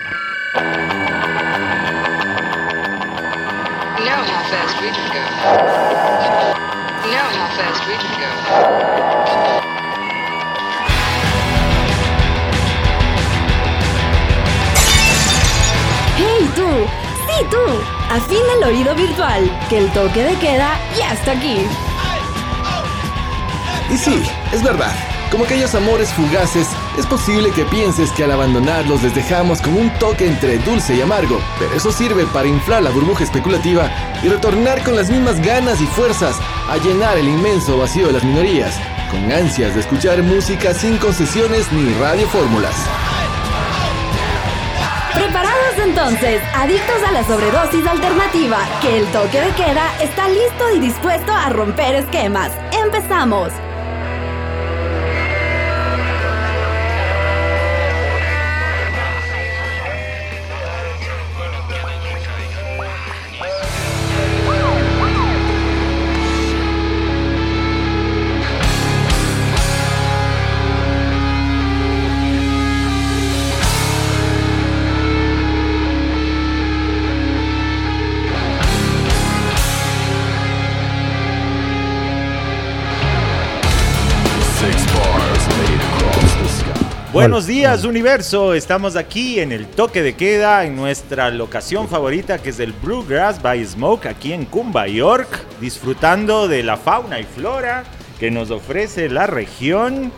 know how fast we can go. You know how fast we can go. ¡Hey tú! ¡Sí tú! Afina el oído virtual, que el toque de queda ya está aquí. Y sí, es verdad. Como aquellos amores fugaces, es posible que pienses que al abandonarlos les dejamos con un toque entre dulce y amargo, pero eso sirve para inflar la burbuja especulativa y retornar con las mismas ganas y fuerzas a llenar el inmenso vacío de las minorías, con ansias de escuchar música sin concesiones ni radiofórmulas. Preparados entonces, adictos a la sobredosis alternativa, que el toque de queda está listo y dispuesto a romper esquemas. ¡Empezamos! Buenos días universo, estamos aquí en el toque de queda en nuestra locación favorita que es el Bluegrass by Smoke aquí en Cumba, York, disfrutando de la fauna y flora que nos ofrece la región.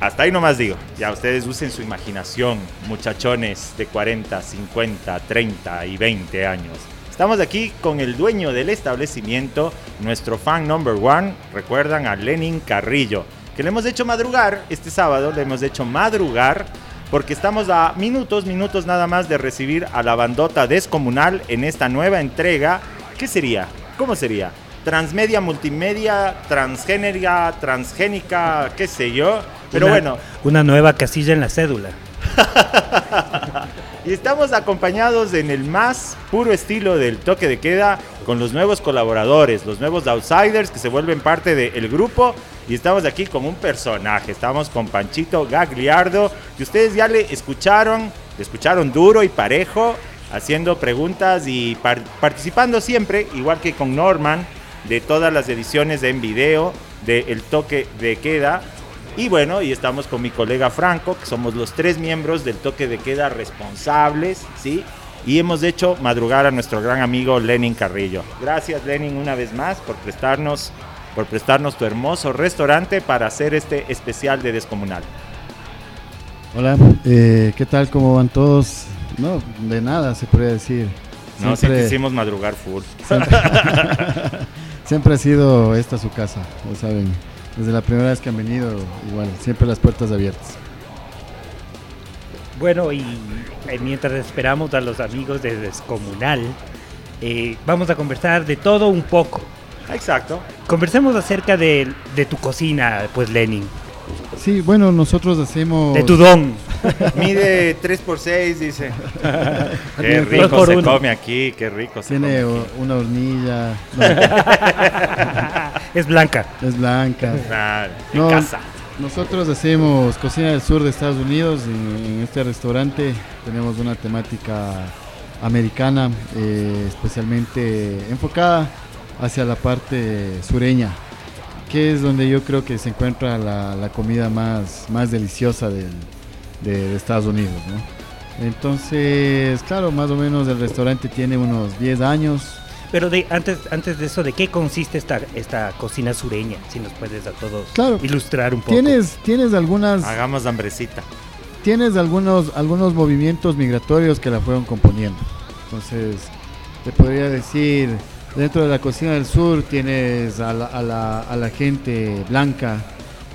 Hasta ahí nomás digo, ya ustedes usen su imaginación, muchachones de 40, 50, 30 y 20 años. Estamos aquí con el dueño del establecimiento, nuestro fan number one, recuerdan a Lenin Carrillo que le hemos hecho madrugar este sábado, le hemos hecho madrugar porque estamos a minutos, minutos nada más de recibir a la bandota descomunal en esta nueva entrega. ¿Qué sería? ¿Cómo sería? Transmedia, multimedia, transgénera, transgénica, qué sé yo. Pero Una- bueno, Una nueva casilla en la cédula. y estamos acompañados en el más puro estilo del toque de queda con los nuevos colaboradores, los nuevos outsiders que se vuelven parte del grupo. Y estamos aquí con un personaje. Estamos con Panchito Gagliardo, que ustedes ya le escucharon, le escucharon duro y parejo, haciendo preguntas y par- participando siempre, igual que con Norman, de todas las ediciones en video de El Toque de Queda. Y bueno, y estamos con mi colega Franco, que somos los tres miembros del toque de queda responsables, ¿sí? Y hemos hecho madrugar a nuestro gran amigo Lenin Carrillo. Gracias Lenin una vez más por prestarnos, por prestarnos tu hermoso restaurante para hacer este especial de Descomunal. Hola, eh, ¿qué tal? ¿Cómo van todos? No, de nada se podría decir. No, sí te hicimos madrugar full. siempre ha sido esta su casa, lo saben. Desde la primera vez que han venido, igual, siempre las puertas abiertas. Bueno, y eh, mientras esperamos a los amigos de Descomunal, eh, vamos a conversar de todo un poco. Exacto. Conversemos acerca de, de tu cocina, pues Lenin, Sí, bueno, nosotros hacemos... de tu don. Mide 3 por 6 dice. Qué rico se uno. come aquí, qué rico se Tiene come aquí. una hornilla, no, es blanca. es blanca. En No, casa. Nosotros hacemos cocina del sur de Estados Unidos. En, en este restaurante tenemos una temática americana, eh, especialmente enfocada hacia la parte sureña, que es donde yo creo que se encuentra la, la comida más, más deliciosa del- de, de Estados Unidos. ¿no? Entonces, claro, más o menos el restaurante tiene unos 10 años. Pero de, antes, antes de eso, ¿de qué consiste esta, esta cocina sureña? Si nos puedes a todos Claro. ilustrar un poco. Tienes, tienes algunas... Hagamos hambrecita. tienes algunos, algunos movimientos migratorios que la fueron componiendo. Entonces, te podría decir, dentro de la cocina del sur tienes a la, a la- a la gente blanca,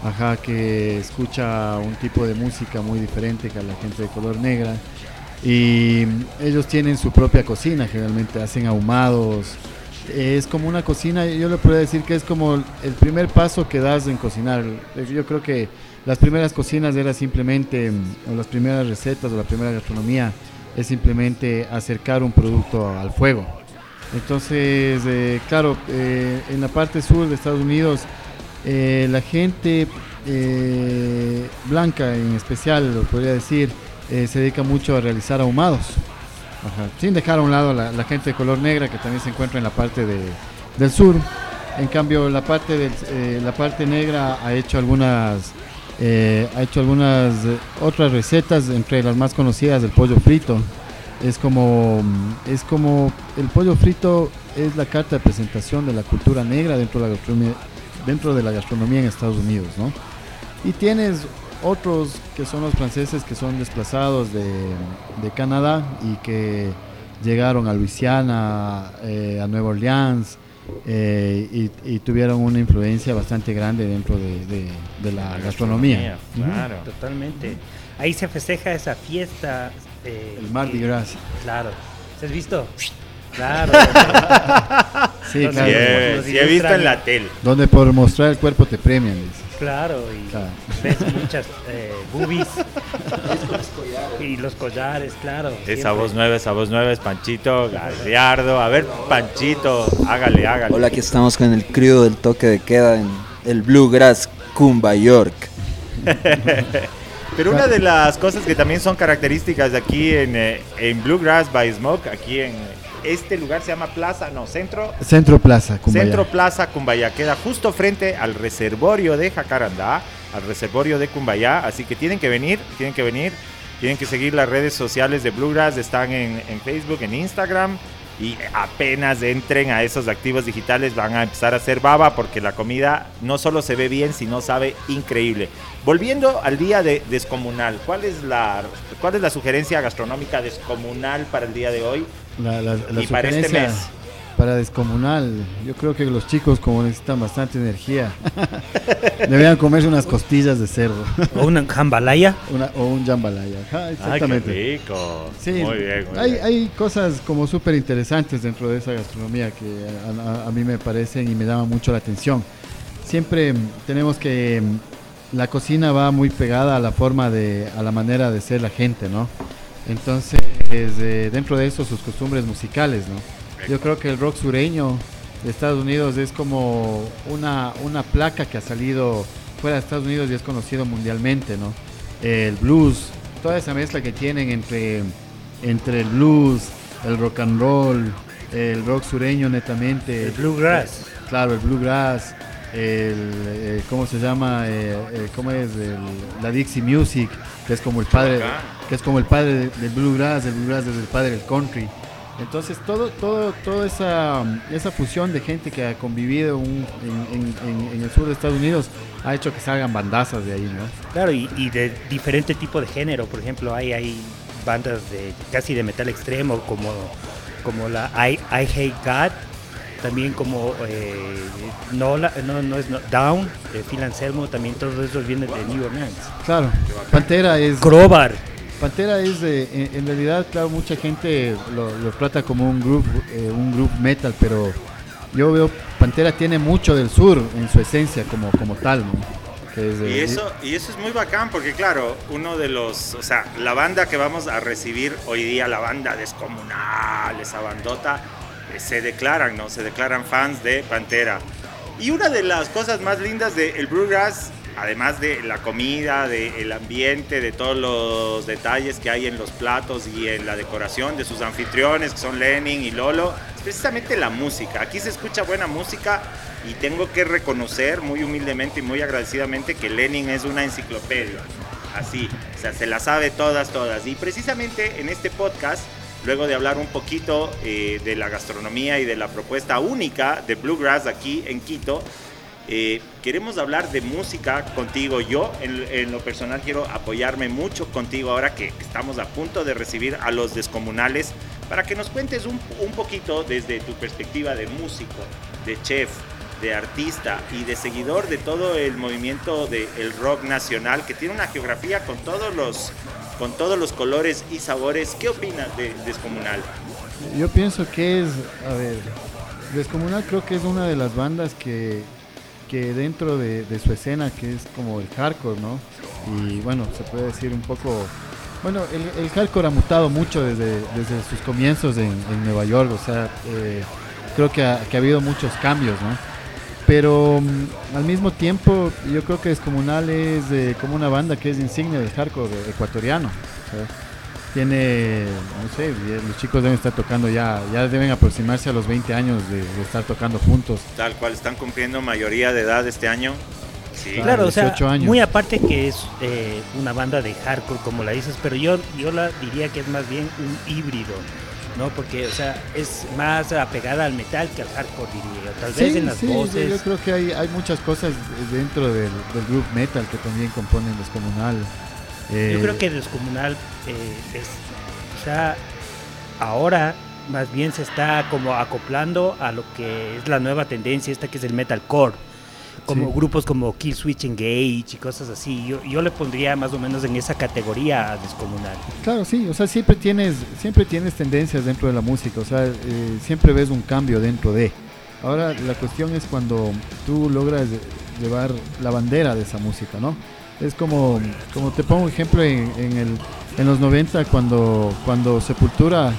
ajá, que escucha un tipo de música muy diferente que a la gente de color negra. Y ellos tienen su propia cocina, generalmente hacen ahumados. Es como una cocina, yo le podría decir que es como el primer paso que das en cocinar. Yo creo que las primeras cocinas era simplemente, o las primeras recetas o la primera gastronomía, es simplemente acercar un producto al fuego. Entonces, eh, claro, eh, en la parte sur de Estados Unidos, eh, la gente blanca en especial, lo podría decir, se dedica mucho a realizar ahumados. Ajá, Sin dejar a un lado la, la gente de color negra que también se encuentra en la parte de- del sur. En cambio, la parte, del, la parte negra ha hecho algunas, ha hecho algunas otras recetas, entre las más conocidas del pollo frito. Es como, mm, es como el pollo frito es la carta de presentación de la cultura negra dentro de la gastronomía, dentro de la gastronomía en Estados Unidos, ¿no? Y tienes otros que son los franceses que son desplazados de, de Canadá y que llegaron a Luisiana, eh, a Nueva Orleans eh, y, y tuvieron una influencia bastante grande dentro de, de- de la gastronomía. Claro. Totalmente. Ahí se festeja esa fiesta. Eh, El Mardi que- Gras. Claro. ¿Se has visto? Claro. Sí, claro. Sí, he- sí he visto en la tele. Donde por mostrar el cuerpo te premian. dices. Claro, y Claro. ves muchas eh, boobies. y los collares, claro. Esa siempre. voz nueva, esa voz nueva es Panchito Gallardo. A ver, Panchito, hágale, hágale. Hola, aquí estamos con el crío del toque de queda en el Bluegrass Cumba York. Pero una de las cosas que también son características de aquí en, eh, en Bluegrass by Smoke, aquí en este lugar se llama Plaza, no, Centro, Centro Plaza, Cumbayá. Centro Plaza Cumbaya, queda justo frente al reservorio de Jacarandá, al reservorio de Cumbayá, así que tienen que venir, tienen que venir, tienen que seguir las redes sociales de Bluegrass, están en, en Facebook, en Instagram, y apenas entren a esos activos digitales van a empezar a hacer baba porque la comida no solo se ve bien, sino sabe increíble. Volviendo al día de descomunal, ¿cuál es la, cuál es la sugerencia gastronómica descomunal para el día de hoy? La, la- la Y para este mes. Para descomunal, yo creo que los chicos como necesitan bastante energía, deberían comerse unas costillas de cerdo O una jambalaya. una- o un jambalaya. Ajá, ¡Ay, exactamente. qué rico! Sí, muy bien, muy hay, bien. hay cosas como súper interesantes dentro de esa gastronomía que a, a- a mí me parecen y me llaman mucho la atención. Siempre mm, tenemos que mm, la cocina va muy pegada a la forma de, a la manera de ser la gente, ¿no? Entonces, eh, dentro de eso sus costumbres musicales, ¿no? Yo creo que el rock sureño de Estados Unidos es como una, una placa que ha salido fuera de Estados Unidos y es conocido mundialmente, ¿no? El blues, toda esa mezcla que tienen entre, entre el blues, el rock and roll, el rock sureño netamente. El bluegrass. Claro, el bluegrass, el, eh, ¿cómo se llama? Eh, eh, ¿Cómo es? El- la Dixie Music, que es como el padre, que es como el padre de- del bluegrass, el bluegrass es el padre del country. Entonces todo, todo, toda esa, esa fusión de gente que ha convivido un- en, en- el sur de Estados Unidos ha hecho que salgan bandazas de ahí, ¿no? Claro, y, y de diferente tipo de género. Por ejemplo, hay, hay bandas de casi de metal extremo como, como la I, I Hate God. También como eh, no, no, no es no- Down, de Phil Anselmo, también todos esos vienen de New Orleans. Claro, Pantera es... Crowbar, Pantera es, de- en, realidad, claro, mucha gente lo, lo trata como un grupo, eh, un group metal, pero yo veo Pantera tiene mucho del sur en su esencia como, como tal, ¿no? Que es de- Y eso, y eso es muy bacán porque claro, uno de los, o sea, la banda que vamos a recibir hoy día, la banda descomunal, esa bandota, eh, se declaran, ¿no? Se declaran fans de Pantera. Y una de las cosas más lindas del Bluegrass, además de la comida, del ambiente, de todos los detalles que hay en los platos y en la decoración de sus anfitriones, que son Lenin y Lolo, es precisamente la música. Aquí se escucha buena música y tengo que reconocer muy humildemente y muy agradecidamente que Lenin es una enciclopedia. Así, o sea, se la sabe todas, todas. Y precisamente en este podcast, luego de hablar un poquito eh, de la gastronomía y de la propuesta única de Bluegrass aquí en Quito, eh, queremos hablar de música contigo. Yo, en, lo personal, quiero apoyarme mucho contigo ahora que estamos a punto de recibir a los descomunales para que nos cuentes un, un poquito desde tu perspectiva de músico, de chef, de artista y de seguidor de todo el movimiento del rock nacional que tiene una geografía con todos los con todos los colores y sabores. ¿Qué opinas de Descomunal? Yo pienso que es, a ver, Descomunal creo que es una de las bandas que, que dentro de, su escena, que es como el hardcore, ¿no? Y bueno, se puede decir un poco, bueno, el, el hardcore ha mutado mucho desde, desde sus comienzos en, en Nueva York, o sea, eh, creo que ha, que ha habido muchos cambios, ¿no? Pero mm, al mismo tiempo, yo creo que Descomunal es como una banda que es insignia del hardcore ecuatoriano. Tiene, no sé, los chicos deben estar tocando ya, ya deben aproximarse a los 20 años de, de estar tocando juntos. Tal cual, están cumpliendo mayoría de edad este año. Sí. Claro. Claro, o sea, 18 años. muy aparte que es eh, una banda de hardcore, como la dices, pero yo, yo la diría que es más bien un híbrido, ¿no? Porque, o sea, es más apegada al metal que al hardcore, diría yo. Tal vez Sí, en las sí, yo- voces. Yo creo que hay, hay muchas cosas dentro del, del group metal que también componen Descomunal. Eh, Yo creo que Descomunal eh, es, o sea, ahora más bien se está como acoplando a lo que es la nueva tendencia, esta que es el metalcore. Como Sí. grupos como Kill Switch Engage y cosas así. Yo, yo le pondría más o menos en esa categoría a Descomunal. Claro, sí, o sea, siempre tienes, siempre tienes tendencias dentro de la música, o sea, eh, siempre ves un cambio dentro de. Ahora la cuestión es cuando tú logras llevar la bandera de esa música, ¿no? Es como, como te pongo un ejemplo en, en el, en los 90 cuando, cuando Sepultura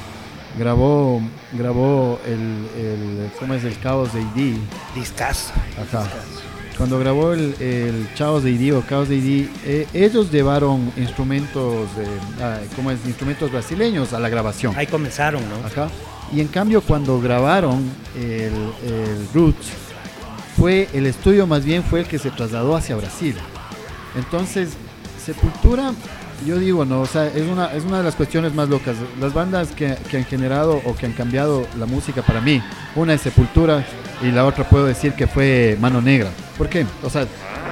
grabó, grabó el, el, ¿cómo es? El Caos de ID. Discazo. Ajá. Cuando grabó el, el Chaos de ID o Caos de ID, eh, ellos llevaron instrumentos, de, ah, ¿cómo es? Instrumentos brasileños a la grabación. Ahí comenzaron, ¿no? Ajá. Y en cambio cuando grabaron el, el Roots, fue el estudio más bien fue el que se trasladó hacia Brasil. Entonces, Sepultura, yo digo, no, o sea, es una, es una de las cuestiones más locas. Las bandas que, que han generado o que han cambiado la música para mí, una es Sepultura y la otra puedo decir que fue Mano Negra. ¿Por qué? O sea,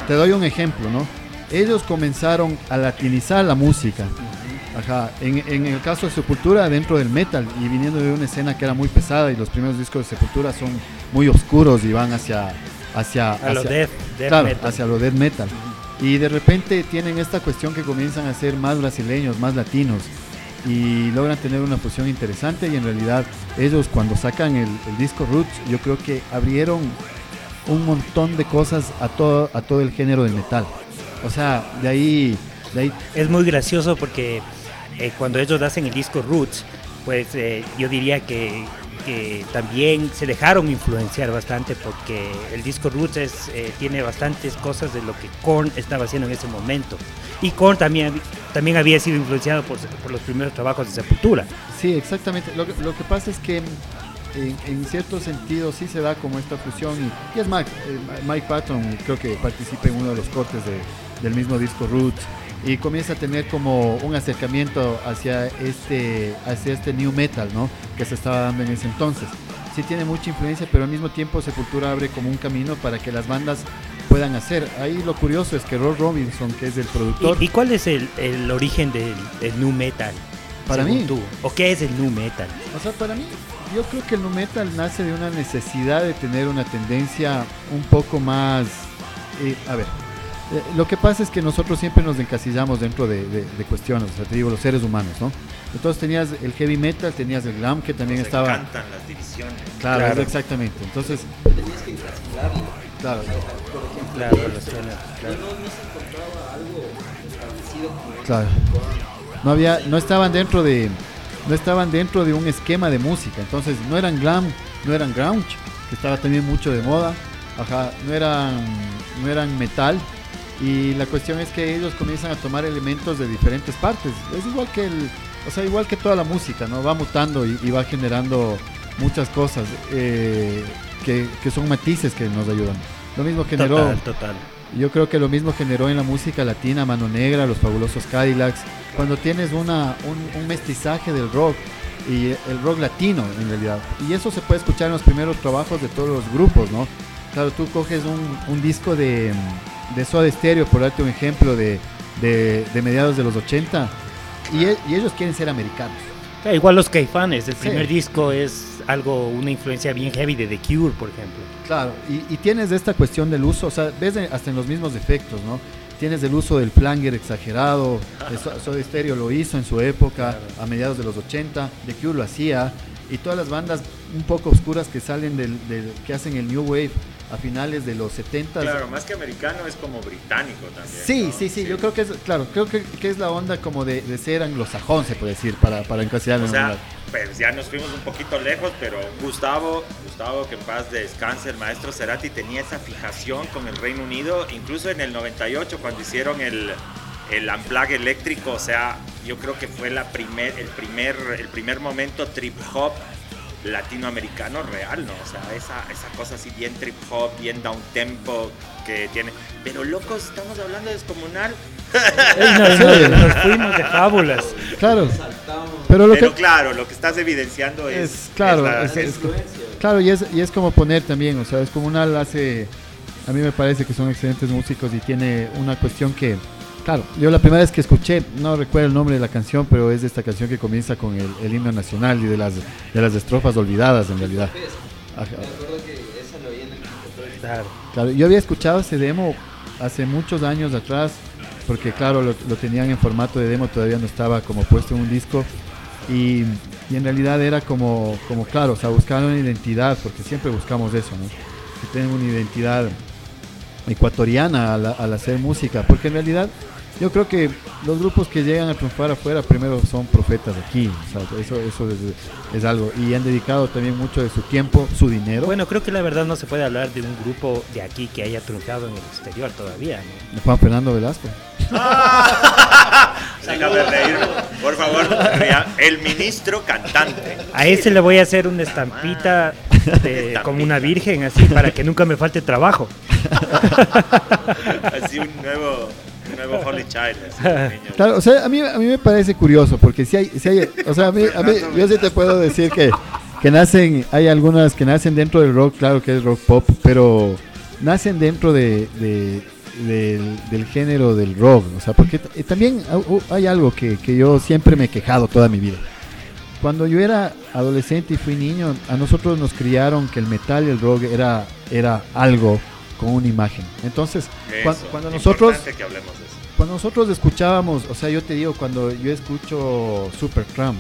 te doy un ejemplo, ¿no? Ellos comenzaron a latinizar la música. Ajá, en, en el caso de Sepultura dentro del metal y viniendo de una escena que era muy pesada y los primeros discos de Sepultura son muy oscuros y van hacia hacia, A lo hacia- death, death claro, metal. hacia lo death metal. Y de repente tienen esta cuestión que comienzan a ser más brasileños, más latinos y logran tener una fusión interesante y en realidad ellos cuando sacan el, disco Roots yo creo que abrieron un montón de cosas a todo a todo el género del metal. O sea, de ahí de ahí Es muy gracioso porque eh, cuando ellos hacen el disco Roots, pues eh, yo diría que, que también se dejaron influenciar bastante porque el disco Roots es, eh, tiene bastantes cosas de lo que Korn estaba haciendo en ese momento. Y Korn también, también había sido influenciado por, por los primeros trabajos de Sepultura. Sí, exactamente. Lo, lo que pasa es que en, en cierto sentido sí se da como esta fusión y, y es Mike, eh, Mike Patton creo que participa en uno de los cortes de- del mismo disco Roots y comienza a tener como un acercamiento hacia este hacia este new metal, ¿no? Que se estaba dando en ese entonces. Sí tiene mucha influencia, pero al mismo tiempo Sepultura abre como un camino para que las bandas puedan hacer. Ahí lo curioso es que Rob Robinson, que es el productor, ¿Y, y cuál es el, el origen del, del nu metal? Para mí. tú? ¿O qué es el nu metal? O sea, para mí, yo creo que el nu metal nace de una necesidad de tener una tendencia un poco más. eh, a ver, eh, lo que pasa es que nosotros siempre nos encasillamos dentro de, de- de cuestiones, o sea, te digo, los seres humanos, ¿no? Entonces tenías el heavy metal, tenías el glam, que también Nos estaba. encantan las divisiones. Claro, Claro. exactamente. Entonces. Claro, Claro, lo suena, claro. Claro. No había, no estaban dentro de, no estaban dentro de un esquema de música. Entonces no eran glam, no eran grunge, que estaba también mucho de moda. Ajá, no eran, no eran metal. Y la cuestión es que ellos comienzan a tomar elementos de diferentes partes. Es igual que el, o sea, igual que toda la música, ¿no? Va mutando y, y va generando muchas cosas eh, que, que son matices que nos ayudan. Lo mismo generó. Total, total. Yo creo que lo mismo generó en la música latina, Mano Negra, los fabulosos Cadillacs, cuando tienes una, un, un mestizaje del rock y el rock latino en realidad. Y eso se puede escuchar en los primeros trabajos de todos los grupos, ¿no? Claro, tú coges un, un disco de, de Soda Stereo, por darte un ejemplo, de, de, de mediados de los 80, y, e- y ellos quieren ser americanos. Claro, igual los Caifanes, el Sí. primer disco es algo, una influencia bien heavy de The Cure, por ejemplo. Claro, y, y tienes esta cuestión del uso, o sea, ves hasta en los mismos efectos, ¿no? Tienes el uso del flanger exagerado, Soda Stereo lo hizo en su época, a mediados de los 80, The Cure lo hacía, y todas las bandas un poco oscuras que salen del, del- que hacen el New Wave a finales de los 70. Claro, más que americano es como británico también. Sí, ¿no? sí, sí, yo creo que es, claro, creo que, que es la onda como de, de ser anglosajón, se puede decir, para, para encasillarlo O en sea, pues ya nos fuimos un poquito lejos, pero Gustavo, Gustavo que en paz descanse, el maestro Cerati tenía esa fijación con el Reino Unido, incluso en el 98 cuando hicieron el, el unplug eléctrico, o sea, yo creo que fue la primer, el, primer, el primer momento trip hop latinoamericano real, ¿no? O sea, esa, esa cosa así bien trip hop, bien down tempo que tiene. Pero locos, estamos hablando de descomunal. Nos, nos- nos fuimos de fábulas. Claro. Pero lo Pero que claro, lo que estás evidenciando es. es claro, la- es- es- es- claro y es y es como poner también, o sea, es como una hace a mí me parece que son excelentes músicos y tiene una cuestión que claro, yo la primera vez que escuché, no recuerdo el nombre de la canción, pero es de esta canción que comienza con el, himno nacional y de las de las estrofas olvidadas en realidad. Yo había escuchado ese demo hace muchos años atrás, porque claro, lo, tenían en formato de demo, todavía no estaba como puesto en un disco. Y, y en realidad era como, como, claro, o sea, buscaban una identidad, porque siempre buscamos eso, ¿no? Que tengan una identidad ecuatoriana al, al hacer música, porque en realidad yo creo que los grupos que llegan a triunfar afuera primero son profetas aquí, o sea, eso, eso es, es algo, y han dedicado también mucho de su tiempo, su dinero. Bueno, creo que la verdad no se puede hablar de un grupo de aquí que haya triunfado en el exterior todavía. ¿no? Juan Fernando Velasco. Déjame reír, por favor. El ministro cantante. A ese le voy a hacer una estampita de- como una virgen así para que nunca me falte trabajo. Así un nuevo, nuevo Holy Child. Claro, o sea, a mí, a mí me parece curioso, porque si hay, si hay o sea, a mí, a mí- yo sí te puedo decir que, que nacen, hay algunas que nacen dentro del rock, claro que es rock pop, pero nacen dentro de, de- del, del género del rock, o sea, porque también hay algo que, que yo siempre me he quejado toda mi vida. Cuando yo era adolescente y fui niño, a nosotros nos criaron que el metal y el rock era, era algo con una imagen. Entonces, Eso, cuando nosotros importante que hablemos de. Cuando nosotros escuchábamos, o sea, yo te digo, cuando yo escucho Supertramp,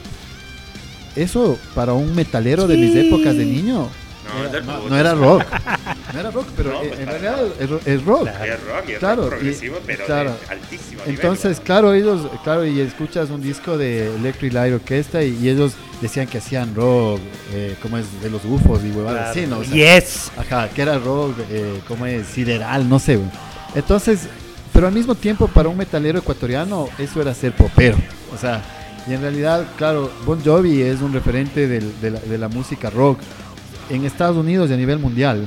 eso para un metalero de mis épocas de niño No, era- del no, puto. no era rock, no era rock, pero No, pues, en para realidad es, ro- es rock. Claro. Es rock y es Claro, rock y- progresivo, pero claro. de altísimo nivel, Entonces, claro, ellos, claro, y escuchas un disco de Electric Light Orchestra y, y ellos decían que hacían rock, eh, como es de los UFOs y huevadas así, ¿no? O sea, yes. Ajá, que era rock, eh, como es, sideral, no sé. Entonces, pero al mismo tiempo para un metalero ecuatoriano eso era ser popero. O sea, y en realidad, claro, Bon Jovi es un referente del- de, la, de la música rock en Estados Unidos y a nivel mundial.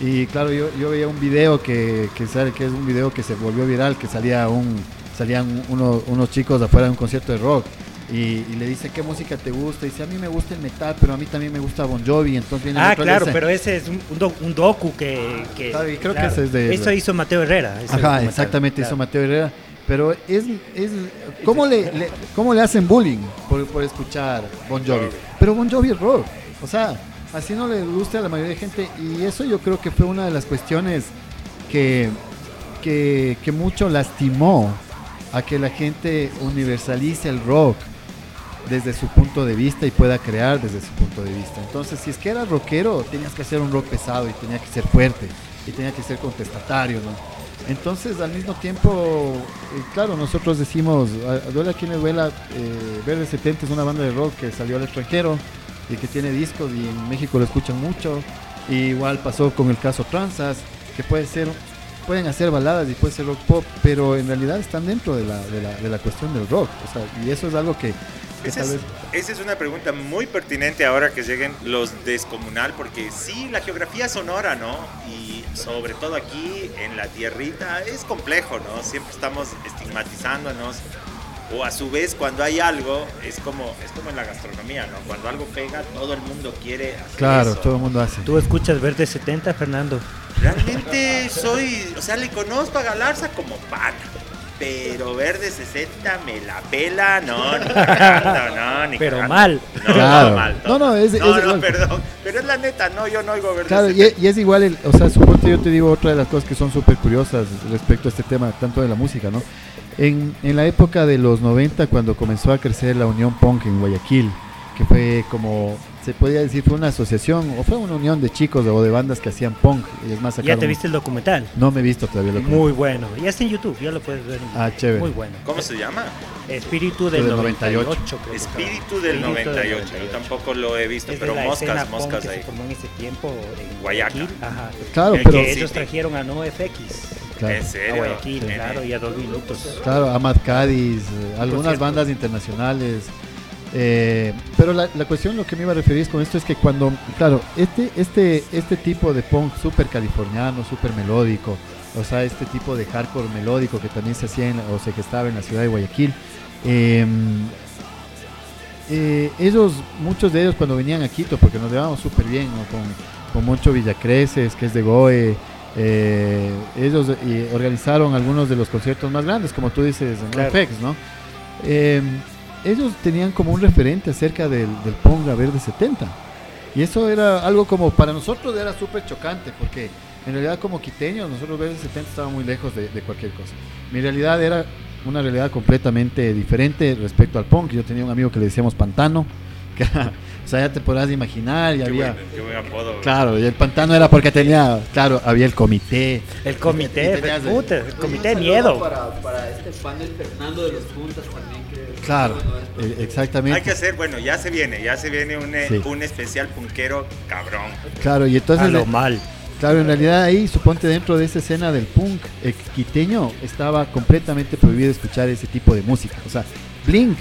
Y claro, yo, yo veía un video que, que sale, que es un video que se volvió viral, que salía un, salían uno- unos chicos afuera de un concierto de rock. Y, y le dice, ¿qué música te gusta? Y dice, a mí me gusta el metal, pero a mí también me gusta Bon Jovi. Entonces viene Ah, claro, pero ese es un, un do- un docu que... que- Claro, y creo que ese es de- Eso hizo Mateo Herrera. Ajá, exactamente, hizo. Mateo Herrera. Pero es, es ¿cómo, le, le- ¿cómo le hacen bullying por, por escuchar Bon Jovi? Pero Bon Jovi es rock. O sea, así no le gusta a la mayoría de gente. Y eso yo creo que fue una de las cuestiones que, que, que mucho lastimó a que la gente universalice el rock desde su punto de vista y pueda crear desde su punto de vista. Entonces, si es que eras rockero, tenías que hacer un rock pesado y tenía que ser fuerte y tenía que ser contestatario, ¿no? Entonces, al mismo tiempo, eh, claro, nosotros decimos, a, a duele a quien le duela, eh, Verde 70 es una banda de rock que salió al extranjero y que tiene discos y en México lo escuchan mucho. Igual pasó con el caso Transas, que puede ser, pueden hacer baladas y puede ser rock pop, pero en realidad están dentro de la, de la, de la cuestión del rock. O sea, y eso es algo que, que Esa tal es, vez... esa es una pregunta muy pertinente ahora que lleguen los descomunal, porque sí, la geografía sonora, ¿no? Y sobre todo aquí en la tierrita es complejo, ¿no? Siempre estamos estigmatizándonos. O a su vez, cuando hay algo, es como, es como en la gastronomía, ¿no? Cuando algo pega, todo el mundo quiere hacer Claro, eso. todo el mundo hace. ¿Tú escuchas Verde 70, Fernando? Realmente soy, o sea, le conozco a Galarza como pana. Pero Verde 60 me la pela, no, ni cagando, no, ni Pero cagando. mal. No, Claro. no, mal. No, no, es- no, es no, igual. perdón. Pero es la neta, no, yo no oigo Verde Claro, y, 60. y es igual, el, o sea, suponte yo te digo otra de las cosas que son súper curiosas respecto a este tema, tanto de la música, ¿no? En, en la época de los 90, cuando comenzó a crecer la Unión Punk en Guayaquil, que fue como, se podría decir, fue una asociación o fue una unión de chicos o de bandas que hacían punk. Y es más, ¿Ya te viste el documental? No me he visto todavía lo Muy bueno. Ya está en YouTube, ya lo puedes ver. en Ah, chévere. Muy bueno. ¿Cómo se llama? Espíritu del, Del 98. 98. creo Espíritu del llama. 98. Yo tampoco lo he visto, Es pero la escena moscas, punk moscas que ahí. se formó en ese tiempo en. Guayaquil. Ajá. Claro, El pero... Que Sí, ellos sí. trajeron a NoFX. Claro. ¿En A serio? Guayaquil, En- claro, y a dos minutos. Claro, Ahmad Cádiz, eh, algunas bandas internacionales. Eh, pero la, la cuestión, lo que me iba a referir con esto es que cuando, claro, este, este, este tipo de punk súper californiano, súper melódico, o sea, este tipo de hardcore melódico que también se hacía en, o se gestaba en la ciudad de Guayaquil, eh, eh, ellos, muchos de ellos cuando venían a Quito, porque nos llevábamos súper bien, ¿no? con, con Moncho Villacreces, que es de Goe, eh, ellos eh, organizaron algunos de los conciertos más grandes, como tú dices, en Claro. FX, ¿no? Ellos tenían como un referente acerca del, del Pong a Verde 70. Y eso era algo como, para nosotros era súper chocante, porque en realidad como quiteños, nosotros Verde 70 estaba muy lejos de, de cualquier cosa. Mi realidad era una realidad completamente diferente respecto al punk. Yo tenía un amigo que le decíamos Pantano, que, o sea, ya te podrás imaginar, y Qué había... buen, qué buen apodo. Claro, y el pantano era porque tenía, claro, había el comité. El comité, Y tenías- puta, el comité de Un miedo. para este panel Fernando de los Puntas también. Que Claro, bueno, eh, exactamente. Hay que hacer, bueno, ya se viene, ya se viene un, eh, Sí. un especial punkero cabrón. Claro, y entonces, A lo mal. claro, en realidad ahí, suponte dentro de esa escena del punk quiteño, estaba completamente prohibido escuchar ese tipo de música. O sea, Blink,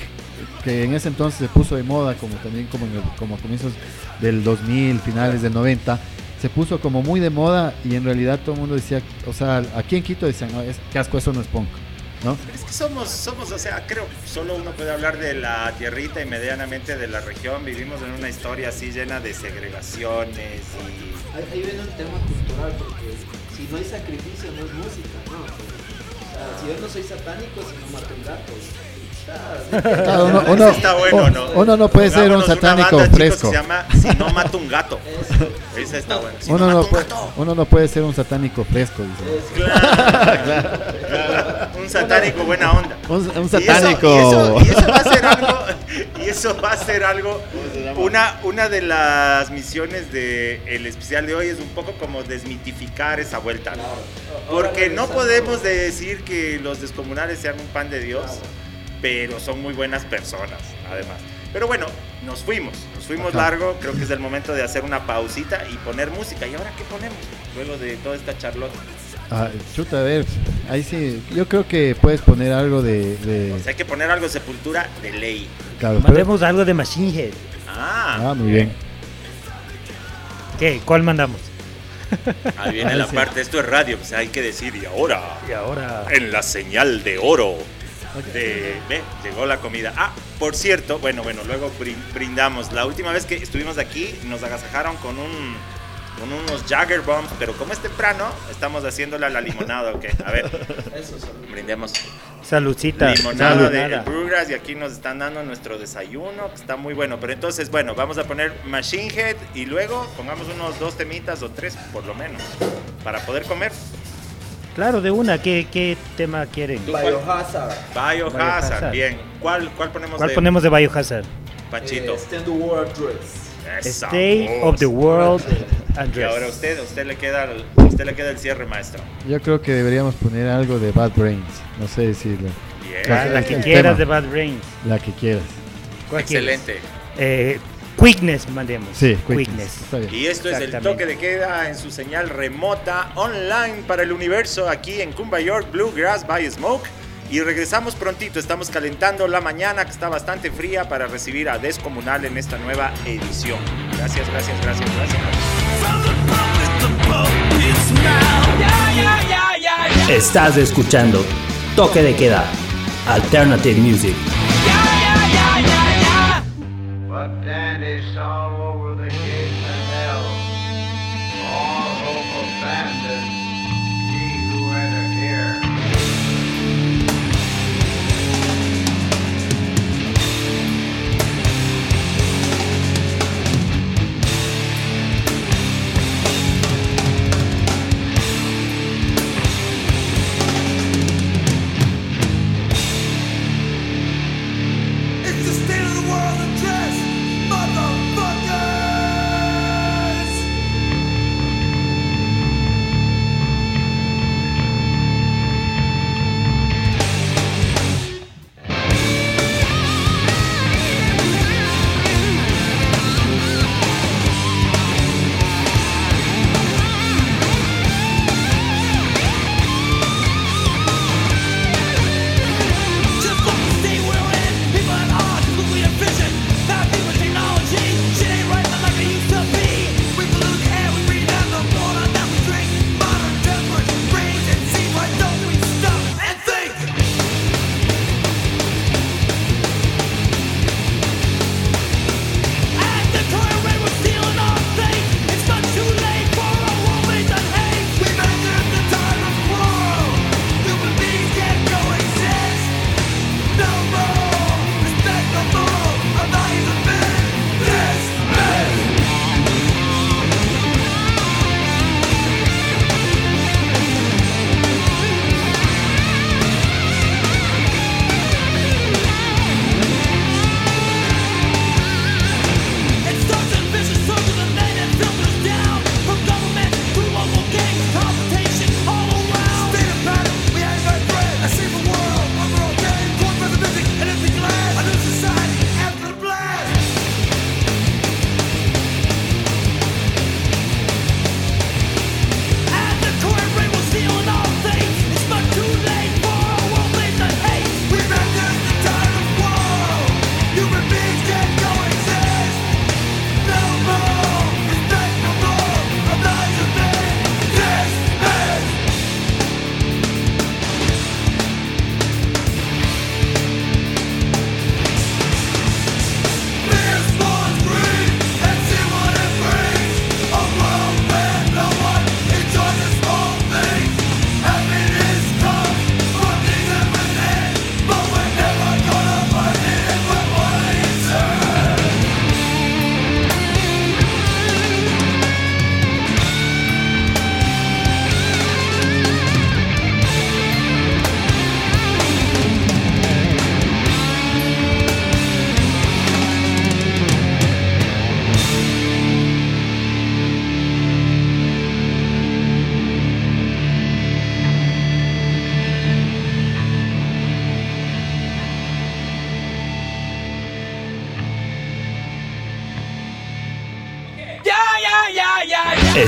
que en ese entonces se puso de moda, como también como, en el- como a comienzos del 2000, finales del 90, se puso como muy de moda y en realidad todo el mundo decía, o sea, aquí en Quito decían, no, es, qué asco, eso no es punk, ¿no? Es que somos, somos, o sea, creo solo uno puede hablar de la tierrita y medianamente de la región. Vivimos en una historia así llena de segregaciones y Ahí, ahí viene un tema cultural, porque si no hay sacrificio no es música, ¿no? O sea, si yo no soy satánico, si no mato un gato. Claro, uno, Ese uno- está bueno, ¿no? uno no puede ser un satánico banda, fresco. que se llama Si no mato un gato. Esa está buena. Si Uno no no, un puede, uno no puede ser un satánico fresco, dice. Claro, claro. Un satánico buena onda. Un, un Y eso- satánico. Y eso, y eso va a ser algo. Y eso va a ser algo. Una, una de las misiones del el especial de hoy es un poco como desmitificar esa vuelta. Porque no podemos decir que los descomunales sean un pan de Dios, pero son muy buenas personas, además. Pero bueno, nos fuimos, nos fuimos Ajá. largo. Creo que es el momento de hacer una pausita y poner música. ¿Y ahora qué ponemos? Luego de toda esta charlota. Ah, chuta, a ver, ahí sí, yo creo que puedes poner algo de... de- O sea, hay que poner algo de sepultura de ley. claro, pero- Mandemos algo de Machine Head. Ah, ah, muy bien. ¿Qué? ¿Cuál mandamos? Ahí viene Ahí la sí. parte, esto es radio, pues hay que decir, y ahora, Y ahora. en la señal de oro, de, ve, llegó la comida. Ah, por cierto, bueno, bueno, luego brin- brindamos. La última vez que estuvimos aquí, nos agasajaron con un con unos Jagger Bombs, pero como es temprano, estamos haciéndole a la limonada, ¿ok? A ver, brindemos. Saludcita. Limonada de el Brewgrass y aquí nos están dando nuestro desayuno, que está muy bueno. Pero entonces, bueno, vamos a poner Machine Head y luego pongamos unos dos temitas o tres por lo menos para poder comer. Claro, de una. ¿Qué, qué tema quieren? Biohazard. Biohazard, Biohazard. bien. ¿Cuál, cuál ponemos ¿Cuál de ponemos de Biohazard? Panchito? Eh, Stand the World Dress. Esa Stay voz. of the World Y Address. ahora usted, a usted le queda, el- usted le queda el cierre, maestro. Yo creo que deberíamos poner algo de Bad Brains, no sé decirlo, Bien. Ah, la que quieras tema. de Bad Brains. la que quieras. Excelente. Eh, quickness, mandemos. Sí, Quickness. Quickness. Está bien. Y esto es el toque de queda en su señal remota online para el universo aquí en Cumba York Bluegrass by Smoke. Y regresamos prontito, estamos calentando la mañana que está bastante fría para recibir a Descomunal en esta nueva edición. Gracias, gracias, gracias, gracias. Estás escuchando Toque de Queda, Alternative Music. Oh.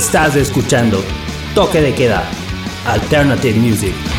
Estás escuchando Toque de Queda, Alternative Music.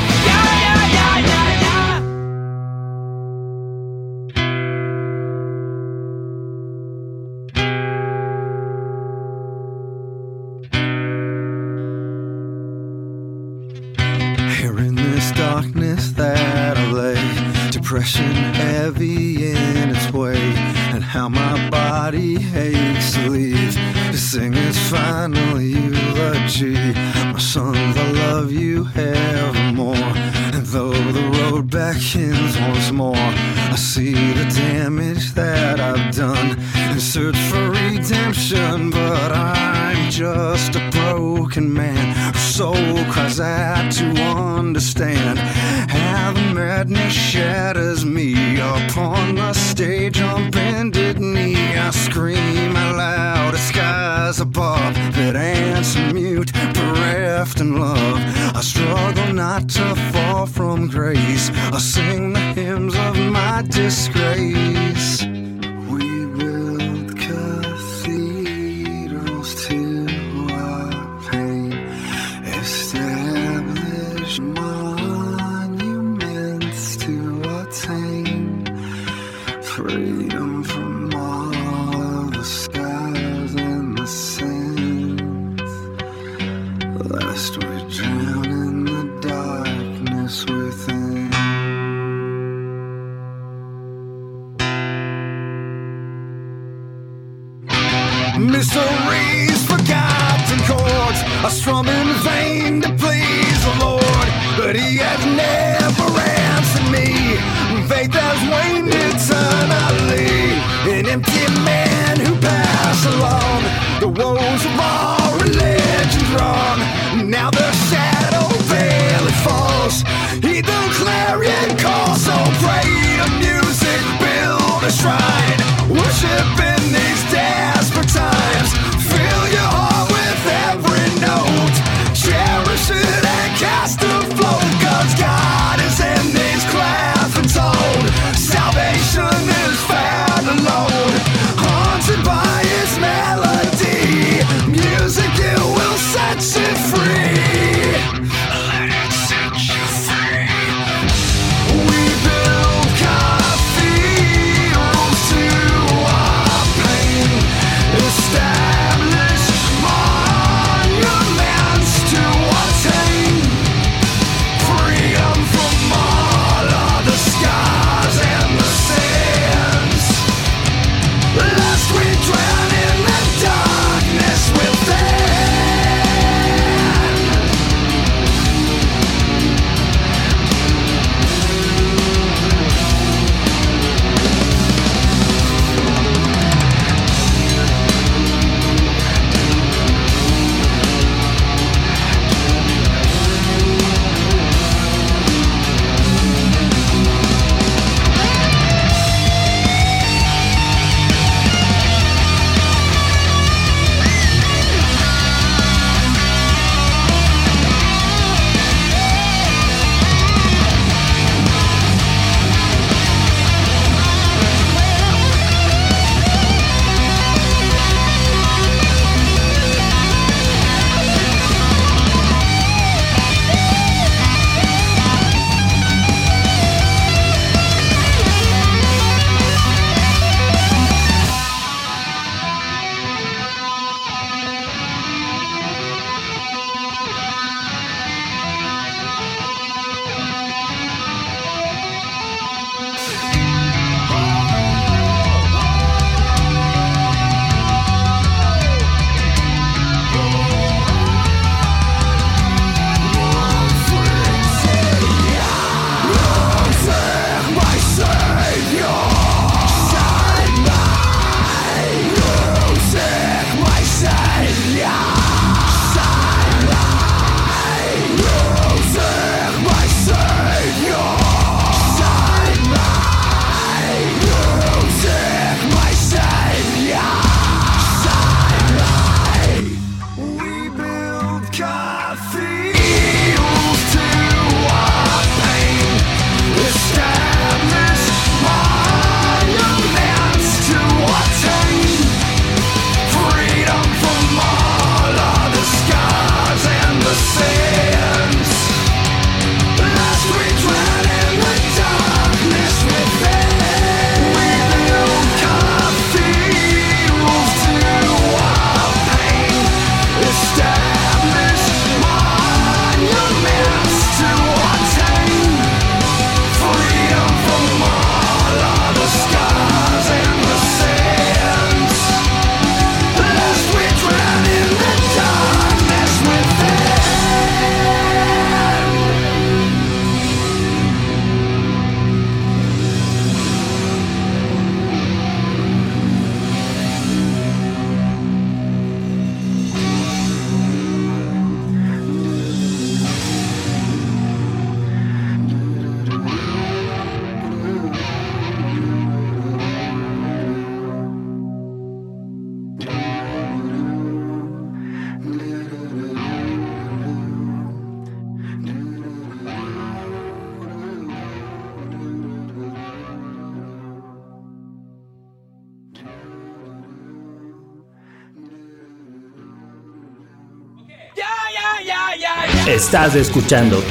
Estás escuchando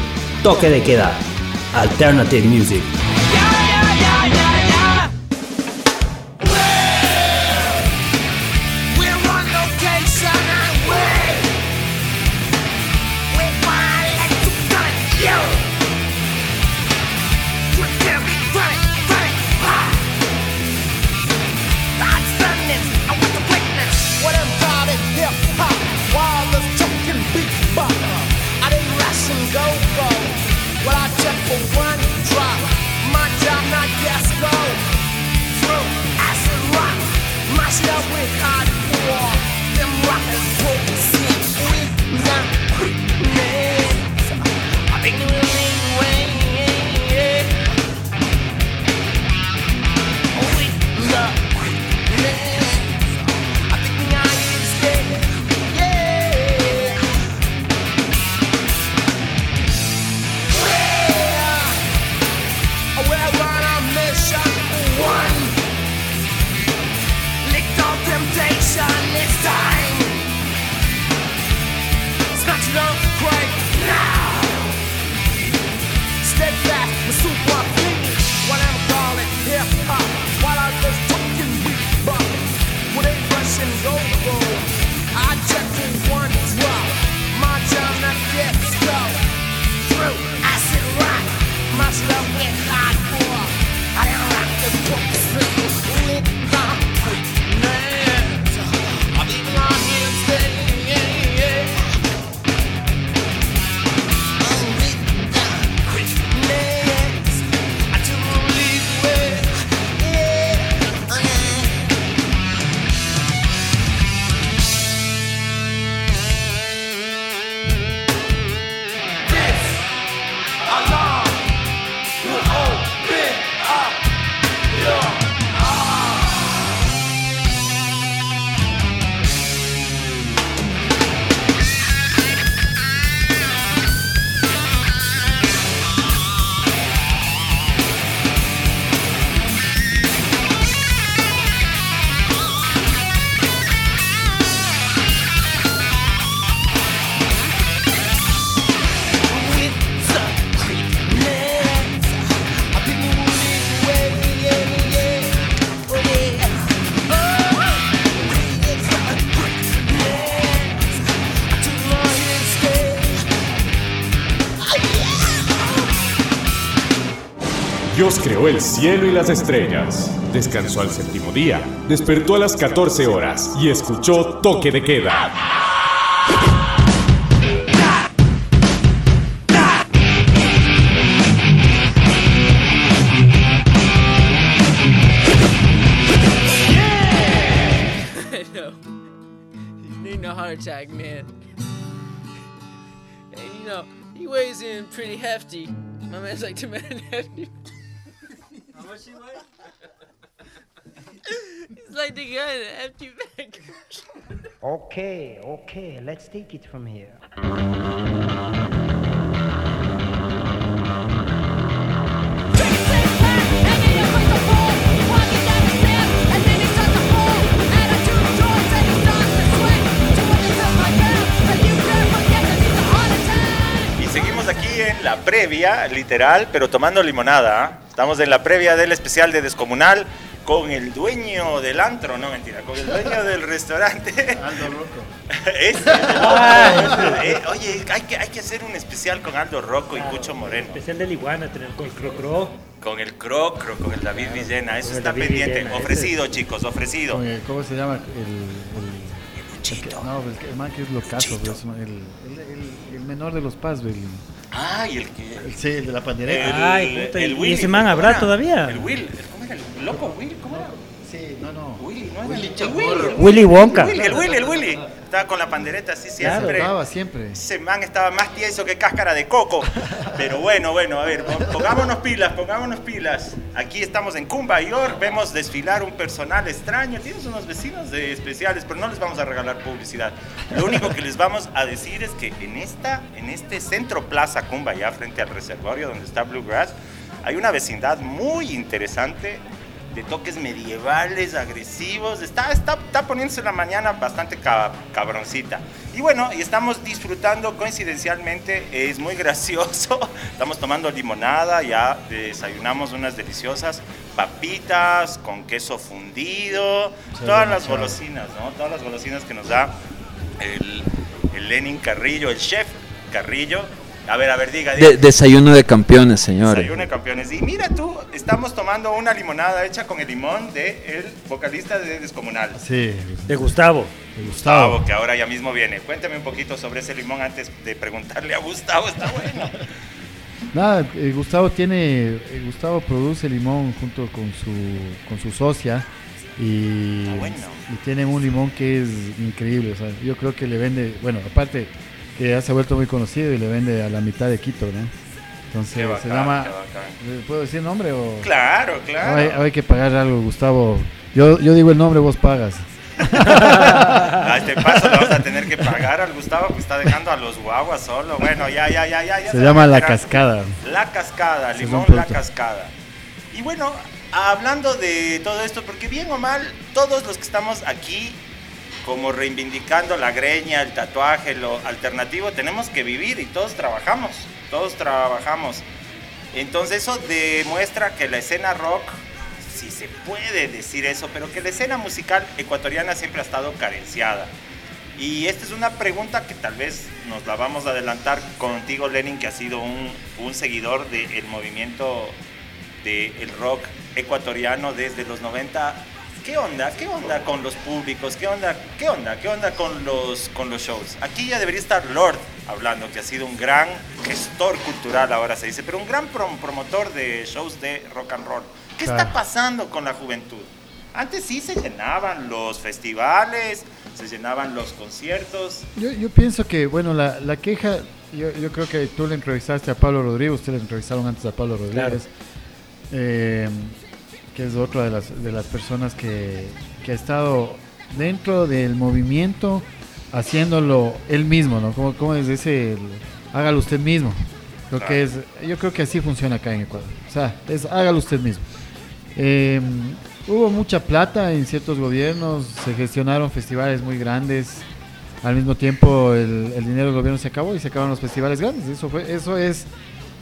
Toque de Queda, Alternative Music. El cielo y las estrellas. Descansó al séptimo día, despertó a las 14 horas y escuchó toque de queda. Attack, man. And you know, he weighs in pretty hefty. My man's like two men hefty. How much he weigh? He's like the guy in hefty bag. Okay, okay, let's take it from here. Y seguimos aquí en la previa, literal, pero tomando limonada. Estamos en la previa del especial de Descomunal con el dueño del antro, no mentira, con el dueño del restaurante. Aldo Rocco. Eh, oye, hay que, hay que hacer un especial con Aldo Rocco y Cucho Moreno. Especial del iguana, con el crocro. Con el Crocro, con el David Villena. Eso está David pendiente. Villena, ese Ofrecido, chicos, ofrecido. Con el- ¿Cómo se llama? El. el, el que- no, el, que- el man que es locazo, pues, el, el, el- el menor de los Paz, el, Ah, y el que. el, sí, el de la pandereta. Ay, puta, el ¿y Willy, ese man ¿cómo habrá todavía? El Will, el- ¿cómo era? ¿El loco Will? ¿Cómo era? Sí, no, no. Willy, ¿no? Willy el el Willy Wonka. El Willy, el Willy, el Willy. Estaba con la pandereta así Claro, siempre. estaba siempre. Ese man estaba más tieso que cáscara de coco. Pero bueno, bueno, a ver, pon- pongámonos pilas, pongámonos pilas. Aquí estamos en Cumba, York, vemos desfilar un personal extraño. Tienes unos vecinos de especiales, pero no les vamos a regalar publicidad. Lo único que les vamos a decir es que en, esta, en este centro Plaza Cumba, ya frente al reservorio donde está Bluegrass, hay una vecindad muy interesante de toques medievales, agresivos. Está, está, está poniéndose la mañana bastante ca- cabroncita. Y bueno, y estamos disfrutando coincidencialmente, es muy gracioso. Estamos tomando limonada, ya desayunamos unas deliciosas papitas con queso fundido, Sí, todas las golosinas, ¿no? Todas las golosinas que nos da el, el Lenin Carrillo, el chef Carrillo. A ver, a ver, diga, diga. De- desayuno de campeones, señores. Desayuno de campeones. Y mira tú, estamos tomando una limonada hecha con el limón del el vocalista de Descomunal. Sí. De Gustavo. De Gustavo, que ahora ya mismo viene. Cuéntame un poquito sobre ese limón antes de preguntarle a Gustavo. Está bueno. Nada, eh, Gustavo tiene, eh, Gustavo produce limón junto con su, con su socia y, y tienen un limón que es increíble. O sea, yo creo que le vende, bueno, aparte que ya se ha vuelto muy conocido y le vende a la mitad de Quito, ¿no? Entonces bacán, se llama, qué bacán. ¿eh, ¿puedo decir nombre o? Claro, claro. Hay, hay que pagar algo, Gustavo. Yo, yo digo el nombre, vos pagas. A este paso le vamos a tener que pagar al Gustavo que está dejando a los guaguas solo. Bueno, ya, ya, ya, ya. ya Se llama La. Cascada. La Cascada, limón La. Cascada. Y bueno, hablando de todo esto, porque bien o mal, todos los que estamos aquí, como reivindicando la greña, el tatuaje, lo alternativo, tenemos que vivir y todos trabajamos, todos trabajamos. Entonces eso demuestra que la escena rock, si se puede decir eso, pero que la escena musical ecuatoriana siempre ha estado carenciada. Y esta es una pregunta que tal vez nos la vamos a adelantar contigo, Lenin, que ha sido un, un seguidor del movimiento del rock ecuatoriano desde los 90. ¿Qué onda? ¿Qué onda con los públicos? ¿Qué onda? ¿Qué onda? ¿Qué onda con los, con los shows? Aquí ya debería estar Lord hablando, que ha sido un gran gestor cultural, ahora se dice, pero un gran prom- promotor de shows de rock and roll. ¿Qué está Claro. pasando con la juventud? Antes sí se llenaban los festivales, se llenaban los conciertos. Yo, yo pienso que, bueno, la, la queja, yo, yo creo que tú le entrevistaste a Pablo Rodríguez, ustedes le entrevistaron antes a Pablo Rodríguez, eh, que es otra de las, de las personas que, que ha estado dentro del movimiento haciéndolo él mismo, ¿no? Como, como es ese, el, hágalo usted mismo. Creo que es, yo creo que así funciona acá en Ecuador. O sea, es hágalo usted mismo. Eh, hubo mucha plata en ciertos gobiernos, se gestionaron festivales muy grandes. Al mismo tiempo, el, el dinero del gobierno se acabó y se acabaron los festivales grandes. Eso, fue, eso es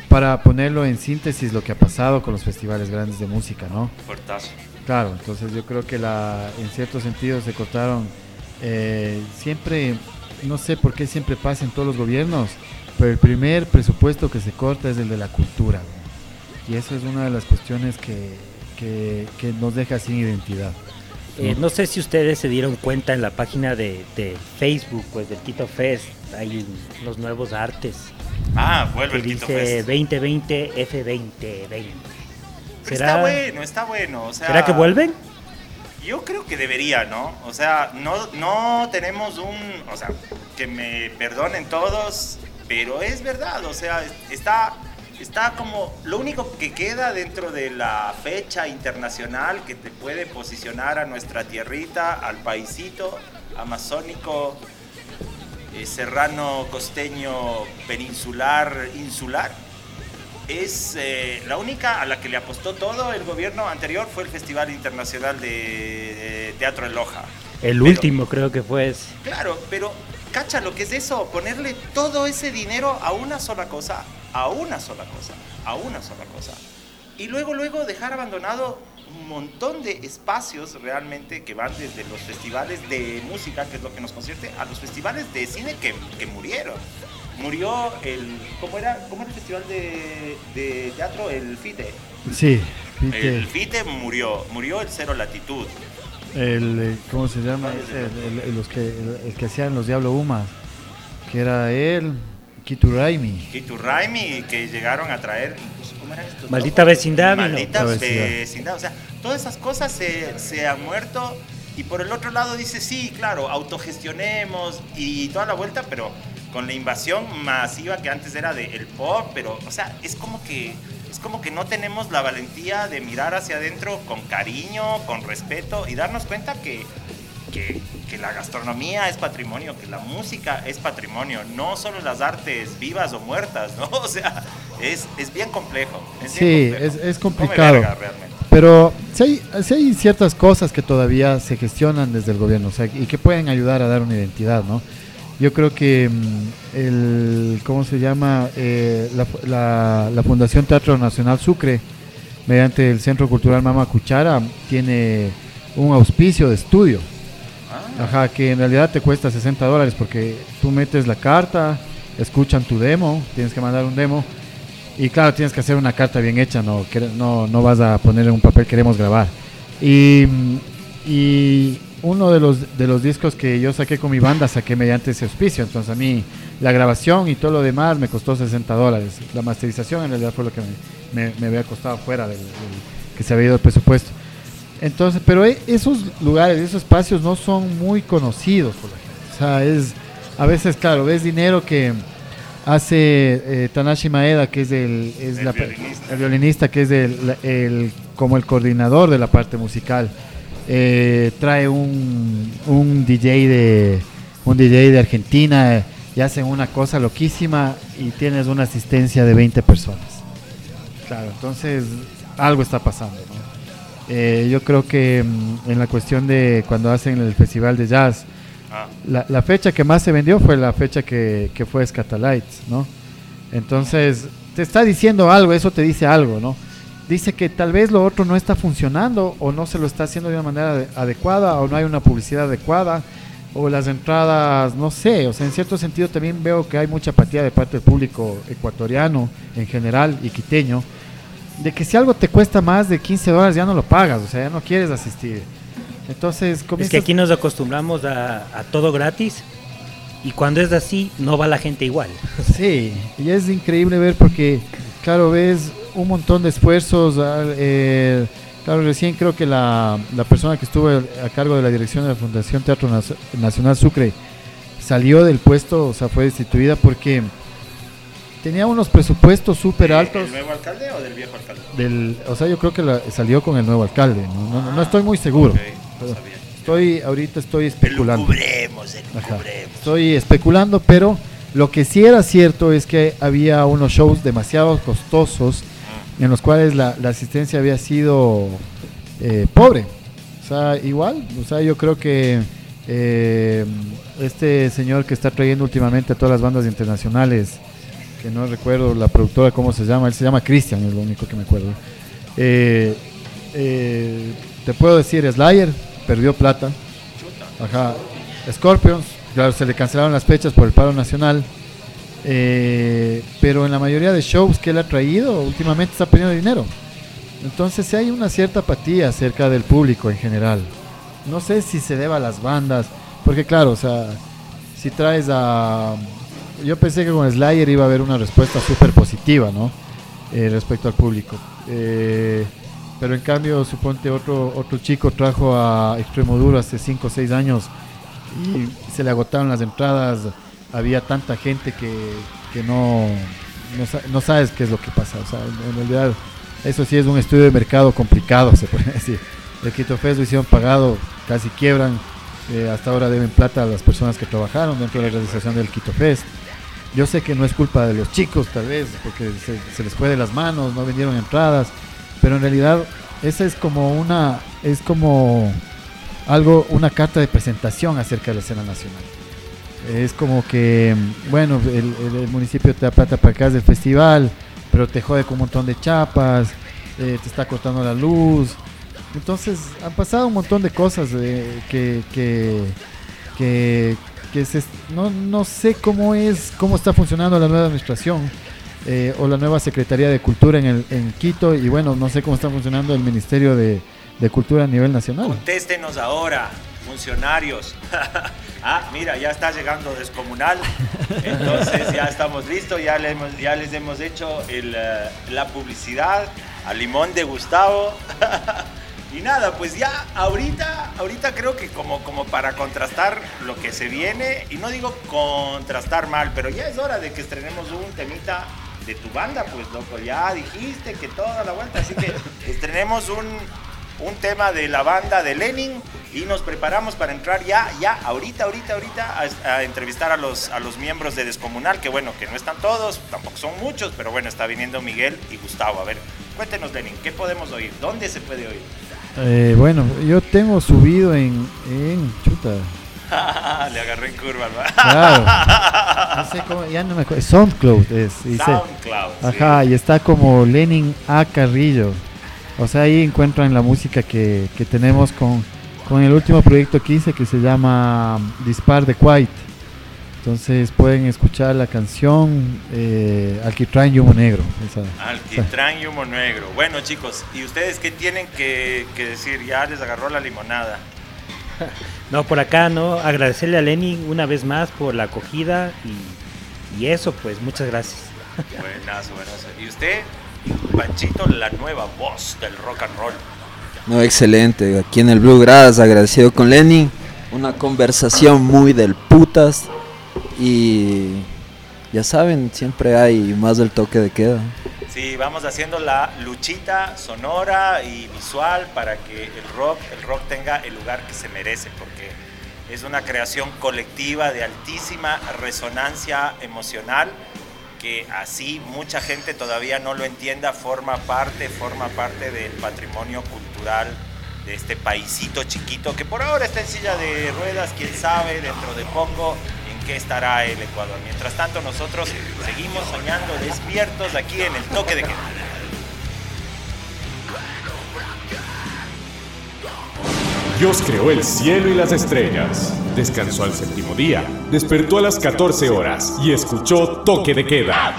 para ponerlo en síntesis lo que ha pasado con los festivales grandes de música, ¿no? Portazo. Claro, entonces yo creo que la, en cierto sentido se cortaron. eh, siempre, no sé por qué siempre pasa en todos los gobiernos, pero el primer presupuesto que se corta es el de la cultura. ¿no? Y eso es una de las cuestiones que, que, que nos deja sin identidad. Eh, no sé si ustedes se dieron cuenta en la página de, de Facebook, pues del Quito Fest, hay los nuevos artes. Ah, vuelve el Quito dice Fest. 2020 F2020. Pero está bueno, está bueno. O sea, ¿Será que vuelven? Yo creo que debería, ¿no? O sea, no, no tenemos un. O sea, que me perdonen todos, pero es verdad. O sea, está, está como. Lo único que queda dentro de la fecha internacional que te puede posicionar a nuestra tierrita, al paisito amazónico, eh, serrano, costeño, peninsular, insular es eh, la única a la que le apostó todo el gobierno anterior fue el Festival Internacional de, Teatro en Loja. El Pero- último creo que fue ese. Claro, pero cacha lo que es eso, ponerle todo ese dinero a una sola cosa, a una sola cosa, a una sola cosa. Y luego, luego dejar abandonado un montón de espacios realmente que van desde los festivales de música, que es lo que nos concierne, a los festivales de cine que, que murieron. Murió el. ¿Cómo era, cómo era el festival de, de teatro? El FITE. Sí, El Fite, murió. Murió el Cero Latitud. el, eh, ¿cómo se llama? El, el- los que, el que hacían los Diablo Humas, que era él, Kituraimi. Kitu Raimi, que llegaron a traer. incluso, ¿Cómo era esto? Maldita vecindad. Maldita La vecindad. vecindad. O sea, todas esas cosas se, se han muerto. Y por el otro lado dice, sí, claro, autogestionemos y toda la vuelta, pero con la invasión masiva que antes era del pop, pero, o sea, es como que es como que no tenemos la valentía de mirar hacia adentro con cariño, con respeto y darnos cuenta que, que, que la gastronomía es patrimonio, que la música es patrimonio, no solo las artes vivas o muertas, ¿no? O sea, es, es bien complejo. Es bien Sí, complejo. es, es complicado. verga, realmente. pero sí hay, sí hay ciertas cosas que todavía se gestionan desde el gobierno o sea, y que pueden ayudar a dar una identidad, ¿no? Yo creo que mm, el, ¿cómo se llama? Eh, la, la- la Fundación Teatro Nacional Sucre, mediante el Centro Cultural Mama Cuchara, tiene un auspicio de estudio. Ajá, que en realidad te cuesta 60 dólares porque tú metes la carta, escuchan tu demo, tienes que mandar un demo y claro, tienes que hacer una carta bien hecha, no, no, no vas a poner en un papel queremos grabar. Y, y uno de los, de los discos que yo saqué con mi banda saqué mediante ese auspicio, entonces a mí la grabación y todo lo demás me costó 60 dólares. La masterización en realidad fue lo que me, me- me había costado fuera del- que se había ido el presupuesto. Entonces, pero e- esos lugares, esos espacios no son muy conocidos por la gente. O sea, es a veces, claro, ves dinero que hace eh, Tanashi Maeda, que es, el, es El la- violinista. el violinista, que es el, el- como el coordinador de la parte musical. Eh, trae un, un DJ de un DJ de Argentina eh, y hacen una cosa loquísima y tienes una asistencia de 20 personas. Claro, entonces algo está pasando. ¿no? Eh, yo creo que mm, en la cuestión de cuando hacen el festival de jazz, Ah. la, la fecha que más se vendió fue la fecha que, que fue Scatalites, ¿no? Entonces, te está diciendo algo, eso te dice algo, ¿no? Dice que tal vez lo otro no está funcionando o no se lo está haciendo de una manera ade- adecuada o no hay una publicidad adecuada o las entradas, no sé, o sea, en cierto sentido también veo que hay mucha apatía de parte del público ecuatoriano en general y quiteño, de que si algo te cuesta más de 15 dólares ya no lo pagas, o sea, ya no quieres asistir. Entonces, Es que aquí nos acostumbramos a, a todo gratis y cuando es así no va la gente igual. Sí, y es increíble ver porque, claro, ves un montón de esfuerzos. ah, eh, claro, recién creo que la, la persona que estuvo a cargo de la dirección de la Fundación Teatro Nac- Nacional Sucre salió del puesto, o sea, fue destituida porque tenía unos presupuestos súper altos. ¿El nuevo alcalde o del viejo alcalde? Del, o sea, yo creo que la- salió con el nuevo alcalde. No, no- no estoy muy seguro. pero estoy ahorita estoy especulando. Ajá. Estoy especulando, pero lo que sí era cierto es que había unos shows demasiado costosos en los cuales la, la asistencia había sido eh, pobre. O sea, igual, o sea, yo creo que eh, este señor que está trayendo últimamente a todas las bandas internacionales, que no recuerdo la productora cómo se llama, él se llama Christian, es lo único que me acuerdo. Eh, eh, te puedo decir, Slayer perdió plata. Ajá. Scorpions, claro, se le cancelaron las fechas por el paro nacional. Eh, pero en la mayoría de shows que él ha traído, últimamente está perdiendo dinero. Entonces sí hay una cierta apatía acerca del público en general. No sé si se deba a las bandas, porque claro, o sea, si traes a... Yo pensé que con Slayer iba a haber una respuesta súper positiva, ¿no? Eh, respecto al público. Eh, pero en cambio, suponte otro, otro chico trajo a Extremo Duro hace 5 o 6 años y se le agotaron las entradas. Había tanta gente que, que no, no, sa- no sabes qué es lo que pasa. O sea, en, realidad, eso sí es un estudio de mercado complicado, se puede decir. El Quito Fest lo hicieron pagado, casi quiebran. eh, hasta ahora deben plata a las personas que trabajaron dentro de la realización del Quito Fest. Yo sé que no es culpa de los chicos, tal vez, porque se, les fue de las manos, no vendieron entradas, pero en realidad esa es como una, es como algo, una carta de presentación acerca de la escena nacional. Es como que, bueno, el municipio te da plata para acá del festival, pero te jode con un montón de chapas, eh, te está cortando la luz. Entonces, han pasado un montón de cosas eh, que, que, que, que se- no, no sé cómo es, cómo está funcionando la nueva administración eh, o la nueva Secretaría de Cultura en, el, en Quito y bueno, no sé cómo está funcionando el Ministerio de, de Cultura a nivel nacional. Contéstenos ahora, funcionarios. ah, mira, ya está llegando Descomunal. Entonces ya estamos listos, ya, le hemos- ya les hemos hecho el, eh, la publicidad al limón de Gustavo. y nada, pues ya ahorita, ahorita creo que como, como para contrastar lo que se viene, y no digo contrastar mal, pero ya es hora de que estrenemos un temita de tu banda, pues loco, ya dijiste que toda la vuelta, así que estrenemos un, un tema de la banda de Lenin y nos preparamos para entrar ya, ya, ahorita, ahorita, ahorita a, a entrevistar a los, a los miembros de Descomunal, que bueno, que no están todos, tampoco son muchos, pero bueno, está viniendo Miguel y Gustavo, a ver, Cuéntenos, Lenin, ¿qué podemos oír? ¿Dónde se puede oír? Eh, bueno, yo tengo subido en, en chuta. Le agarré en curva, ¿no? Claro. No sé cómo, ya no me acuerdo. SoundCloud es. dice. SoundCloud, sí. Ajá, y está como Lenin A. Carrillo. O sea, ahí encuentran la música que, que tenemos con, con el último proyecto que hice que se llama Dispar de White. Entonces pueden escuchar la canción eh, Alquitrán y Humo Negro. esa- Alquitrán y humo negro. Bueno, chicos, ¿y ustedes qué tienen que, que decir? Ya les agarró la limonada. No, por acá, ¿no? Agradecerle a Lenin una vez más por la acogida y, y eso, pues, muchas gracias. Buenazo, buenazo. ¿Y usted, Panchito, la nueva voz del rock and roll? No, excelente. Aquí en el Bluegrass, agradecido con Lenin. Una conversación muy del putas. Y ya saben, siempre hay más del toque de queda. Sí, vamos haciendo la luchita sonora y visual para que el rock, el rock tenga el lugar que se merece, porque es una creación colectiva de altísima resonancia emocional que así mucha gente todavía no lo entienda, forma parte, forma parte del patrimonio cultural de este paisito chiquito que por ahora está en silla de ruedas, quién sabe dentro de poco qué estará el Ecuador. Mientras tanto nosotros seguimos soñando despiertos aquí en el toque de queda. Dios creó el cielo y las estrellas, descansó al séptimo día, despertó a las 14 horas y escuchó toque de queda.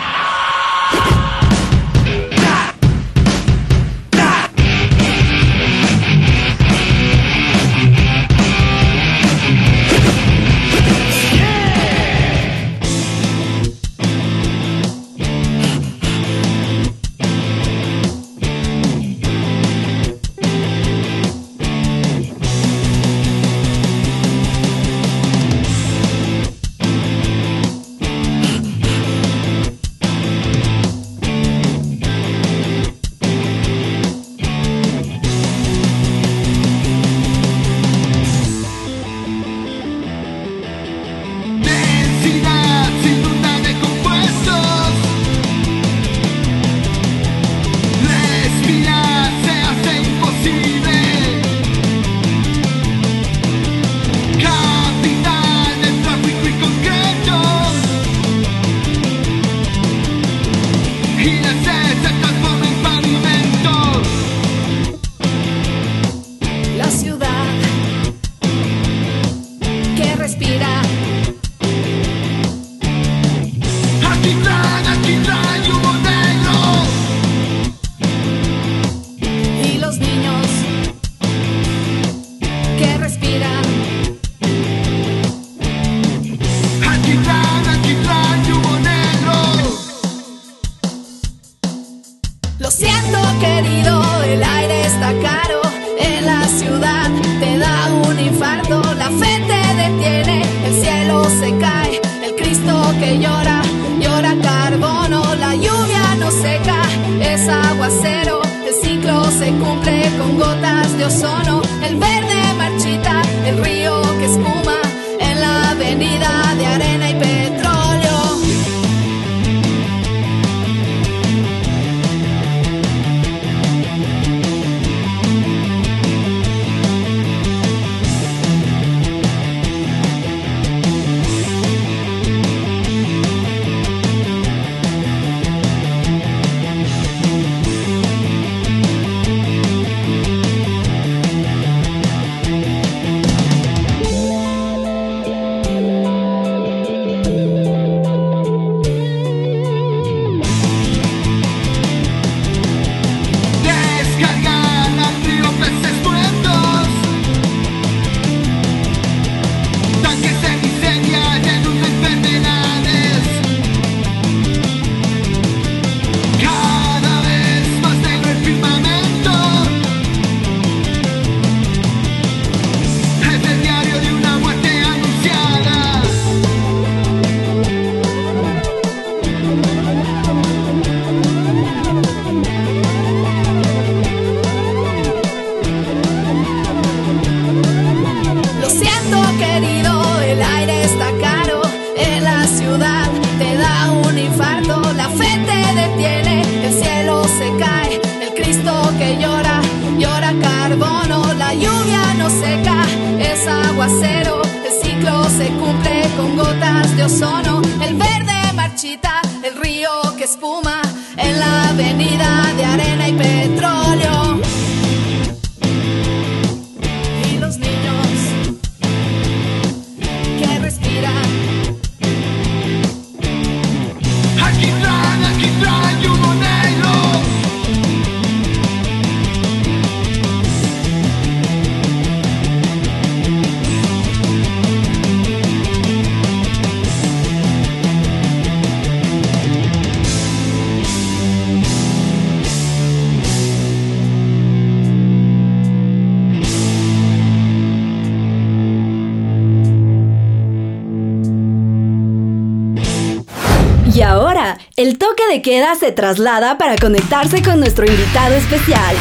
Queda se traslada para conectarse con nuestro invitado especial.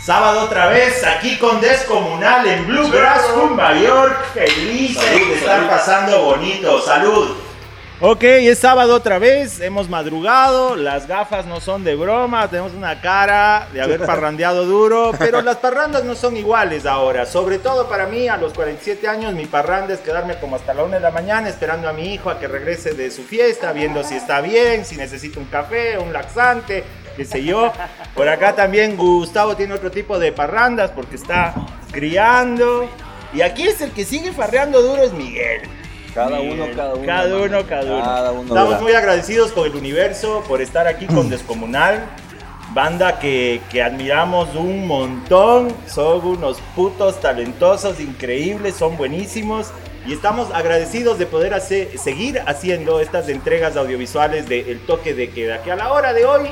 Sábado otra vez aquí con Descomunal en Bluegrass, Cuba York. Felices de estar pasando bonito. Salud. Ok, es sábado otra vez, hemos madrugado, las gafas no son de broma, tenemos una cara de haber parrandeado duro, pero las parrandas no son iguales ahora, sobre todo para mí a los 47 años mi parranda es quedarme como hasta la 1 de la mañana esperando a mi hijo a que regrese de su fiesta, viendo si está bien, si necesita un café, un laxante, qué sé yo. Por acá también Gustavo tiene otro tipo de parrandas porque está criando. Y aquí es el que sigue farreando duro es Miguel. Cada uno, cada uno, Cada uno, cada uno. Cada uno Estamos muy agradecidos con el universo por estar aquí con Descomunal. Banda que, que admiramos un montón. Son unos putos talentosos, increíbles, son buenísimos. Y estamos agradecidos de poder hacer, seguir haciendo estas entregas audiovisuales de El Toque de Queda. Que a la hora de hoy,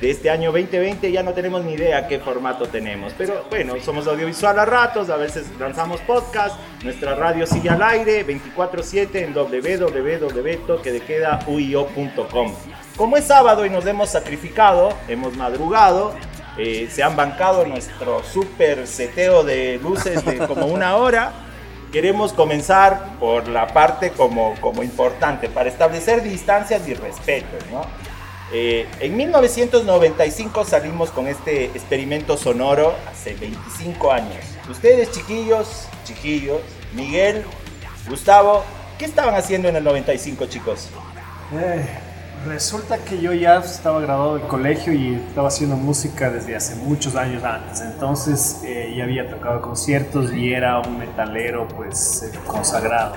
de este año 2020, ya no tenemos ni idea qué formato tenemos. Pero bueno, somos audiovisual a ratos, a veces lanzamos podcast. Nuestra radio sigue al aire 24-7 en www.toquedequedauio.com. Como es sábado y nos hemos sacrificado, hemos madrugado, eh, se han bancado nuestro super seteo de luces de como una hora. Queremos comenzar por la parte como, como importante, para establecer distancias y respetos, ¿no? Eh, en 1995 salimos con este experimento sonoro hace 25 años. Ustedes, chiquillos, chiquillos, Miguel, Gustavo, ¿qué estaban haciendo en el 95, chicos? Eh, resulta que yo ya estaba graduado del colegio y estaba haciendo música desde hace muchos años antes. Entonces eh, ya había tocado conciertos y era un metalero pues consagrado.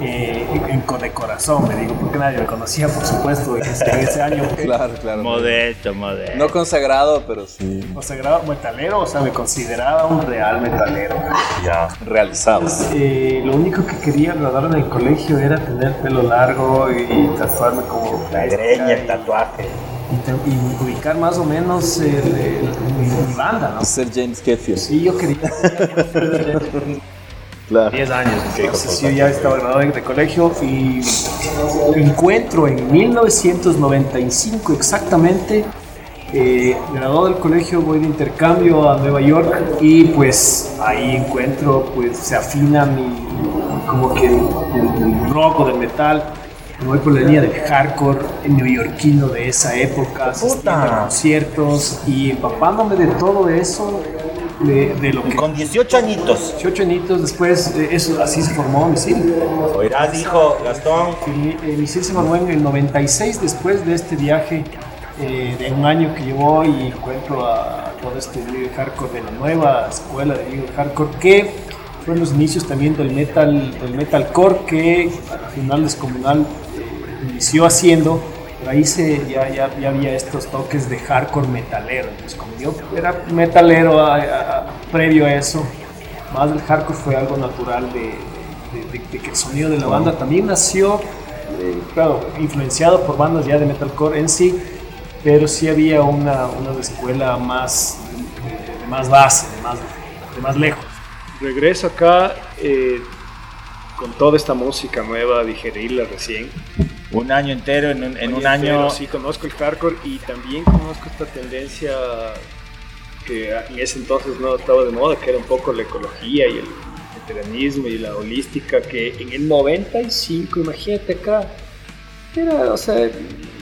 Eh, en, en- de corazón, me digo, porque nadie me conocía, por supuesto, en ese, año. Claro, claro. Modesto, modesto. No consagrado, pero sí. Consagrado metalero, o sea, me consideraba un real metalero. Ya. Realizado. Eh, lo único que quería graduar en el colegio era tener pelo largo y tatuarme como La greña, el tatuaje. y, te- y ubicar más o menos el- el- mi, mi banda, ¿no? Ser James Hetfield. Sí, yo quería. Claro. 10 años. Entonces yo ya estaba graduado de, colegio y encuentro en 1995 exactamente, eh, graduado del colegio, voy de intercambio a Nueva York y pues ahí encuentro, pues se afina mi, como que el, rock o del metal. Me voy por la línea del hardcore neoyorquino de esa época, asistiendo a conciertos y empapándome de todo eso, de, de lo que... Con 18 añitos. 18 añitos después, eh, eso, así se formó Misil. Oirás, dijo Gastón. Eh, Misil se formó en el 96 después de este viaje eh, de un año que llevó y encuentro a todo este líder hardcore de la nueva escuela de líder hardcore que fue los inicios también del metal del metalcore que al final descomunal eh, inició haciendo pero ahí se, ya, ya, ya había estos toques de hardcore metalero entonces como yo era metalero a- a- a- previo a eso más del hardcore fue algo natural de, de- de- de que el sonido de la banda también nació, eh, claro, influenciado por bandas ya de metalcore en sí, pero sí había una, una escuela más, de, de más base, de más, de más lejos. Regreso acá eh, con toda esta música nueva, digerirla recién. Un año entero, en un, en un año. pero Sí, conozco el hardcore y también conozco esta tendencia que en ese entonces no estaba de moda, que era un poco la ecología y el vegetarianismo y la holística, que en el 95, imagínate acá, era, o sea,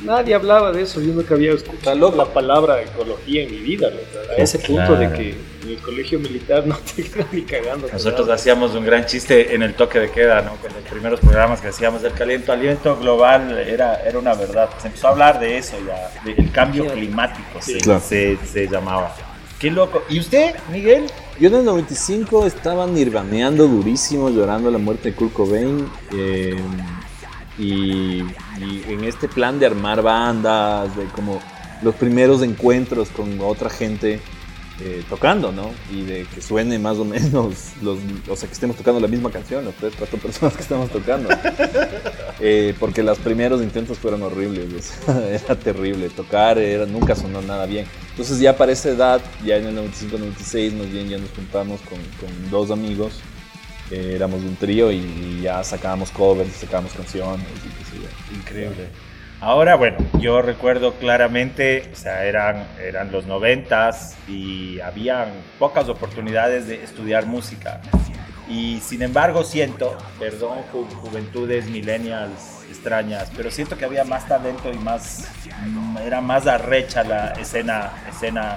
nadie hablaba de eso. Yo nunca había escuchado la palabra ecología en mi vida. loco. A ese punto de que en el colegio militar no te ni cagando. Nosotros hacíamos un gran chiste en el toque de queda, ¿no? Con los primeros programas que hacíamos del calentamiento global era, era una verdad. Se empezó a hablar de eso ya, del cambio climático se, Claro. se, se llamaba. Qué loco. ¿Y usted, Miguel? Yo en el 95 estaba nirvaneando durísimo, llorando la muerte de Kurt Cobain. eh, y, y en este plan de armar bandas, de como los primeros encuentros con otra gente eh, tocando, ¿no? Y de que suene más o menos, los, o sea, que estemos tocando la misma canción, las tres, cuatro personas que estamos tocando. Eh, porque los primeros intentos fueron horribles, era terrible, tocar era, nunca sonó nada bien. Entonces ya para esa edad, ya en el 95-96, más bien ya nos juntamos con, con dos amigos, eh, éramos un trío y, y ya sacábamos covers, sacábamos canciones y qué sé yo. Increíble. Ahora, bueno, yo recuerdo claramente, o sea, eran, eran los noventas y habían pocas oportunidades de estudiar música. Y sin embargo siento, perdón, ju- juventudes millennials extrañas, pero siento que había más talento y más, era más arrecha la escena, escena.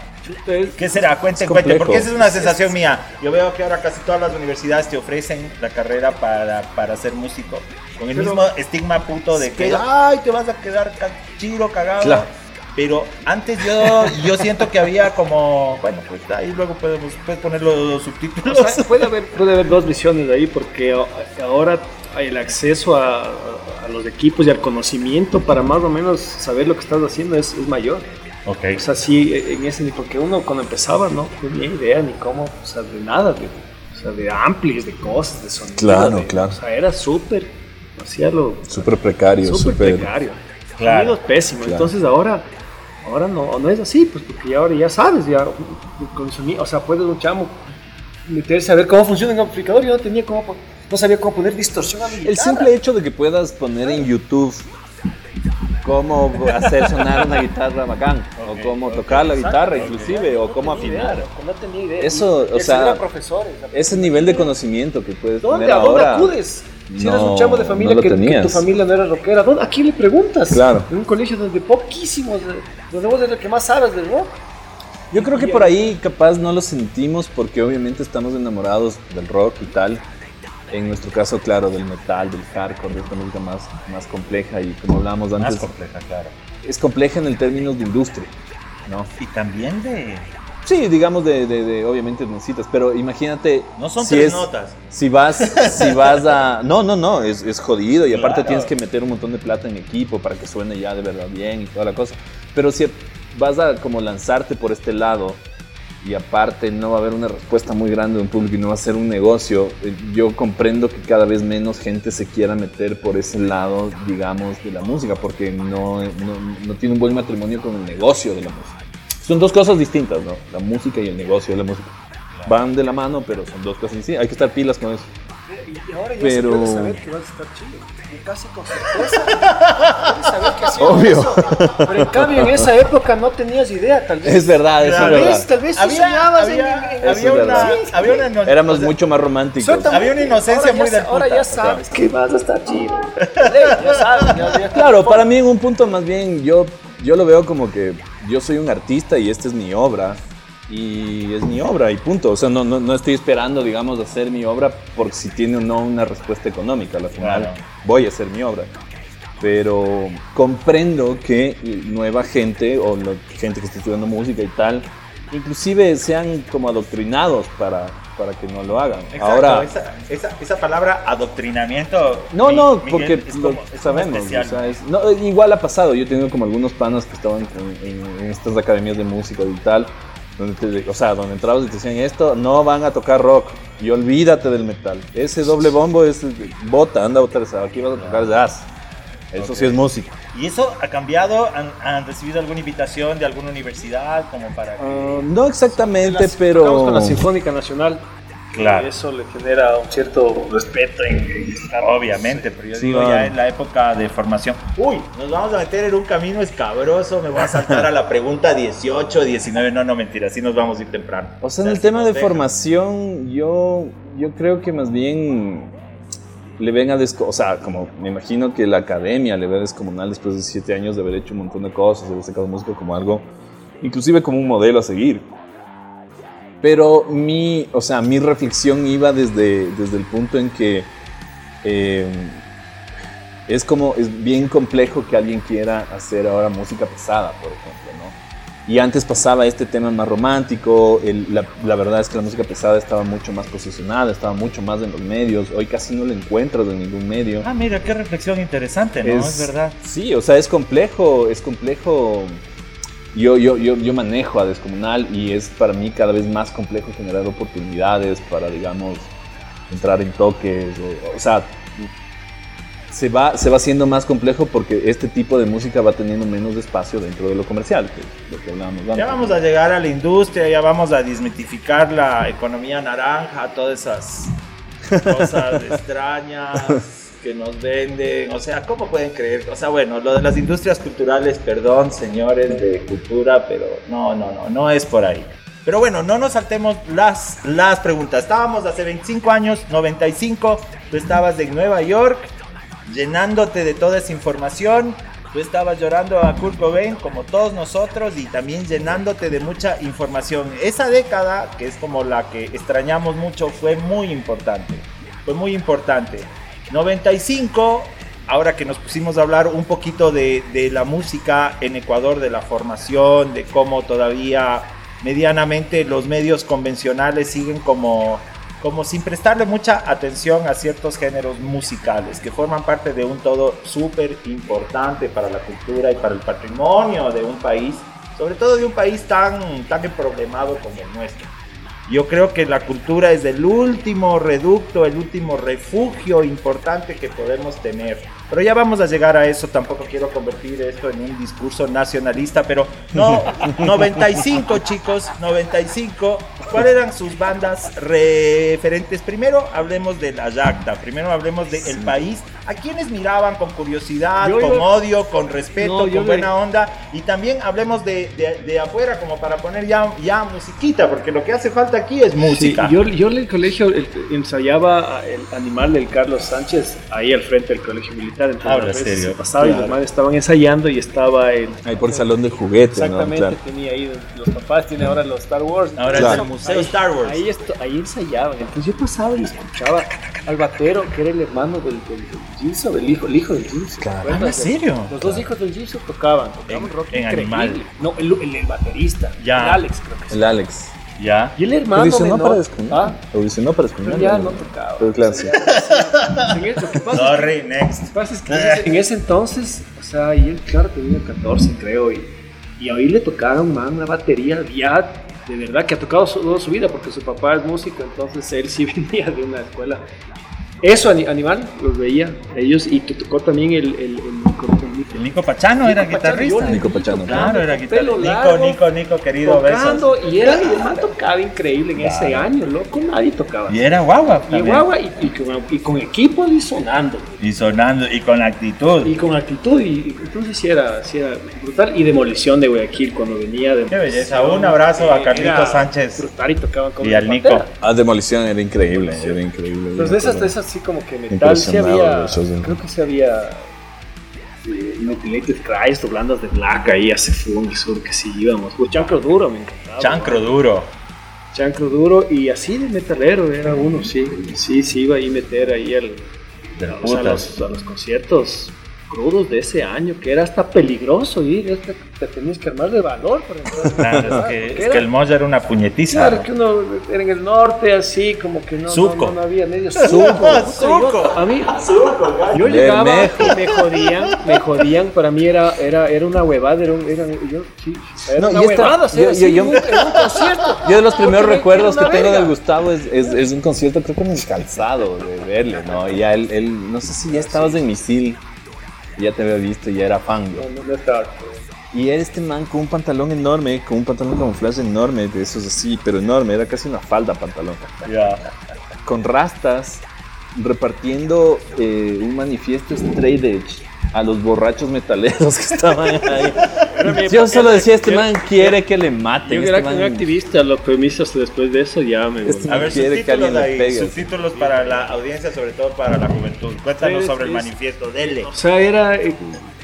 ¿Qué será? Cuenten, cuenten, porque esa es una sensación mía. Yo veo que ahora casi todas las universidades te ofrecen la carrera para, para ser músico, con el Pero- mismo estigma puto de que, ay, te vas a quedar chiro, cagado. Claro. Pero antes yo, yo siento que había como, bueno, pues ahí luego podemos puedes poner los subtítulos. O sea, puede, haber, puede haber dos visiones ahí porque ahora el acceso a, a los equipos y al conocimiento para más o menos saber lo que estás haciendo es, es mayor. Ok. O sea, sí, en ese porque uno cuando empezaba no tenía idea ni cómo, o sea, de nada, de, o sea, de amplis, de cosas, de sonido. Claro, de- claro. O sea, era súper, hacía lo Súper precario, súper súper... precario. Claro. Sonidos pésimos. Claro. Entonces ahora, ahora no, no es así, pues porque ya ahora ya sabes, ya con sonido, o sea, puede un chamo meterse a ver cómo funciona un amplificador. Yo no tenía cómo, no sabía cómo poner distorsión a mi El guitarra. simple hecho de que puedas poner en YouTube cómo hacer sonar una guitarra bacán, o cómo tocar la guitarra inclusive, o cómo afinar. idea, no tenía idea. Eso, o sea, profesores. Ese nivel de conocimiento que puedes ¿Dónde, tener ¿A dónde ahora. acudes? Si eres un chamo de familia no que, que tu familia no era rockera, ¿dónde- ¿a quién le preguntas? Claro. En un colegio donde poquísimos, de- donde vos eres el que más sabes del rock. Yo creo que por ahí capaz no lo sentimos porque obviamente estamos enamorados del rock y tal. En nuestro caso, claro, del metal, del hardcore, de esta música más, más compleja y como hablábamos Más antes, compleja, claro. es compleja en el términos de industria, ¿no? Y también de... Sí, digamos de, de, de- obviamente necesitas, pero imagínate No son si tres es- notas. Si vas, si vas a, no, no, no, es, es jodido y aparte Claro. tienes que meter un montón de plata en equipo para que suene ya de verdad bien y toda la cosa. Pero si vas a como lanzarte por este lado y aparte no va a haber una respuesta muy grande de un público y no va a ser un negocio, eh, yo comprendo que cada vez menos gente se quiera meter por ese lado, digamos, de la música, porque no, no, no tiene un buen matrimonio con el negocio de la música. Son dos cosas distintas, ¿no? La música y el negocio de la música. Van de la mano, pero son dos cosas distintas. Hay que estar pilas con eso. Y ahora ya Pero- se puede saber que vas a estar chido. Y Casi con certeza. Saber que Obvio. eso. Pero en cambio en esa época no tenías idea, tal vez. Es verdad, eso Tal es vez, verdad. tal vez sí Había- soñabas había- en- en- había es una, verdad. había una ino- Éramos o sea, mucho más románticos. Había una inocencia ahora muy ya, del Ahora puta, ya sabes que vas a estar chido. Ya sabes, ya- ya- Claro, para mí en un punto más bien yo, yo lo veo como que yo soy un artista y esta es mi obra. Y es mi obra y punto. O sea, no, no, no estoy esperando, digamos, hacer mi obra por si tiene o no una respuesta económica. Al final Claro. voy a hacer mi obra. Pero comprendo que nueva gente o la gente que está estudiando música y tal, inclusive sean como adoctrinados para, para que no lo hagan. Exacto, Ahora, esa, esa, esa palabra adoctrinamiento. No, Mi- no, porque es lo como- es como sabemos. o sea, es- no, igual ha pasado. Yo he tenido como algunos panas que estaban en, en- en estas academias de música y tal. Donde te- o sea, donde entrabas y te decían esto, no van a tocar rock. Y olvídate del metal. Ese doble bombo es bota, anda a botar. Aquí vas a tocar jazz. Eso sí es música. ¿Y eso ha cambiado? ¿Han, han recibido alguna invitación de alguna universidad como para que... Ah, no exactamente, pero. con la Sinfónica Nacional. Claro. Y eso le genera un cierto respeto. En, en- Obviamente, pero yo digo ya en la época de formación. Uy, nos vamos a meter en un camino escabroso, me voy a saltar a la pregunta 18, 19, no, no, mentira, así nos vamos a ir temprano. O sea, en el tema de formación, yo, yo creo que más bien le ven a desco o sea, como me imagino que la academia le ve a descomunal después de siete años de haber hecho un montón de cosas, de haber sacado música como algo, inclusive como un modelo a seguir. Pero mi, o sea, mi reflexión iba desde, desde el punto en que eh, es como, es bien complejo que alguien quiera hacer ahora música pesada, por ejemplo, ¿no? Y antes pasaba este tema más romántico, el- la, la verdad es que la música pesada estaba mucho más posicionada, estaba mucho más en los medios, hoy casi no la encuentras en ningún medio. Ah, mira, qué reflexión interesante, ¿no? Es, verdad. Sí, o sea, es complejo, es complejo. Yo, yo, yo, yo manejo a Descomunal y es para mí cada vez más complejo generar oportunidades para, digamos, entrar en toques. O, o sea, se va, se va haciendo más complejo porque este tipo de música va teniendo menos espacio dentro de lo comercial, que es lo que hablábamos antes. Ya vamos a llegar a la industria, ya vamos a desmitificar la economía naranja, todas esas cosas extrañas que nos venden. O sea, ¿cómo pueden creer? O sea, bueno, lo de las industrias culturales, perdón, señores de cultura, pero no, no, no, no es por ahí. Pero bueno, no nos saltemos las, las preguntas. Estábamos hace 25 años, 95, tú estabas en Nueva York, llenándote de toda esa información. Tú estabas llorando a Kurt Cobain como todos nosotros y también llenándote de mucha información. Esa década, que es como la que extrañamos mucho, fue muy importante. Fue muy importante. 95, ahora que nos pusimos a hablar un poquito de, de la música en Ecuador, de la formación, de cómo todavía medianamente los medios convencionales siguen como como sin prestarle mucha atención a ciertos géneros musicales que forman parte de un todo súper importante para la cultura y para el patrimonio de un país, sobre todo de un país tan, tan problemado como el nuestro. Yo creo que la cultura es el último reducto, el último refugio importante que podemos tener. Pero ya vamos a llegar a eso, tampoco quiero convertir esto en un discurso nacionalista, pero no, 95 chicos, 95. ¿Cuáles eran sus bandas referentes? Primero hablemos de la Yacta, primero hablemos de El País. ¿A quienes miraban con curiosidad, Yo con iba- odio, con respeto, No, con buena onda? Y también hablemos de, de- de afuera, como para poner ya, ya musiquita, porque lo que hace falta aquí es música. Sí, yo, yo en el colegio ensayaba el animal del Carlos Sánchez ahí al frente del colegio militar. Entonces, Habla a veces serio. se pasaba y Claro. los madres estaban ensayando y estaba el. Ahí por el salón de juguetes, ¿no? Exactamente, Claro. tenía ahí los papás, tiene ahora los Star Wars. Ahora es el Museo ahí, Star Wars. Ahí, esto- ahí ensayaban. Entonces yo pasaba y escuchaba al batero, que era el hermano del, del, del Gilso, del hijo, el hijo del Gilso. Claro. ¿te acuerdas? Ah, ¿en serio? Los dos hijos del Gilso tocaban, tocaban rock en increíble. Animal. No, el, el, el baterista, Ya. el Alex creo que sí. El Alex. Ya. Y el hermano Audicionó menor- para Descomunal. Ah, Audicionó para Descomunal. pero ya no tocaba. Pero claro, sí. Es que- Sorry, next. Lo que pasa es que en ese- en ese entonces, o sea, y él, claro, tenía 14, creo, y, y a oírle tocar a un man una batería ya de verdad que ha tocado su- toda su vida, porque su papá es músico, entonces él sí venía de una escuela. Eso, ani- Animal, los veía ellos, y te tocó también el, el, el, El Nico Pachano era guitarrista. Nico Pachano. Claro, era guitarrista. Nico, Nico, Nico, querido, tocando, besos. y era, y man tocaba increíble en ese año, loco, nadie tocaba. Y era guagua. Y también. guagua, y, y con, y con equipo y sonando. Y sonando, y con actitud. Y con actitud, y, y entonces sí era, sí era brutal. Y demolición de Guayaquil cuando venía de. Qué belleza. Un abrazo a Eh, Carlitos era Sánchez. Brutal y tocaban con Y al Nico. Ah, Demolición era increíble, era increíble. Entonces, de esas, de esas sí, como que metal, sí había. Creo que sí había. Mutilated Christ o bandas de Black ahí hace Fun y Sur que sí íbamos. Pues Chancro Duro me encantaba. Chancro duro. Chancro Duro y así de metalero era uno, sí. Sí, sí iba ahí a meter ahí el, Del a, los, a los conciertos crudos de ese año, que era hasta peligroso ir, es que te tenías que armar de valor entrar. Claro, es que, Porque es que el Moya era una puñetiza. Claro, que uno era en el norte, así como que no, no, Suco. no, no había medio Suco. suco. Suco. Yo- a mí, yo llegaba y me jodían, me jodían, para mí era, era, era una huevada, era, un, era yo, sí, era No, una esta- huevada, yo- era yo- un- era un concierto. Yo de los primeros Porque recuerdos que tengo del Gustavo es, es, es un concierto, creo que en el calzado, de verle, ¿no? Y ya él, él, no sé si ya estabas en Misil, ya te había visto, ya era fan. yo. No, no, no estaba. Y era este man con un pantalón enorme, con un pantalón camuflaje enorme, de esos así, pero enorme, era casi una falda pantalón. Con rastas, repartiendo eh, un manifiesto straight edge a los borrachos metaleros que estaban ahí. Yo solo de- decía, este man quiere que le maten. Yo este era man- un activista, lo que me hizo después de eso ya me volví. A ver, quiere que alguien subtítulos le pegue. subtítulos para la audiencia, sobre todo para la juventud. Cuéntanos sobre el manifiesto, dele. O sea, era, eh,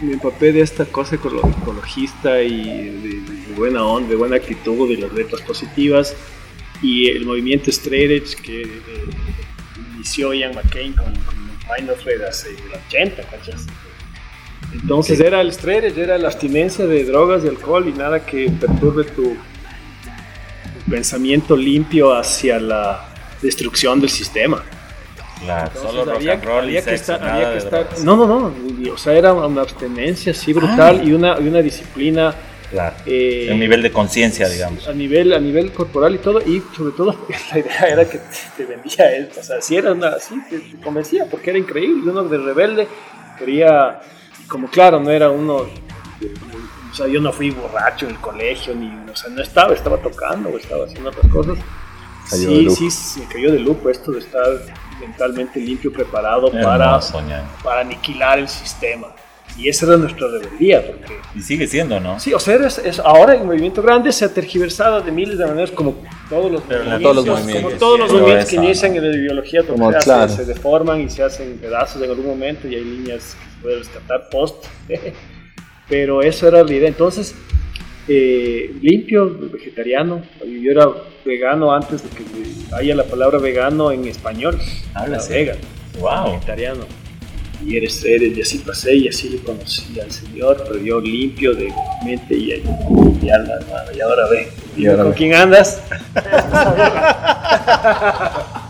me empapé de esta cosa ecolo- ecologista y de, de buena onda, de buena actitud, de las letras positivas. Y el movimiento Straight Edge que eh, inició Ian McCain con, con Mind of Red hace el 80, ¿cachas? Entonces era el Edge, era la abstinencia de drogas y alcohol y nada que perturbe tu, tu pensamiento limpio hacia la destrucción del sistema. Claro, Entonces, solo rock and roll y había que sexo, estar, había que no, no, no, o sea, era una abstinencia así brutal Ah. y una, y una disciplina Claro. eh, Un nivel de conciencia, digamos. a nivel, a nivel corporal y todo, y sobre todo la idea era que te, vendía él, o sea, si era una, así, te, te convencía, porque era increíble, uno de rebelde quería, como claro, no era uno, o sea, yo no fui borracho en el colegio, ni, o sea, no estaba, estaba tocando o estaba haciendo otras cosas. Sí, sí, me cayó de lujo esto de estar mentalmente limpio, preparado Hermoso, para, ñaño. para aniquilar el sistema. Y esa era nuestra rebeldía, porque Y sigue siendo, ¿no? Sí, o sea, es, es- ahora el movimiento grande se ha tergiversado de miles de maneras, como todos los Pero en movimientos, todos los como movimientos. todos los movimientos que esa, inician en la ideología, Como se, se deforman y se hacen pedazos en algún momento y hay líneas pueden rescatar post. Pero eso era la idea. Entonces, eh, limpio, vegetariano. Yo era vegano antes de que haya la palabra vegano en español. Habla Era así. vegan, Wow. vegetariano. Y eres, eres, y así pasé y así le conocí al Señor, pero yo limpio de mente y, y alma, hermano. Y ahora ve, Y ahora ¿con ve. quién andas?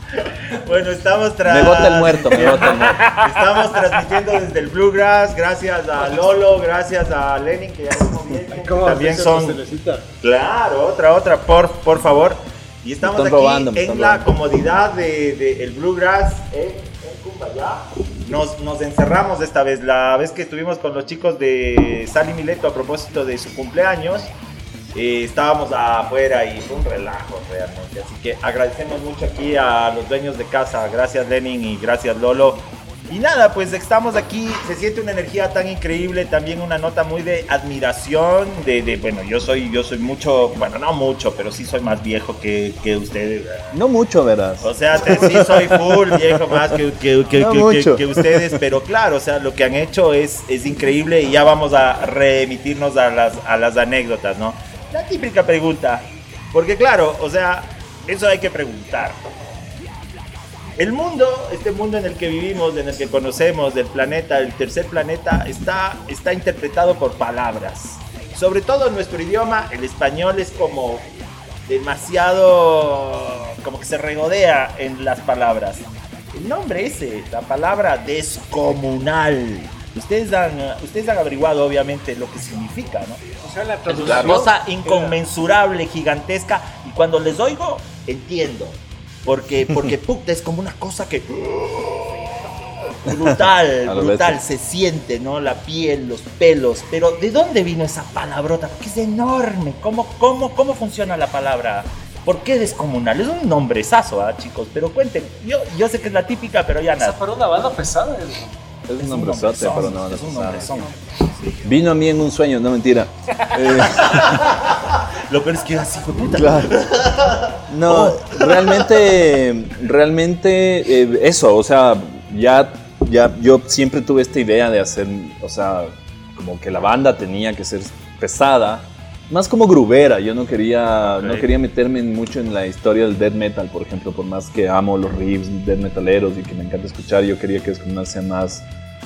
Bueno, estamos tras... Me bota el muerto, me bota el muerto. Estamos transmitiendo desde el Bluegrass, gracias a Lolo, gracias a Lenin, que ya mismo viene. ¿Cómo También son... Claro, otra, otra, por, por favor. Y estamos aquí robando, en la robando. comodidad del de, el Bluegrass en, en Cumbayá. Nos, nos encerramos esta vez, la vez que estuvimos con los chicos de Sally Mileto a propósito de su cumpleaños. Eh, estábamos afuera y fue un relajo realmente. Así que agradecemos mucho aquí a los dueños de casa. Gracias Lenin y gracias Lolo. Y nada, pues estamos aquí, se siente una energía tan increíble, también una nota muy de admiración, de, de- bueno, yo soy, yo soy mucho, bueno, no mucho, pero sí soy más viejo que, que ustedes. No mucho, verás. O sea, te- sí soy full viejo más que, que- que- No que- mucho. que- que ustedes, pero claro, o sea, lo que han hecho es, es increíble y ya vamos a remitirnos a las, a las anécdotas, ¿no? La típica pregunta, porque claro, o sea, eso hay que preguntar. El mundo, este mundo en el que vivimos, en el que conocemos, del planeta, el tercer planeta, está, está interpretado por palabras. Sobre todo en nuestro idioma, el español es como demasiado, como que se regodea en las palabras. El nombre ese, la palabra descomunal. Ustedes han, ustedes han averiguado obviamente lo que significa, ¿no? O sea, la Es una cosa era- inconmensurable, gigantesca, y cuando les oigo, entiendo. Porque, porque puta, es como una cosa que. Brutal, brutal, se siente, ¿no? La piel, los pelos. Pero, ¿de dónde vino esa palabrota? Porque es enorme. ¿Cómo, cómo, cómo funciona la palabra? ¿Por qué descomunal? Es un nombrezazo, ¿ah, chicos? Pero cuenten. Yo, yo sé que es la típica, pero ya nada. para una banda pesada. Es un un nombrezote, nombrezón, pero no, no es un nombrezón. Vino a mí en un sueño, no mentira. Eh, Lo peor es que así fue puta. Claro. No, realmente, realmente eh, eso, o sea, ya, ya yo siempre tuve esta idea de hacer, o sea, como que la banda tenía que ser pesada, más como grubera. Yo no quería, no Ok. quería meterme mucho en la historia del death metal, por ejemplo, por más que amo los riffs death metaleros y que me encanta escuchar, yo quería que Descomunal sea más,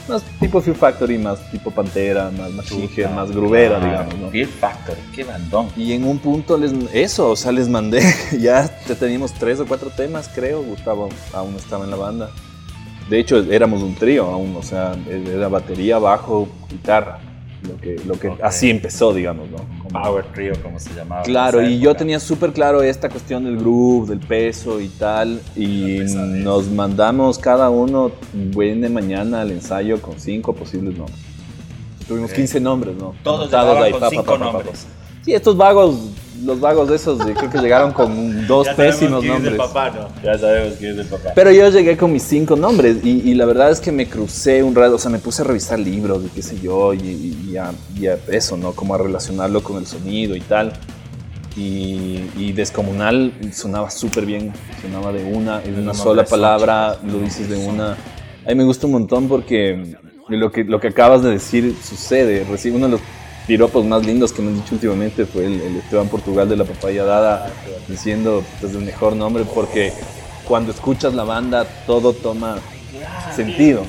más tipo Fear Factory, más tipo Pantera, más Machine Head, más grubera, digamos, ¿no? Fear Factor, qué bandón. Y en un punto les eso, o sea, les mandé, ya te- teníamos tres o cuatro temas, creo, Gustavo aún estaba en la banda. De hecho, éramos un trío aún, o sea, era batería, bajo, guitarra, lo que, lo que Ok. así empezó, digamos, ¿no? Power Trio, como se llamaba. Claro, y yo tenía súper claro esta cuestión del groove, del peso y tal, y nos mandamos cada uno buen de mañana al ensayo con cinco posibles nombres. Tuvimos Ok. 15 nombres, ¿no? Todos ahí, con pa, cinco pa, pa. nombres. Sí, estos vagos los vagos de esos, creo que llegaron con dos Ya pésimos quién es el nombres. papá, ¿no? Ya sabemos quién es el papá. Pero yo llegué con mis cinco nombres y, y la verdad es que me crucé un rato, o sea, me puse a revisar libros y qué sé yo, y, y- a, y a eso, ¿no? Como a relacionarlo con el sonido y tal. Y, Descomunal sonaba súper bien, sonaba de una, en una sola palabra, lo dices de una. A mí me gusta un montón porque lo que, lo que acabas de decir sucede. Recibo uno de los piropos más lindos que me han dicho últimamente fue el, el Esteban Portugal de la Papaya Dada diciendo es el mejor nombre porque cuando escuchas la banda todo toma sentido.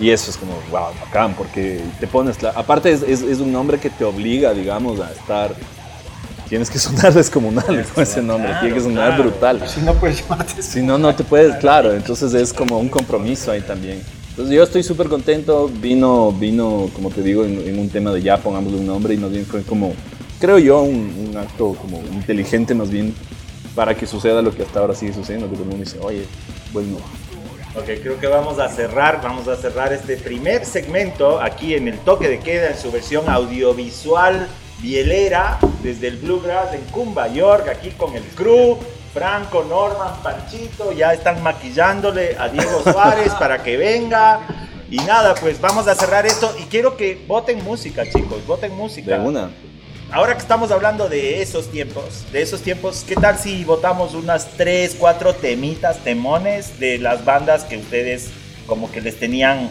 Y eso es como, wow, bacán, porque te pones... Aparte es, es, es un nombre que te obliga, digamos, a estar... Tienes que sonar descomunal con ese nombre, tiene que sonar claro. brutal. Si no puedes llamarte. Si no, no te puedes, claro. Entonces es como un compromiso ahí también. Yo estoy súper contento. Vino, vino, como te digo, en, en un tema de ya pongámosle un nombre y más bien fue como, creo yo, un, un acto como inteligente más bien para que suceda lo que hasta ahora sigue sucediendo. Que todo el mundo dice, oye, bueno, Ok, creo que vamos a cerrar, vamos a cerrar este primer segmento aquí en el toque de queda en su versión audiovisual bielera desde el Bluegrass en Cumba York, aquí con el crew, Franco, Norman, Panchito, ya están maquillándole a Diego Suárez para que venga. Y nada, pues vamos a cerrar esto y quiero que voten música, chicos, voten música. de una. Ahora que estamos hablando de esos tiempos, de esos tiempos, ¿qué tal si votamos unas 3, 4 temitas, temones de las bandas que ustedes como que les tenían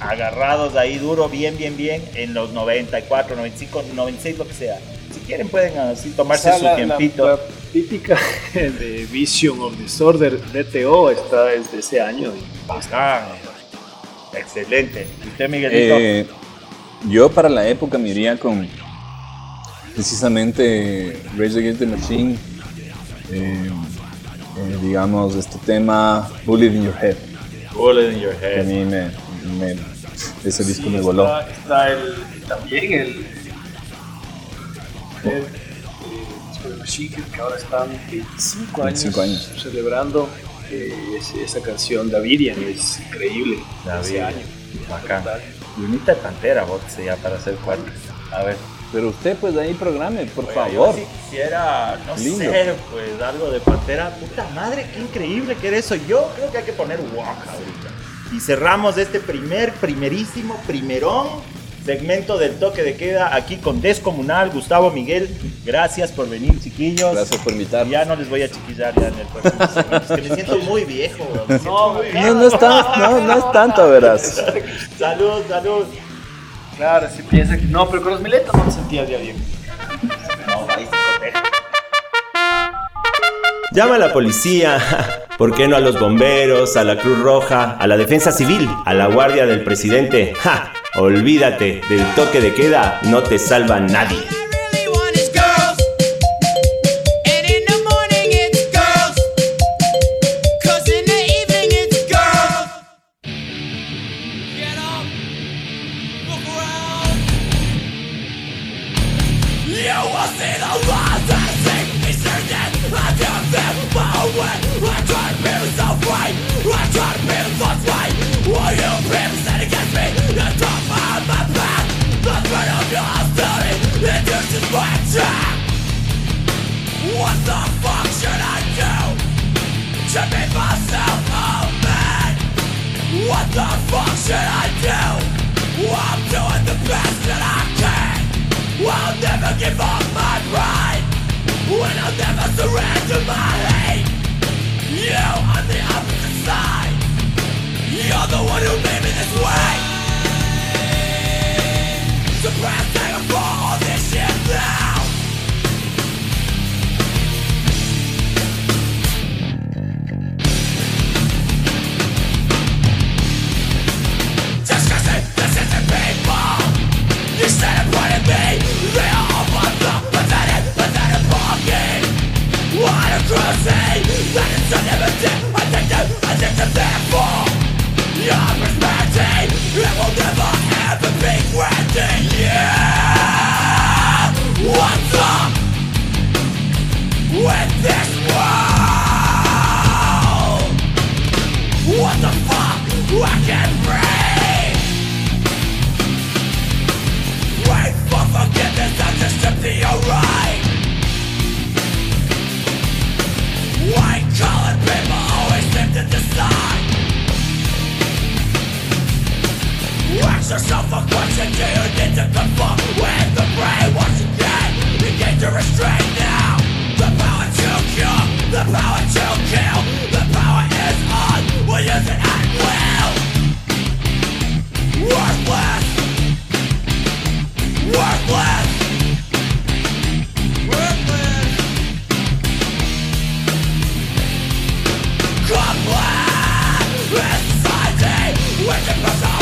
agarrados ahí duro, bien, bien, bien, en los 94, 95, 96, lo que sea? Si quieren pueden así tomarse O sea, su la- la- tiempito. La, típica de Vision of Disorder, DTO, está desde ese año. Bacán. Excelente. ¿Y usted, Miguelito? Eh, yo para la época me iría con precisamente Rage Against the Machine, eh, eh, digamos, este tema Bullet in Your Head. Bullet in Your Que a Head. mí me, me- ese disco Sí, me voló. Está, está el, también el, el, de Machine Head, que ahora están 25 años, 25 años. celebrando eh, esa canción Davidian, es increíble. Davidian. año. Bacán. Lunita de Pantera, boxe ya para hacer cuatro. A ver. Pero usted pues ahí programe, por Oiga, favor. Yo sí quisiera, no Lindo. sé, pues algo de Pantera. Puta madre, qué increíble que era eso. Yo creo que hay que poner Walk ahorita. Y cerramos este primer, primerísimo, primerón segmento del toque de queda aquí con Descomunal. Gustavo Miguel, gracias por venir, chiquillos. Gracias por invitar. Ya no les voy a chiquillar ya en el próximo. Es que me siento muy viejo. siento muy viejo. No, no es, tan- no, no es tanto, verás. Salud, salud. Claro, si piensa que no, pero con los miletos no me sentía ya bien. No, ahí se. Llama a la policía, ¿por qué no a los bomberos, a la Cruz Roja, a la Defensa Civil, a la Guardia del Presidente? ¡Ja! Olvídate, del toque de queda no te salva nadie. Waiting for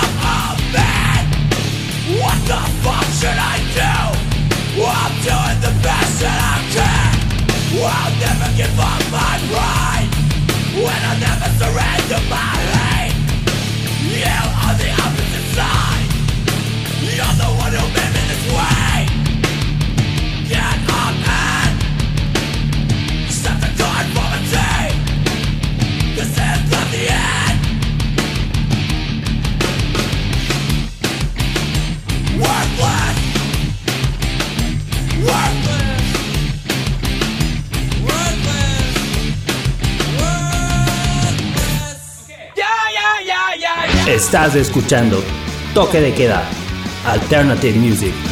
Estás escuchando Toque de Queda, Alternative Music.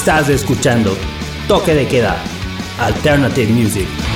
Estás escuchando Toque de Queda, Alternative Music.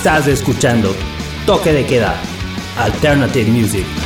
Estás escuchando Toque de Queda, Alternative Music.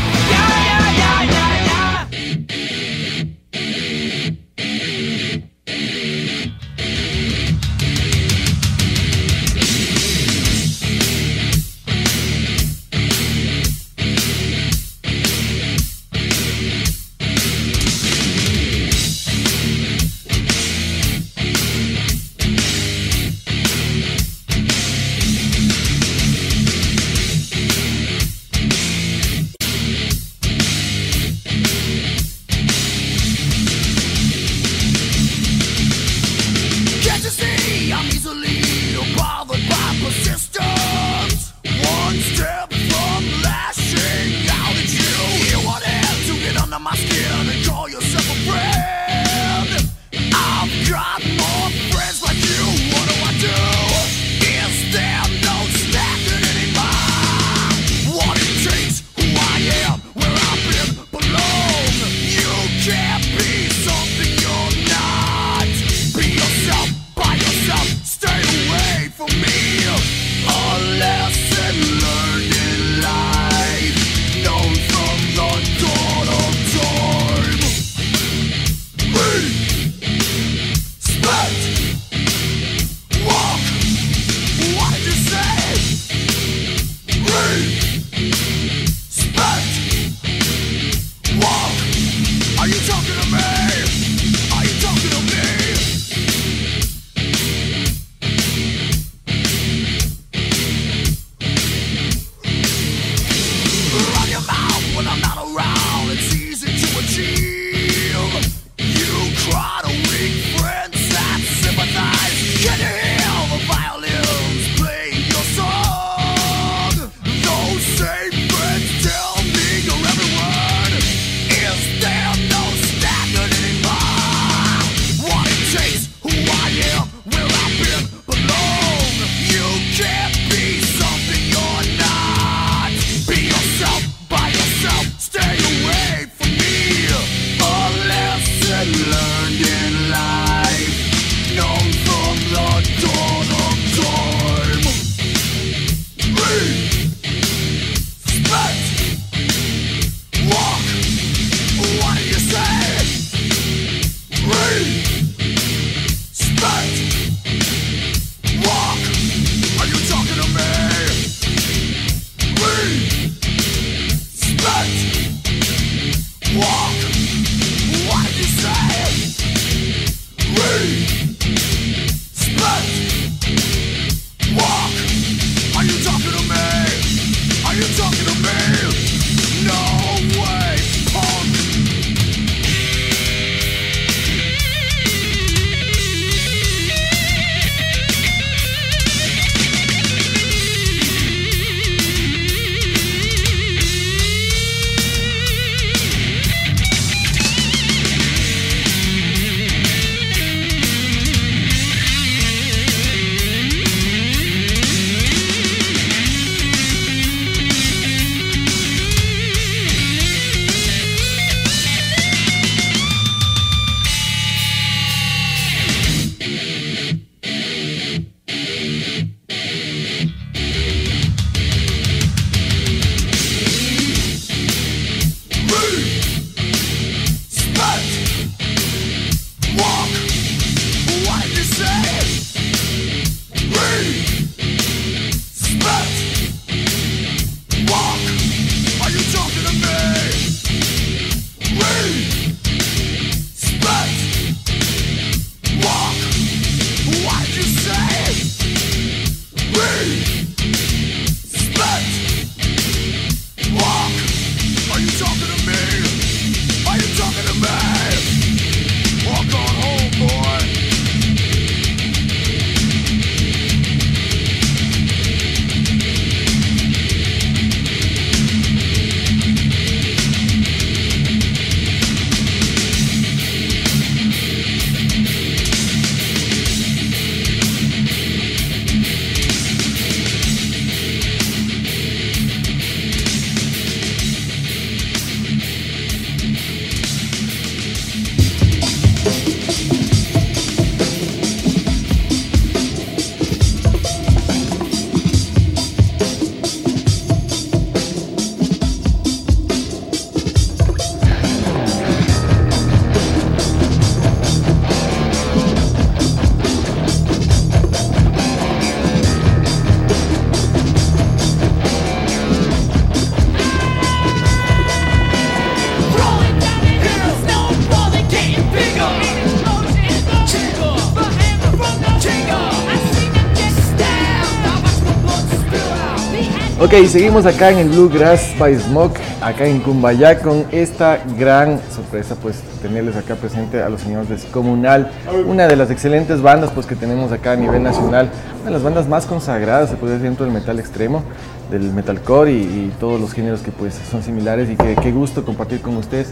Ok, seguimos acá en el Bluegrass by Smoke, acá en Cumbayá, con esta gran sorpresa, pues tenerles acá presente a los señores de Comunal, una de las excelentes bandas pues que tenemos acá a nivel nacional, una de las bandas más consagradas, se puede decir, dentro del metal extremo, del metalcore y, todos los géneros que pues son similares y que qué gusto compartir con ustedes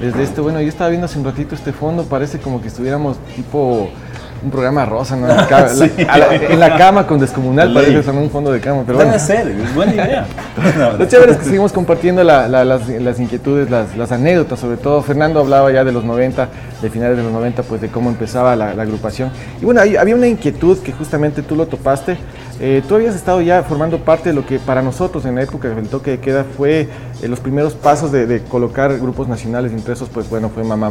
desde este, bueno, yo estaba viendo hace un ratito este fondo, parece como que estuviéramos tipo un programa rosa, ¿no? En la, ca- Sí. la- a la- en la cama con Descomunal, Ley. parece son un fondo de cama, pero bueno. hacer, es buena idea. Lo chévere es que seguimos compartiendo la- la- las, las inquietudes, las, las anécdotas, sobre todo. Fernando hablaba ya de los 90, de finales de los 90, pues de cómo empezaba la, agrupación. Y bueno, había una inquietud que justamente tú lo topaste Eh, tú habías estado ya formando parte de lo que para nosotros en la época del toque de queda fue eh, los primeros pasos de, de colocar grupos nacionales, entre esos pues bueno, fue Mamá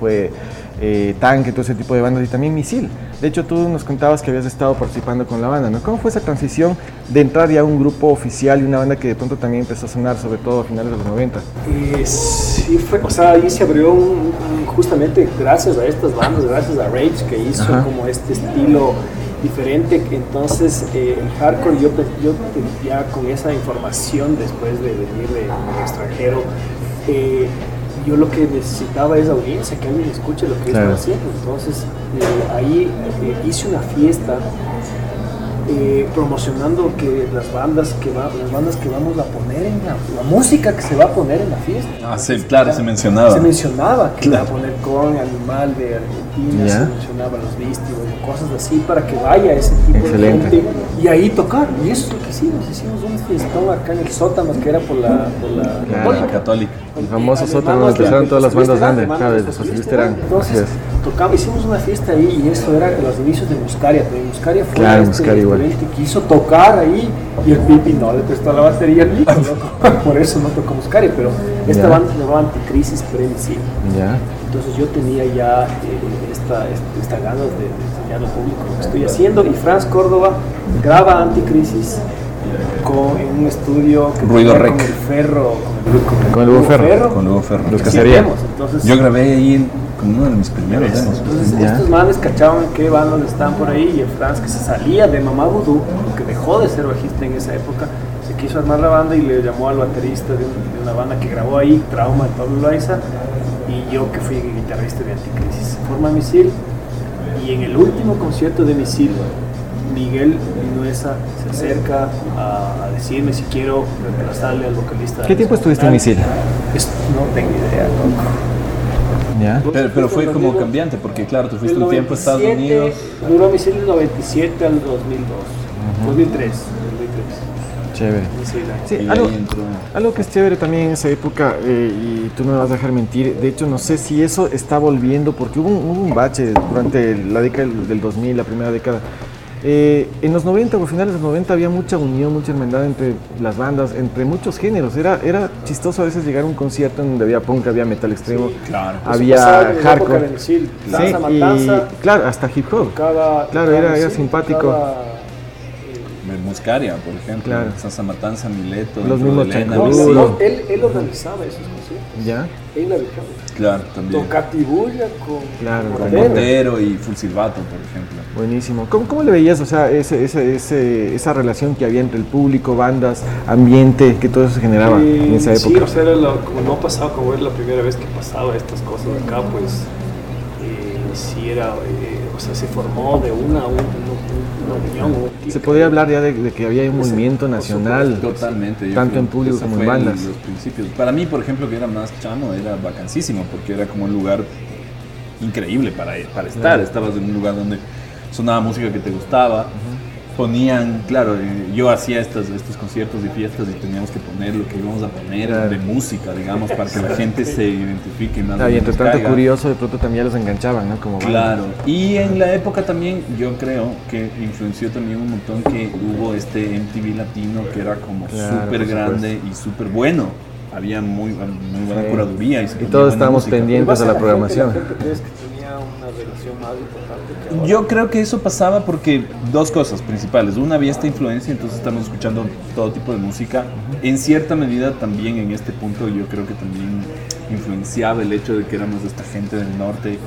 fue eh, Tanque, todo ese tipo de bandas y también Misil. De hecho tú nos contabas que habías estado participando con la banda, ¿no? ¿Cómo fue esa transición de entrar ya a un grupo oficial y una banda que de pronto también empezó a sonar, sobre todo a finales de los 90? Eh, sí, fue, o sea, ahí se abrió un, un- justamente gracias a estas bandas, gracias a Rage que hizo Ajá. como este estilo diferente. que Entonces, eh, el hardcore, yo, yo ya con esa información después de venir de- del extranjero, eh, yo lo que necesitaba es audiencia, que alguien escuche lo que Claro. estoy haciendo. Entonces, eh, ahí eh, hice una fiesta eh, promocionando que las bandas que va, las bandas que vamos a poner en la, la música que se va a poner en la fiesta. Ah, sí, claro, se mencionaba. Se mencionaba que Claro. iba a poner con Animal de Argentina, Ya. se mencionaba los Beastie Boys, cosas así para que vaya ese tipo Excelente. de gente y ahí tocar. Y eso es lo que hicimos, hicimos un fiestón acá en el sótano que era por la, por la Claro. católica. El famoso sótano donde de- empezaron todas las bandas grandes, claro, Luis Terán. así Entonces, es. tocamos, hicimos una fiesta ahí y eso era los inicios de Muscaria. también. Muscaria fue Claro, este que quiso tocar ahí y el Pipi no le prestó la batería al Nico. Por eso no tocó Muscaria, pero esta Ya. banda se llamaba Anticrisis Premisi. Ya. Entonces yo tenía ya eh, esta, esta, esta ganas de, de enseñar al público lo que estoy haciendo y Franz Córdoba graba Anticrisis con, en un estudio que Ruido Rec. con el ferro, con el, el Hugo Ferro. Con Hugo Ferro. Los que cacería. Yo grabé ahí en- con uno de mis primeros demos. Entonces estos manes cachaban qué bandas están por ahí y el Franz que se salía de Mamá Voodoo, que dejó de ser bajista en esa época, se quiso armar la banda y le llamó al baterista de, un- de una banda que grabó ahí, Trauma de Pablo Loaiza, y yo que fui guitarrista de Anticrisis. Forma Misil y en el último concierto de Misil, Miguel Vinuesa se acerca a, a decirme si quiero reemplazarle al vocalista. ¿Qué tiempo estuviste en Misil? Es- no tengo idea, loco. Ya. Pero, pero fue como cambiante, porque claro, tú fuiste un tiempo a Estados 97, Unidos. Duró misil del 97 al 2002. 2003. 2003. Chévere. Sí, algo, algo que es chévere también en esa época, eh, y tú no me vas a dejar mentir, de hecho no sé si eso está volviendo, porque hubo un, hubo un bache durante la década del del 2000, la primera década. Eh, en los 90 o finales de los 90 había mucha unión, mucha hermandad entre las bandas, entre muchos géneros. Era, era chistoso a veces llegar a un concierto en donde había punk, había metal extremo, claro. Había época hardcore. Sí, y matanza, claro, hasta hip hop. Claro, era, era simpático. Por ejemplo. Claro. Sasa Matanza, Mileto. Los mismos. No, él, él organizaba esos conciertos. ¿Ya? La región. Claro, también. Con Catibulla, con Claro, Con. Montero y Full Silvato, por ejemplo. Buenísimo. ¿Cómo, cómo le veías, o sea, ese, ese, ese- esa relación que había entre el público, bandas, ambiente, que todo eso se generaba Eh, en esa Sí, época? o sea, era lo- como no pasaba, como era la primera vez que pasaba estas cosas acá, pues eh, sí era, eh, o sea, se formó de una, un- una, Se podía hablar ya de, de que había un movimiento nacional, Totalmente. tanto en público como en bandas. Los principios. Para mí, por ejemplo, que era más chamo, era vacancísimo, porque era como un lugar increíble para, para estar. Claro. Estabas en un lugar donde sonaba música que te gustaba. Ponían, claro, yo hacía estos, estos conciertos y fiestas y teníamos que poner lo que íbamos a poner Claro. de música, digamos, para que la gente se identifique más. Ah, y entre tanto caiga. curioso, de pronto también los enganchaban, ¿no? Como bandas. Claro, y en la época también yo creo que influenció también un montón que hubo este MTV latino que era como Claro, súper grande y súper bueno. Había muy, muy buena Sí. curaduría y, se Y todos estábamos música. pendientes a la programación. ¿La gente crees que tenía una relación más importante ahora? Yo creo que eso pasaba porque dos cosas principales. Una, había esta influencia, entonces estamos escuchando todo tipo de música. En cierta medida también en este punto yo creo que también influenciaba el hecho de que éramos de esta gente del norte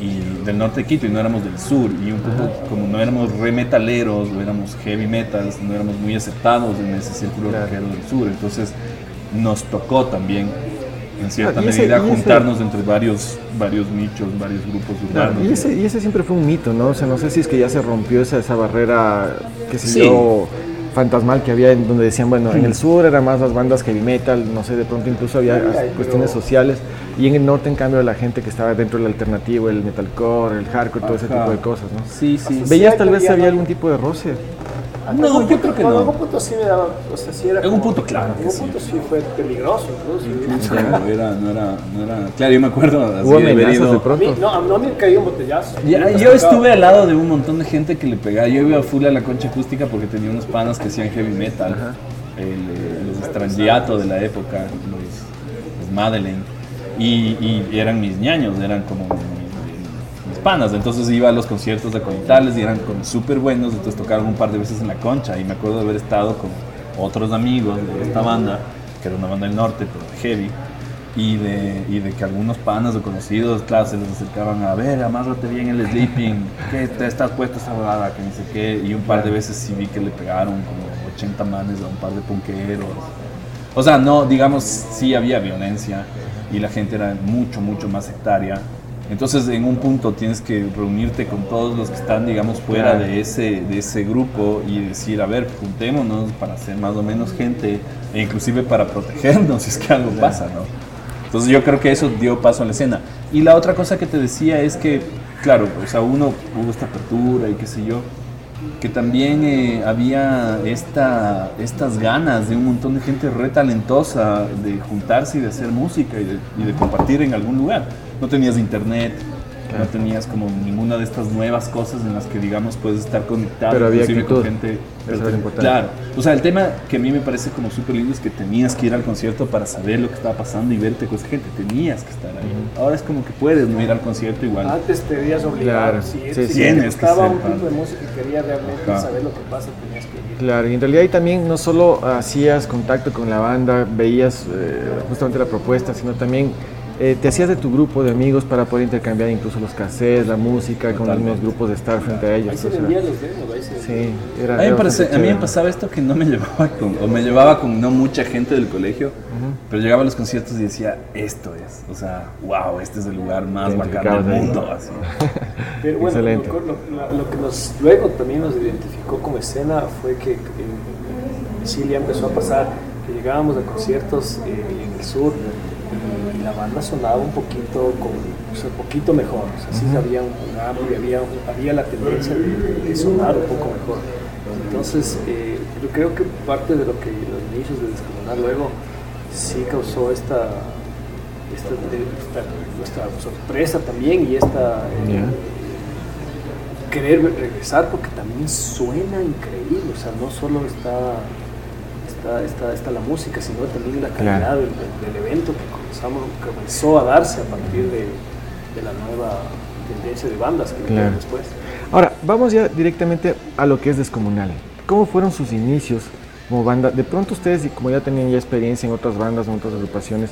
y del norte de Quito y no éramos del sur. Y un poco como no éramos re metaleros o éramos heavy metals, no éramos muy aceptados en ese círculo Claro. rockero del sur. Entonces nos tocó también en cierta Ah, y ese- medida y ese- juntarnos entre varios, varios nichos, varios grupos Claro, urbanos. y, ese, y ese siempre fue un mito, ¿no? O sea, no sé si es que ya se rompió esa, esa barrera, qué sé Sí. yo, fantasmal que había en donde decían, bueno, en el sur era más las bandas heavy metal, no sé, de pronto incluso había Sí, cuestiones pero- sociales, y en el norte, en cambio, la gente que estaba dentro del alternativo, el metalcore, el hardcore, todo ese Ajá. tipo de cosas, ¿no? Sí, sí. ¿Veías Sí, tal vez había no- algún tipo de roce? En No, algún yo punto- creo que En no. algún punto sí me daba, o sea, sí era En como- punto, claro En sí. punto sí fue peligroso incluso. Claro, era, no, era, no era. Claro, yo me acuerdo así Hubo amenazas de pronto. mí, no, a no me cayó un botellazo. Ya, yo estuve al lado de un montón de gente que le pegaba. Yo iba full a la concha acústica porque tenía unos panas que hacían heavy metal. El, eh, los Strangiato de la época, los, los Madeleine. Y, y eran mis ñaños, eran como panas. Entonces iba a los conciertos de Conitales y eran súper buenos. Entonces tocaron un par de veces en la concha. Y me acuerdo de haber estado con otros amigos de esta banda, que era una banda del norte, pero heavy y de, y de que algunos panas o conocidos, claro, se les acercaban a ver, amárrate bien el sleeping, que te estás puesto esa huevada, que ni sé qué, y un par de veces sí vi que le pegaron como 80 manes a un par de punqueros. O sea, no, digamos, sí había violencia y la gente era mucho, mucho más sectaria. Entonces, en un punto tienes que reunirte con todos los que están, digamos, fuera de ese, de ese grupo y decir, a ver, juntémonos para ser más o menos gente e inclusive para protegernos si es que algo pasa, ¿no? Entonces yo creo que eso dio paso a la escena. Y la otra cosa que te decía es que, claro, o sea, uno hubo esta apertura y qué sé yo, que también eh, había esta, estas ganas de un montón de gente re talentosa de juntarse y de hacer música y de, y de compartir en algún lugar. No tenías internet, no tenías como ninguna de estas nuevas cosas en las que, digamos, puedes estar conectado. Pero había con gente. Eso era importante. Claro. O sea, el tema que a mí me parece como súper lindo es que tenías que ir al concierto para saber lo que estaba pasando y verte con esa gente. Tenías que estar ahí. Ahora es como que puedes no ir al concierto igual. Antes te veías obligado. Claro, si, sí, si Tienes que gustaba ser un tipo de música y quería realmente Ajá. saber lo que pasa, tenías que ir. Claro, y en realidad ahí también no solo hacías contacto con la banda, veías eh, justamente la propuesta, sino también eh, te hacías de tu grupo de amigos para poder intercambiar incluso los cassettes, la música, con los mismos grupos de estar frente a ellos. Ahí se vendían los demos, ahí se Sí, era, A mí, me parece- a mí me pasaba esto que no me llevaba con, o me llevaba con no mucha gente del colegio, pero llegaba a los conciertos y decía, esto es, o sea, wow, este es el lugar más bacán del mundo. ¿no? Así. Pero bueno, Excelente. Lo, lo- lo que nos, luego también nos identificó como escena fue que en Sicilia empezó a pasar que llegábamos a conciertos eh, en el sur y, la banda sonaba un poquito, con, o sea, poquito mejor. O sea, sí había un, amplio, había, había la tendencia de, de sonar un poco mejor. Entonces, eh, yo creo que parte de lo que los inicios de Descolonar luego sí causó esta, esta, esta- nuestra sorpresa también y esta eh, querer regresar porque también suena increíble, o sea, no solo está, está, está, está la música, sino también la calidad Claro. del, del evento que comenzamos, comenzó a darse a partir de, de la nueva tendencia de bandas que Claro. después. Ahora, vamos ya directamente a lo que es Descomunal. ¿Cómo fueron sus inicios como banda? De pronto ustedes, como ya tenían ya experiencia en otras bandas, en otras agrupaciones,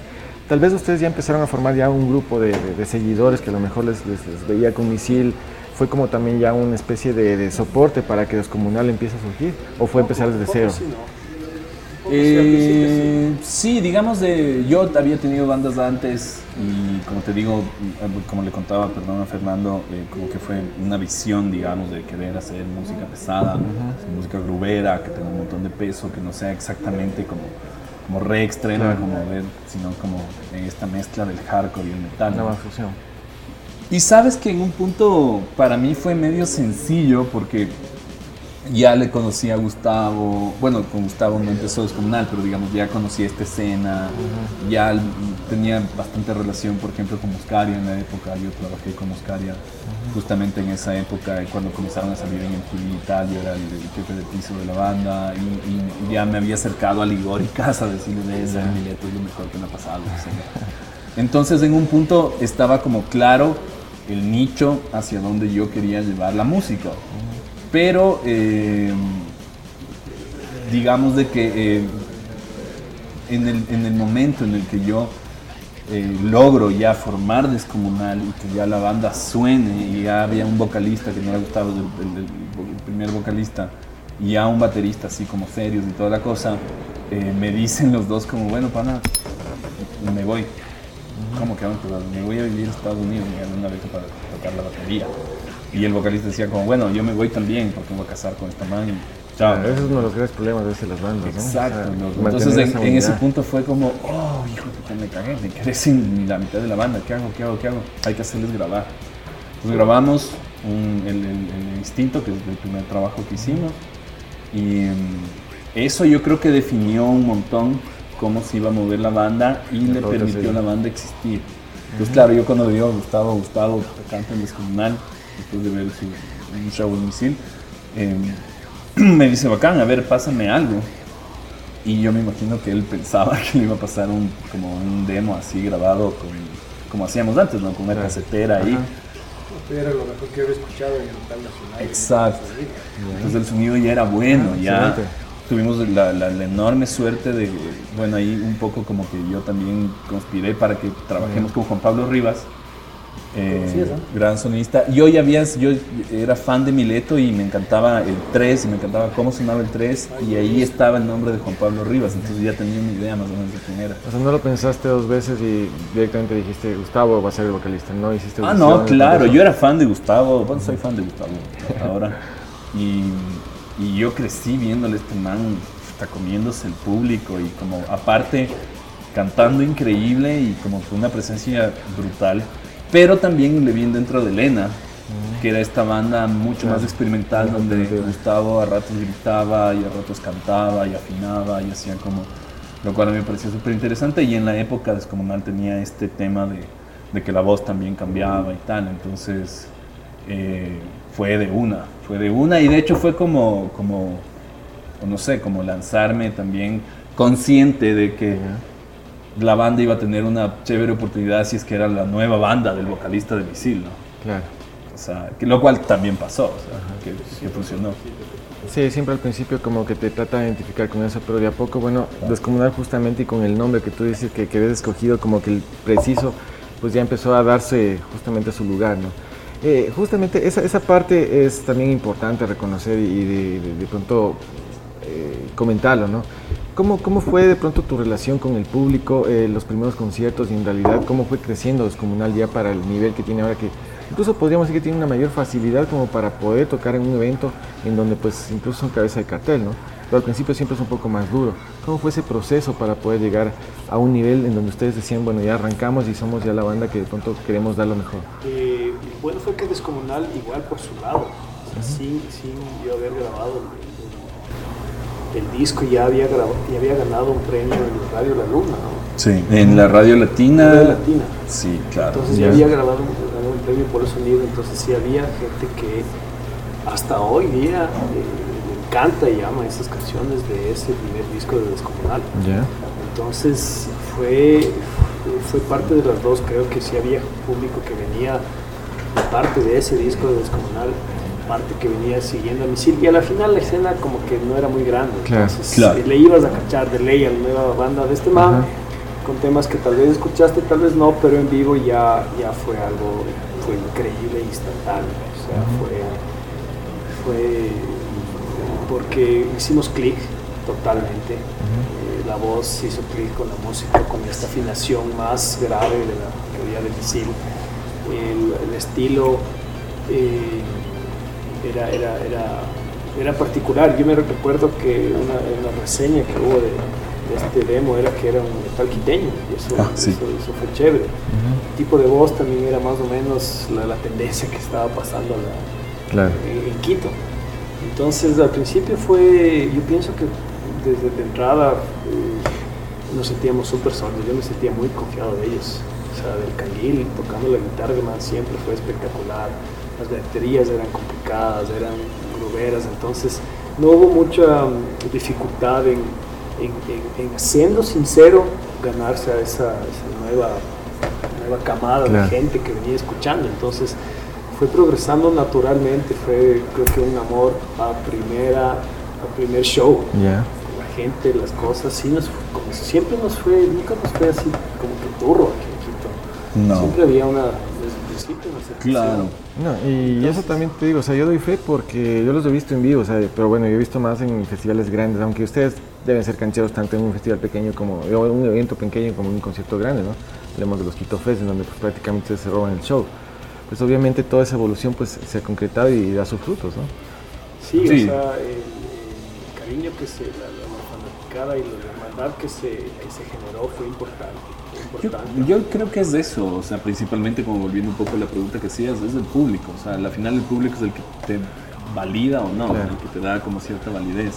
tal vez ustedes ya empezaron a formar ya un grupo de, de- de seguidores que a lo mejor les, les- les veía con misil. ¿Fue como también ya una especie de, de soporte para que Descomunal empiece a surgir? ¿O fue empezar desde cero? Eh, sí, digamos de yo había tenido bandas antes y como te digo, como le contaba, perdón a Fernando, eh, como que fue una visión, digamos, de querer hacer música pesada, música grubera, que tenga un montón de peso, que no sea exactamente como, como re extrema, Claro. como ver, sino como esta mezcla del hardcore y el metal. Una fusión. Y sabes que en un punto para mí fue medio sencillo porque ya le conocí a Gustavo, bueno, con Gustavo no empezó descomunal, pero digamos ya conocí esta escena, ya l- tenía bastante relación, por ejemplo, con Muscaria en la época, yo trabajé con Muscaria justamente en esa época, cuando comenzaron a salir en MTV y tal, yo era el, el jefe de piso de la banda, y, y ya me había acercado a Ligor y casa a decirle de ese Mileto es lo mejor que me ha pasado. o sea. Entonces en un punto estaba como claro el nicho hacia donde yo quería llevar la música. Pero eh, digamos de que eh, en, el, en el momento en el que yo eh, logro ya formar Descomunal y que ya la banda suene y ya había un vocalista que no era Gustavo, el, primer vocalista, y ya un baterista así como serios y toda la cosa, me dicen los dos como, bueno, pana, me voy. ¿Cómo que? Pues, me voy a vivir a Estados Unidos, me una beca para tocar la batería. Y el vocalista decía como, bueno, yo me voy también porque me voy a casar con esta man. y Chao. Claro, ese es uno de los grandes problemas de las bandas, ¿no? Exacto. Entonces en, en ese punto fue como, oh, hijo puta, me cagué, me quedé sin la mitad de la banda, ¿qué hago, qué hago, qué hago? Hay que hacerles grabar. Entonces grabamos un- el, el- el Instinto, que es el primer trabajo que hicimos, Y mm, eso yo creo que definió un montón cómo se iba a mover la banda y le Otra permitió a la banda existir. Entonces, Ujú. claro, yo cuando digo a Gustavo, Gustavo, canta en Descomunal, después de ver su, un show en Misil, eh, me dice, bacán, a ver, pásame algo. Y yo me imagino que él pensaba que le iba a pasar un, como un demo así grabado con, como hacíamos antes, ¿no? Con una casetera ahí. Era lo mejor que había escuchado en el metal nacional. Exacto. Entonces el sonido ya era bueno, Ah, ya excelente. tuvimos la, la- la enorme suerte de, bueno, ahí un poco como que yo también conspiré para que trabajemos con Juan Pablo Rivas, eh, gran sonista. Yo ya había, yo era fan de Mileto y me encantaba el 3 y me encantaba cómo sonaba el 3 y ahí estaba el nombre de Juan Pablo Rivas, entonces ya tenía una idea más o menos de quién era. O sea, no lo pensaste dos veces y directamente dijiste, Gustavo va a ser el vocalista, no hiciste Ah, no, claro, yo era fan de Gustavo, bueno, soy fan de Gustavo ahora. Y, y yo crecí viéndole este man, está comiéndose el público y como aparte cantando increíble y como con una presencia brutal. Pero también le vi dentro de Lena, que era esta banda mucho más experimental donde. Gustavo a ratos gritaba y a ratos cantaba y afinaba y hacía como lo cual a mí me pareció súper interesante y en la época Descomunal tenía este tema de, de que la voz también cambiaba y tal, entonces eh, fue de una, fue de una y de hecho fue como, como no sé, como lanzarme también consciente de que la banda iba a tener una chévere oportunidad si es que era la nueva banda del vocalista de Misil, ¿no? Claro. O sea, que, lo cual también pasó, o sea, que, que funcionó. Sí, siempre al principio como que te trata de identificar con eso, pero de a poco, bueno, descomunal justamente y con el nombre que tú dices que, que habías escogido como que el preciso, pues ya empezó a darse justamente su lugar, ¿no? Eh, justamente esa, esa parte es también importante reconocer y de, de- de pronto eh, comentarlo, ¿no? ¿Cómo, ¿Cómo fue de pronto tu relación con el público, eh, los primeros conciertos y en realidad cómo fue creciendo Descomunal ya para el nivel que tiene ahora que incluso podríamos decir que tiene una mayor facilidad como para poder tocar en un evento en donde pues incluso son cabeza de cartel, ¿no? Pero al principio siempre es un poco más duro. ¿Cómo fue ese proceso para poder llegar a un nivel en donde ustedes decían, bueno, ya arrancamos y somos ya la banda que de pronto queremos dar lo mejor? Eh, bueno fue que Descomunal igual por su lado, o sea, sin, sin yo haber grabado el, disco ya había, grabado, ya había ganado un premio en Radio La Luna, ¿no? Sí, en la radio latina. Radio Latina. Sí, claro. Entonces ya había grabado un, premio por el sonido, entonces sí había gente que hasta hoy día eh, le encanta y ama esas canciones de ese primer disco de Descomunal. Ya. Entonces fue, fue parte de las dos, creo que sí había público que venía de parte de ese disco de Descomunal, parte que venía siguiendo a Misil y a la final la escena como que no era muy grande, Claro, entonces claro. le ibas a cachar de ley a la nueva banda de este man, con temas que tal vez escuchaste, tal vez no, pero en vivo ya, ya fue algo, fue increíble, instantáneo, o sea, fue, fue porque hicimos clic totalmente. Eh, la voz hizo clic con la música, con esta afinación más grave de la que había de misil. El, el estilo eh, era, era, era, era particular. Yo me recuerdo que una, una reseña que hubo de, de este demo era que era un metal quiteño y eso, Ah, sí. eso, eso fue chévere. El tipo de voz también era más o menos la, la tendencia que estaba pasando la- Claro. en, en Quito. Entonces al principio fue, yo pienso que desde de entrada eh, nos sentíamos súper sólidos, yo me sentía muy confiado de ellos. O sea, del canguil, tocando la guitarra man, siempre fue espectacular. Las baterías eran complicadas, eran gruberas, entonces no hubo mucha mm, dificultad en, en, en- en, siendo sincero, ganarse a esa, esa nueva, nueva camada Claro. de gente que venía escuchando. Entonces fue progresando naturalmente, fue creo que un amor a primera, a primer show. Ya. La gente, las cosas, sí nos, como siempre nos fue, nunca nos fue así como que turro aquí en Quito. No. Siempre había una, Claro. No, y eso también te digo, o sea, yo doy fe porque yo los he visto en vivo, o sea, pero bueno, yo he visto más en festivales grandes, aunque ustedes deben ser cancheros tanto en un festival pequeño como, o un evento pequeño como en un concierto grande, ¿no? Hablemos de los Quito Fest, en donde pues, prácticamente se roban el show. Pues obviamente toda esa evolución pues se ha concretado y da sus frutos, ¿no? Sí, Sí. o sea, el, el cariño que se, la, la, la fanaticada y la hermandad que se, que se generó fue importante. Fue Yo, importante. yo creo que es de eso, o sea, principalmente como volviendo un poco a la pregunta que hacías, es del público, o sea, al final el público es el que te valida o no, Claro. el que te da como cierta validez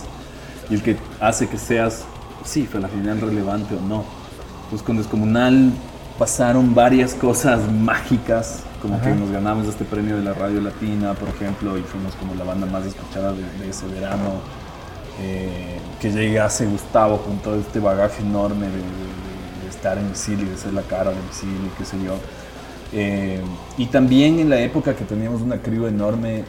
y el que hace que seas, sí, fue la final relevante o no. Pues con Descomunal pasaron varias cosas mágicas, como que Ajá. nos ganamos este premio de la radio latina, por ejemplo, y fuimos como la banda más escuchada de, de ese verano. eh, que llegase Gustavo con todo este bagaje enorme de- de estar en Misil y de ser la cara de Misil y qué sé yo. Eh, y también en la época que teníamos una crew enorme,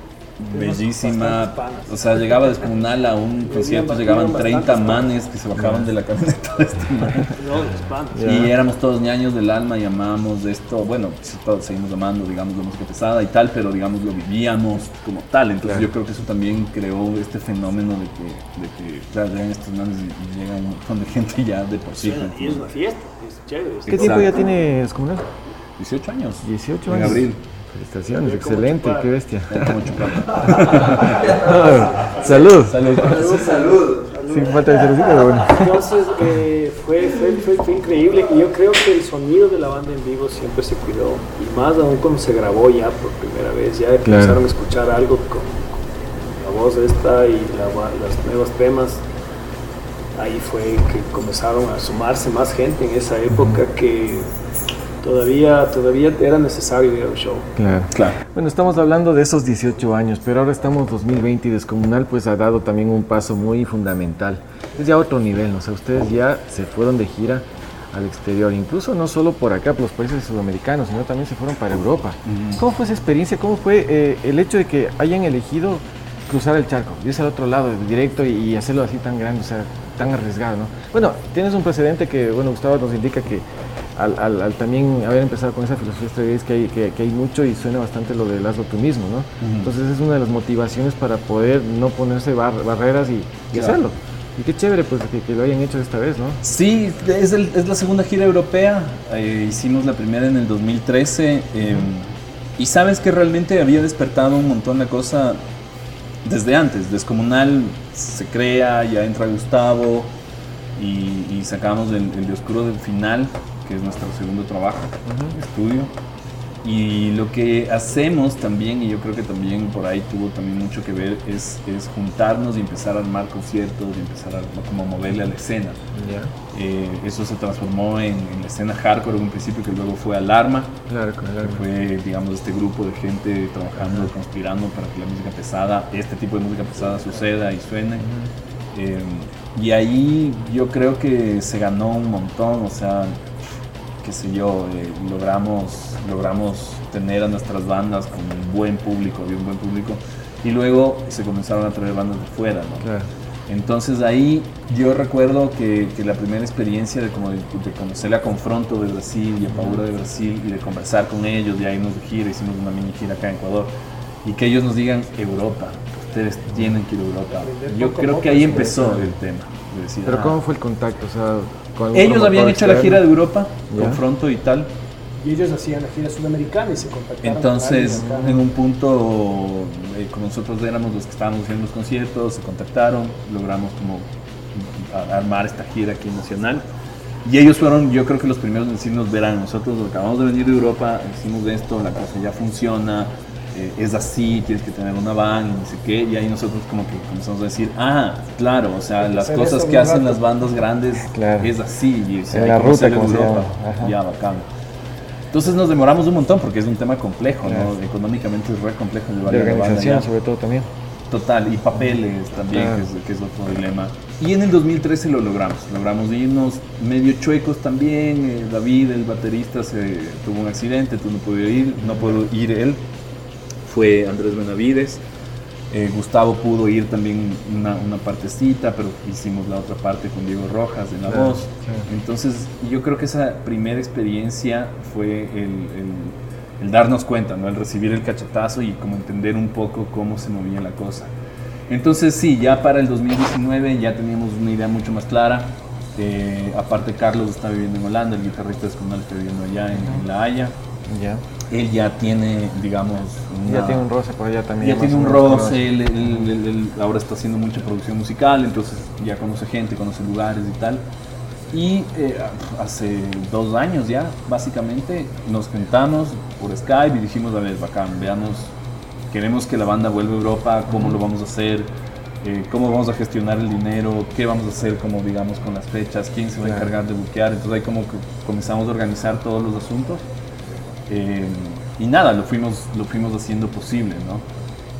bellísima, o sea, llegaba Descomunal a un concierto, llegaban venían 30 bastantes manes que se bajaban de la camioneta de este man. No. Y éramos todos ñaños del alma y amábamos esto, bueno, sí, todos seguimos amando, digamos, la música pesada y tal, pero digamos lo vivíamos como tal. Entonces Claro. yo creo que eso también creó este fenómeno de que, de que claro, llegan estos manes y, y llega un montón de gente ya de por sí. Y es una fiesta, ¿Qué tiempo ya tiene Descomunal? 18 años. 18 En años. abril. Felicitaciones, excelente, qué bestia. Chupar. Salud. Salud. Salud. Sin falta de cervecita, pero bueno. Entonces eh, fue, fue, fue, fue increíble y yo creo que el sonido de la banda en vivo siempre se cuidó y más aún cuando se grabó ya por primera vez, ya Claro. empezaron a escuchar algo con, con la voz esta y la, las nuevas temas. Ahí fue que comenzaron a sumarse más gente en esa época que todavía, todavía era necesario ir a un show. Claro. Claro. Bueno, estamos hablando de esos 18 años, pero ahora estamos 2020 y Descomunal pues ha dado también un paso muy fundamental. Es ya otro nivel, ¿no? o sea, ustedes ya se fueron de gira al exterior, incluso no solo por acá, por los países sudamericanos, sino también se fueron para Europa. ¿Cómo fue esa experiencia? ¿Cómo fue eh, el hecho de que hayan elegido cruzar el charco, irse al otro lado directo y, y hacerlo así tan grande, o sea, tan arriesgado, ¿no? Bueno, tienes un precedente que, bueno, Gustavo nos indica que al, al- al también haber empezado con esa filosofía es que hay, que, que hay mucho y suena bastante lo del hazlo tú mismo, ¿no? Ujú. Entonces es una de las motivaciones para poder no ponerse bar- barreras y, y Claro. hacerlo. Y qué chévere pues que, que lo hayan hecho esta vez, ¿no? Sí, es, el- es la segunda gira europea. Eh, hicimos la primera en el 2013. eh, y sabes que realmente había despertado un montón la cosa desde antes. Descomunal se crea, ya entra Gustavo y, y sacamos el, el de Oscuro del Final, que es nuestro segundo trabajo, estudio. Y lo que hacemos también, y yo creo que también por ahí tuvo también mucho que ver, es, es juntarnos y empezar a armar conciertos y empezar a como moverle a la escena. Eh, eso se transformó en, en la escena hardcore en un principio que luego fue Alarma. Claro. Que fue, digamos, este grupo de gente trabajando, conspirando para que la música pesada, este tipo de música pesada suceda y suene. Eh, y ahí yo creo que se ganó un montón, o sea, qué sé yo, eh, logramos, logramos tener a nuestras bandas con un buen público, había un buen público, y luego se comenzaron a traer bandas de fuera, ¿no? Claro. Entonces ahí yo recuerdo que, que la primera experiencia de, como de, de conocer a Confronto de Brasil y a Paura de Brasil y de conversar con ellos, de irnos de gira, hicimos una mini gira acá en Ecuador, y que ellos nos digan Europa, ustedes tienen que ir a Europa. Yo creo que ahí empezó el tema. de decir, Pero ah, ¿cómo fue el contacto? O sea, ellos habían hecho la gira de Europa, Ya. Confronto y tal, Y ellos hacían la gira sudamericana y se contactaron. Entonces, acá. en un punto, eh, como nosotros éramos los que estábamos haciendo los conciertos, se contactaron, logramos como armar esta gira aquí nacional. Y ellos fueron, yo creo que los primeros en decirnos, verán, nosotros acabamos de venir de Europa, hicimos esto, la cosa ya funciona, eh, es así, tienes que tener una van, y no sé qué, y ahí nosotros como que comenzamos a decir, ah, claro, o sea, las cosas que hacen rato. las bandas grandes es así, y o sea, En hay la que ruta, como se Europa. Ya, bacán. Entonces nos demoramos un montón porque es un tema complejo. ¿no? Económicamente es re complejo llevar la organización, sobre todo también. Total, y papeles también, que, es, que es otro dilema. Y en el 2013 lo logramos, logramos irnos medio chuecos también. eh, David, el baterista, se tuvo un accidente, tú no pudo ir, no pudo ir él. Fue Andrés Benavides. Eh, Gustavo pudo ir también una, una partecita, pero hicimos la otra parte con Diego Rojas en la Claro, voz. claro. Entonces, yo creo que esa primera experiencia fue el, el- el darnos cuenta, ¿no? el recibir el cachetazo y como entender un poco cómo se movía la cosa. Entonces, sí, ya para el 2019 ya teníamos una idea mucho más clara. Eh, aparte, Carlos está viviendo en Holanda, el guitarrista es está viviendo allá en, en La Haya. Ya. Él ya tiene, digamos, Ya tiene un roce por allá también. ya tiene un roce, él, él- él- él ahora está haciendo mucha producción musical, entonces ya conoce gente, conoce lugares y tal. Y eh, hace dos años ya, básicamente, nos juntamos por Skype y dijimos, a ver, bacán, veamos queremos que la banda vuelva a Europa, cómo lo vamos a hacer, eh, cómo vamos a gestionar el dinero, qué vamos a hacer como digamos con las fechas, quién se va a encargar de buquear, entonces ahí como que comenzamos a organizar todos los asuntos Eh, y nada, lo fuimos, lo fuimos haciendo posible, ¿no?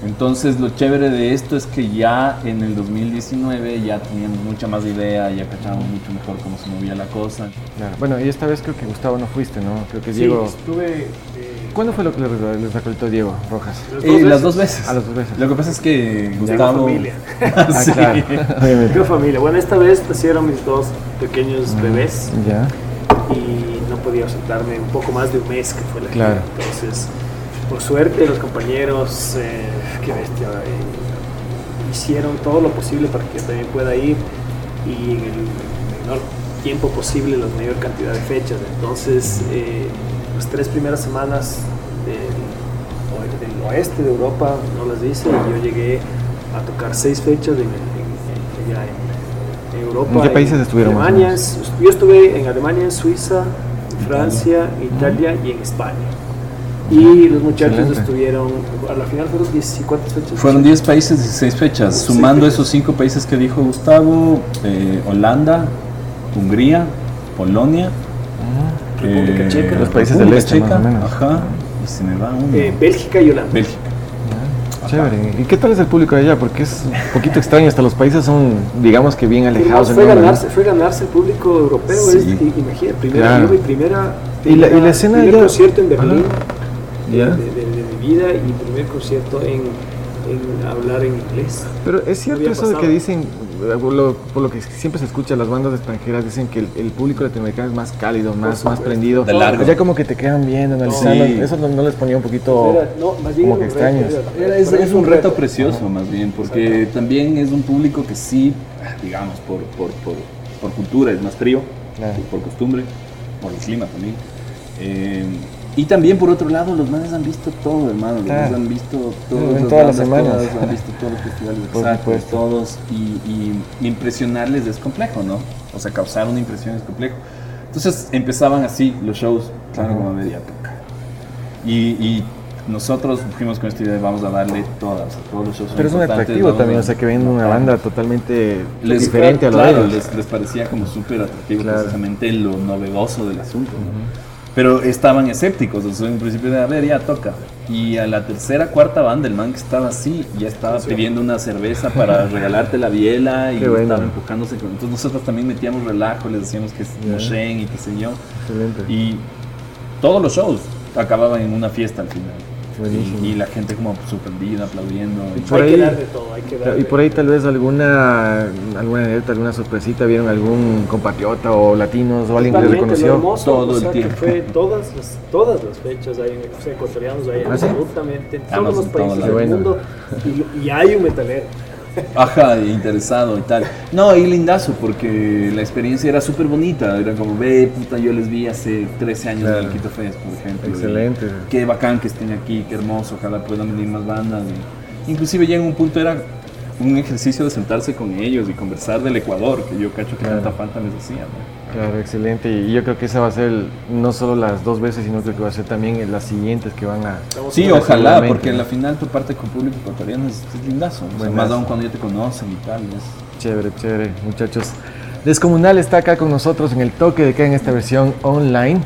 Entonces lo chévere de esto es que ya en el 2019 ya teníamos mucha más idea, ya cachábamos mucho mejor cómo se movía la cosa. Claro. Bueno, y esta vez creo que Gustavo no fuiste, ¿no? Creo que Sí, Diego... estuve. eh, ¿Cuándo fue lo que les, recolectó Diego Rojas? Eh, las dos veces. A las dos veces. Lo que pasa es que Tengo Gustavo... familia. Ah, Sí. Tengo familia. Bueno, esta vez nacieron mis dos pequeños Mm, bebés Ya. y no podía ausentarme un poco más de un mes que fue la Claro. gira. Entonces, por suerte, los compañeros, eh, qué bestia, eh, hicieron todo lo posible para que yo también pueda ir y en el menor tiempo posible, la mayor cantidad de fechas. Entonces, eh, las tres primeras semanas del, del oeste de Europa no las hice y yo llegué a tocar seis fechas en, en- en- en- Europa. ¿En qué países estuvieron Alemania, yo estuve en Alemania, en Suiza, Francia, Italia y en España. Y los muchachos Excelente. estuvieron, a la final fueron 10 y cuántas fechas. Fueron 10 países, 16 fechas. Sumando fechas. esos 5 países que dijo Gustavo, eh, Holanda, Hungría, Polonia, República eh, Checa. Los países del República este, más o Checa, menos. Ajá, y se me va uno. Eh, Bélgica y Holanda. Bélgica. Chévere. ¿Y qué tal es el público de allá? Porque es un poquito extraño, hasta los países son, digamos que bien alejados. fue, en número, ¿no? ganarse, fue ganarse el público europeo. Sí. Es, imagínate, primera, Claro. yo mi primera, ¿Y la- y la escena primer ya- concierto en Berlín de, Ya. de- de- de mi vida y primer concierto en, en hablar en inglés. Pero es cierto había eso de que dicen, por lo, por lo que siempre se escucha, las bandas extranjeras dicen que el, el público latinoamericano es más cálido, más, más prendido. De largo. Ya como que te quedan viendo, analizando. Sí. Eso no, no les ponía un poquito Era- no, más bien como que extraños. era- Era- es, un reto precioso más bien, porque también es un público que sí, digamos, por, por, por, por cultura es más frío, Claro. por costumbre, por el clima también. Eh, y también por otro lado, los manes han visto todo, hermano. Los Claro. manes han visto ven las todas las semanas. todas, han visto todos los festivales exacto, supuesto. todos. Y, y impresionarles es complejo, ¿no? O sea, causar una impresión es complejo. Entonces empezaban así los shows, claro, como media toca. Y, y nosotros fuimos con esta idea de vamos a darle todas, a todos los shows. Pero es un atractivo también, a- o sea, que ven una banda totalmente les, diferente a lo claro, de ellos. les, les parecía como súper atractivo Claro. precisamente lo novedoso del asunto. ¿no? Pero estaban escépticos, o sea, en principio de, a ver, ya toca. Y a la tercera, cuarta banda, el man que estaba así, ya estaba pidiendo una cerveza para regalarte la biela y bueno. estaba empujándose. Entonces nosotros también metíamos relajo, les decíamos que es. Moshen y qué sé yo. Excelente. Y todos los shows acababan en una fiesta al final. Buenísimo. Y, y la gente como sorprendida, aplaudiendo. y- Por hay ahí- que dar de todo, hay que dar Y por ahí tal vez alguna alguna anécdota, alguna sorpresita, vieron algún compatriota o latinos o alguien que lo reconoció. hermoso, Todo o el sea, que tiempo. fue todas las, todas las fechas, hay, o sea, ecuatorianos hay ¿Ah, sí? absolutamente en Además, todos los países del Qué mundo y, y hay un metalero. Ajá, interesado y tal. No, y lindazo, porque la experiencia era súper bonita. Era como, ve, puta, yo les vi hace 13 años Claro. en el Quito Fest, por ejemplo. Excelente. Y Qué bacán que estén aquí, qué hermoso, ojalá puedan venir más bandas. y- inclusive ya en un punto era un ejercicio de sentarse con ellos y conversar del Ecuador, que yo cacho que Claro. tanta falta les hacía. ¿no? Claro, excelente. Y yo creo que esa va a ser el- no solo las dos veces, sino creo que va a ser también las siguientes que van a. Sí, a- ojalá, porque en la final tu parte con público ecuatoriano es, es lindazo. O sea, más aún cuando ya te conocen y tal. es- Chévere, chévere, muchachos. Descomunal está acá con nosotros en el toque de queda en esta versión online.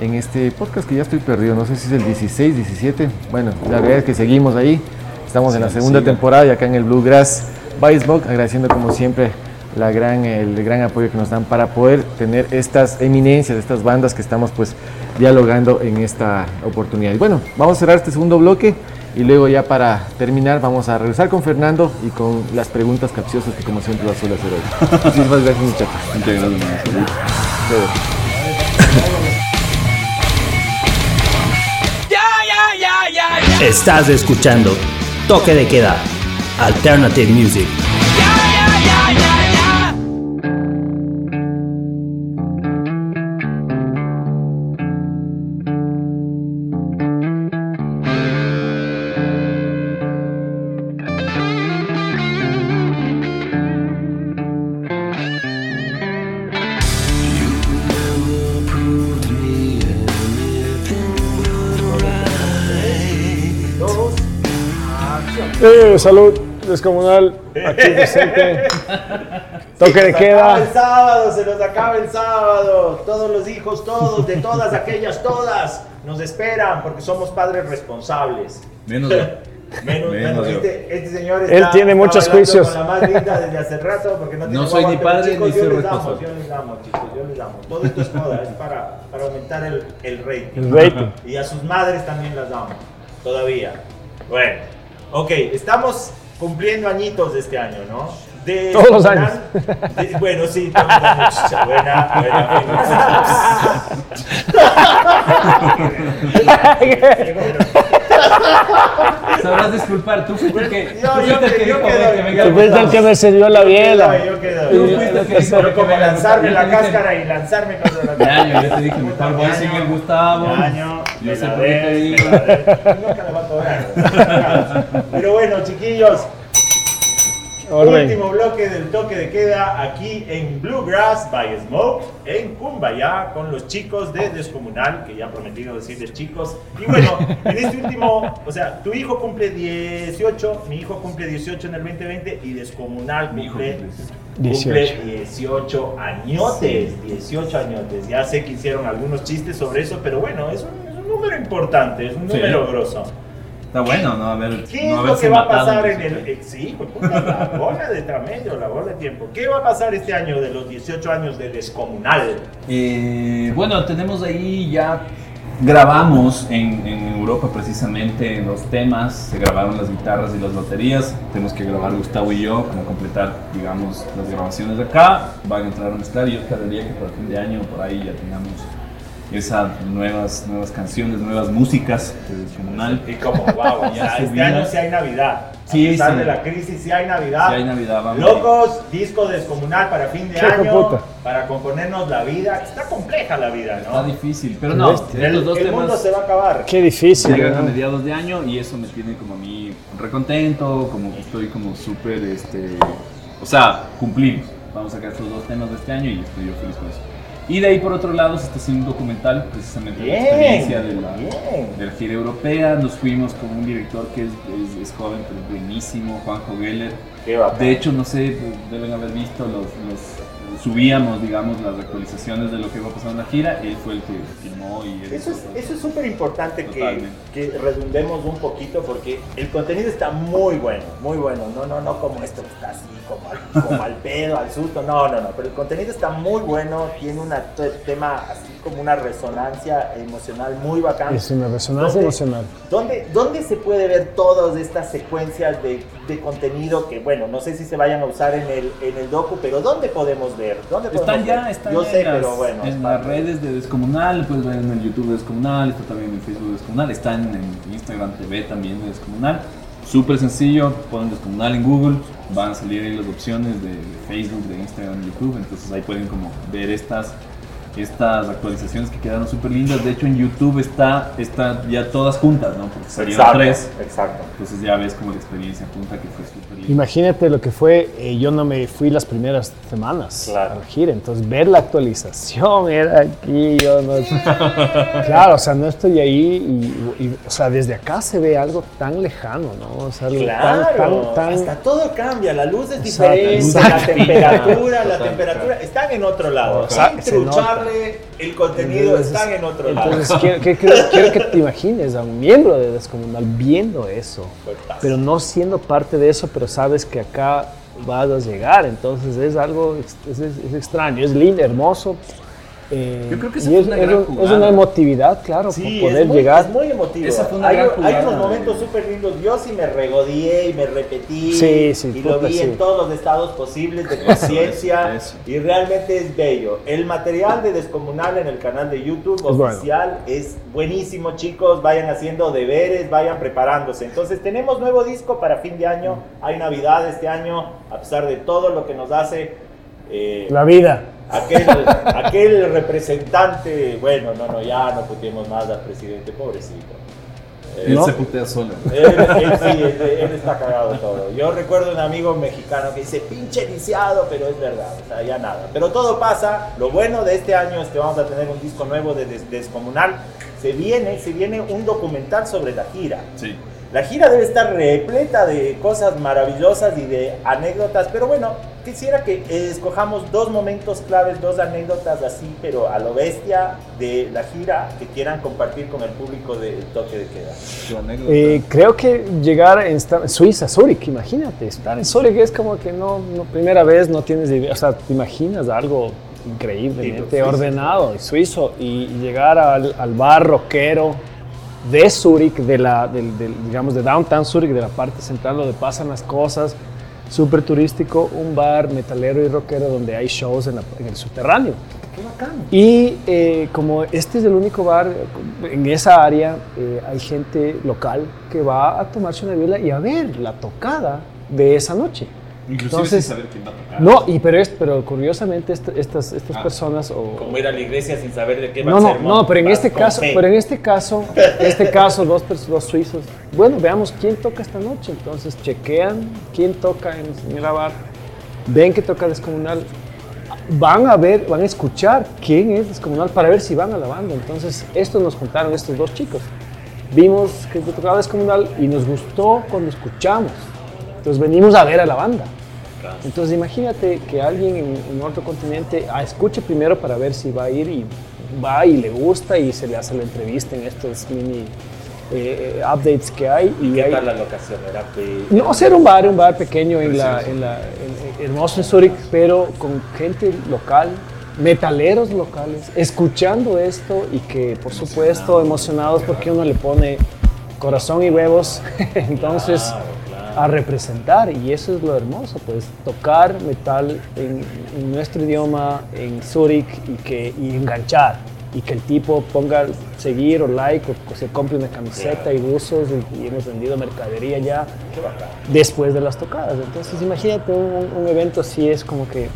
En este podcast que ya estoy perdido, no sé si es el 16, 17. Bueno, la verdad es que seguimos ahí. Estamos en la segunda temporada y acá en el Bluegrass Smoke, agradeciendo como siempre la gran, el gran apoyo que nos dan para poder tener estas eminencias, estas bandas que estamos pues dialogando en esta oportunidad. Y bueno, vamos a cerrar este segundo bloque y luego ya para terminar vamos a regresar con Fernando y con las preguntas capciosas que como siempre lo suele hacer hoy. Muchísimas gracias muchachos. Muchas gracias. Estás escuchando Toque de Queda, Alternative Music. Salud descomunal, aquí presente. Toque Se de nos queda. acaba el sábado, se nos acaba el sábado. Todos los hijos, todos, de todas aquellas, todas, nos esperan porque somos padres responsables. Menos yo. Menos, Menos yo. este, este señor Él está, tiene está muchos juicios. Con la más linda desde hace rato porque no, No tiene soy guagua, ni padre chicos, ni yo soy les damos, responsable. Yo les damos, chicos, yo les damos. Todo esto es joda, es para, para aumentar el, el rating. El rating. Y a sus madres también las damos, todavía. Bueno, ok, estamos cumpliendo añitos de este año, ¿no? De Todos los años. de- bueno, sí, todos los años. Buena, buena. Sabrás disculpar, tú fuiste el que. Yo- tú yo fuiste el que- que yo dijo, quedo- "Ven, que venga Tú fuiste el Gustavo". que me sirvió la biela. Yo quedo. Tú fuiste el que dijo, Pero como "Venga, lanzarme Gustavo". la Yo cáscara y lanzarme contra la Ya, yo te dije, mejor voy sin el Gustavo. Yo sé por qué te digo. Nunca la va a cobrar. Pero bueno, chiquillos. Orden. Último bloque del toque de queda aquí en Bluegrass by Smoke, en Cumbaya, con los chicos de Descomunal, que ya he prometido decirles chicos. Y bueno, en este último, o sea, tu hijo cumple 18, mi hijo cumple 18 en el 2020 y Descomunal cumple, cumple 18. 18 añotes, 18 añotes. Ya sé que hicieron algunos chistes sobre eso, pero bueno, es un, es un número importante, es un Sí. número grosso. Está bueno, ¿no? A ver, ¿Qué no es lo que va a pasar en el... eh, Sí, pues puta, la bola de tramello, la bola de tiempo. ¿Qué va a pasar este año de los 18 años de Descomunal? Eh, bueno, tenemos ahí ya. Grabamos en, en Europa precisamente los temas, se grabaron las guitarras y las baterías. Tenemos que grabar Gustavo y yo, como completar, digamos, las grabaciones de acá. Van a entrar a mezclar y yo esperaría que para fin de año por ahí ya tengamos esas nuevas, nuevas canciones, nuevas músicas de Descomunal. Y como, wow, Ya este año sí hay Navidad. Sí, a pesar sí. de la crisis, sí hay Navidad. Sí hay Navidad, vamos. Locos, disco descomunal para fin de año, puta. para componernos la vida. Está compleja la vida, Está ¿no? difícil, pero no, estos El, dos el mundo temas se va a acabar. Qué difícil. llegan a ¿no? mediados de año y eso me tiene como a mí recontento, como que estoy como súper, este, o sea, cumplimos. Vamos a sacar estos dos temas de este año y estoy yo feliz con eso. Y de ahí por otro lado se está haciendo un documental precisamente de la experiencia de la, bien. de la gira europea. Nos fuimos con un director que es, es- es joven pero buenísimo, Juanjo Geller. De hecho, no sé, deben haber visto los, los- subíamos, digamos, las actualizaciones de lo que iba pasando en la gira. Él fue el que filmó y él Eso es eso es súper importante que redundemos un poquito porque el contenido está muy bueno, muy bueno. No, no, no como esto que está así, como al, como al pedo, al susto. No, no, no. Pero el contenido está muy bueno, tiene un tema así como una resonancia emocional muy bacán. Es una resonancia ¿Dónde- emocional. ¿Dónde, ¿Dónde se puede ver todas estas secuencias de, de contenido que, bueno, no sé si se vayan a usar en el, en el docu, pero ¿dónde podemos ver? ¿Dónde podemos Están ya, están Yo ya sé, en, las, pero bueno. es en parte las de- redes de Descomunal, puedes ver en el YouTube de Descomunal, está también en el Facebook de Descomunal, está en, en Instagram TV también de Descomunal. Súper sencillo, ponen Descomunal en Google, van a salir ahí las opciones de, de Facebook, de Instagram, de YouTube, entonces ahí pueden como ver estas estas actualizaciones que quedaron súper lindas. De hecho, en YouTube está, está ya todas juntas, ¿no? Porque salieron Exacto, tres. Exacto. Entonces ya ves como la experiencia junta que fue súper linda. Imagínate lo que fue, eh, yo no me fui las primeras semanas Claro. a la gira, entonces ver la actualización era aquí, yo no... claro, o sea, no estoy ahí y, y, o sea, desde acá se ve algo tan lejano, ¿no? O sea, Claro, tan, tan, tan... hasta todo cambia, la luz es diferente, exacto. la temperatura, la temperatura, están en otro lado. O sea, El contenido, Entonces, están en otro lado. Entonces quiero, que- quiero- quiero que te imagines a un miembro de Descomunal viendo eso, pero no siendo parte de eso, pero sabes que acá vas a llegar, entonces es algo, es- es extraño, es lindo, hermoso. Eh, Yo creo que esa y fue es, una es gran es una emotividad, claro, Sí, por poder es muy, llegar. es muy emotivo. Esa fue una hay, gran hay jugada, unos momentos súper lindos. Yo sí me regodeé y me repetí. Sí, sí, y lo vi sí. en todos los estados posibles de conciencia. Y realmente es bello. El material de Descomunal en el canal de YouTube Es bueno. oficial es buenísimo, chicos. Vayan haciendo deberes, vayan preparándose. Entonces, tenemos nuevo disco para fin de año. Hay Navidad este año, a pesar de todo lo que nos hace. eh, La vida. Aquel, aquel representante, bueno, no, no, ya no puteemos más al presidente, pobrecito. Él ¿No? se putea solo. Él, él sí, él, él está cagado todo. Yo recuerdo un amigo mexicano que dice, pinche lisiado, pero es verdad, o sea, ya nada. Pero todo pasa. Lo bueno de este año es que vamos a tener un disco nuevo de Des- Descomunal. Se viene, se viene un documental sobre la gira. Sí. La gira debe estar repleta de cosas maravillosas y de anécdotas, pero bueno, quisiera que eh, escojamos dos momentos claves, dos anécdotas así, pero a lo bestia de la gira que quieran compartir con el público del toque de queda. Eh, creo que llegar en Suiza, Zurich, imagínate, estar en Zurich es como que no, no primera vez no tienes idea, o sea, te imaginas algo increíblemente suizo. ordenado y suizo y llegar al, al bar rockero de Zurich, de la, del, del, digamos de downtown Zurich, de la parte central donde pasan las cosas, súper turístico, un bar metalero y rockero donde hay shows en, la- en el subterráneo. Y eh, como este es el único bar en esa área, eh, hay gente local que va a tomarse una vela y a ver la tocada de esa noche. Inclusive sin saber quién va a tocar. No, y pero, es, pero curiosamente est- estas, estas personas o, Como ir a la iglesia sin saber de qué va no, a no, ser. no, pero en este caso, fe. pero en este caso, en este caso, dos, pers- dos suizos. Bueno, veamos quién toca esta noche. Entonces chequean quién toca en, en la bar, ven que toca Descomunal, van a ver, van a escuchar quién es Descomunal para ver si van a la banda. Entonces, estos nos juntaron estos dos chicos. Vimos que tocaba Descomunal y nos gustó cuando escuchamos. Entonces venimos a ver a la banda. Entonces imagínate que alguien en, en otro continente ah, escuche primero para ver si va a ir y va y le gusta y se le hace la entrevista en estos mini eh, eh, updates que hay. Y, ¿Qué hay- tal la locación? Era no, ser un bar, un bar pequeño en la, en la en- hermoso en Zurich, pero con gente local, metaleros locales, escuchando esto y que por supuesto emocionados porque uno le pone corazón y huevos, entonces a representar y eso es lo hermoso, pues tocar metal en, en nuestro idioma, en Zurich y que y enganchar y que el tipo ponga seguir o like o, o se compre una camiseta y buzos y, y hemos vendido mercadería ya después de las tocadas. Entonces imagínate un, un evento así es como que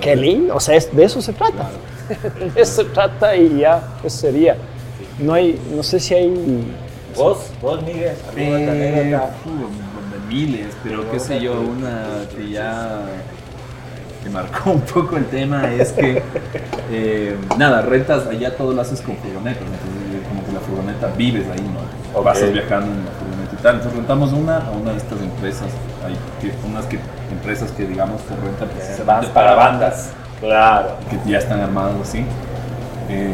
qué lindo, o sea, es- de eso se trata. de eso se trata y ya, eso sería. No hay, no sé si hay ¿Vos? ¿Vos, Miguel? Eh, miles, pero qué sé yo, una que ya que marcó un poco el tema es que, eh, nada, rentas, allá todo lo haces con furgonetas, entonces eh, como que la furgoneta vives ahí, ¿no? Ok. Vas viajando en la furgoneta y tal. Entonces rentamos una a una de estas empresas, hay que, unas que, empresas que digamos que rentan precisamente Vas para bandas. Claro. que ya están armados así. Eh,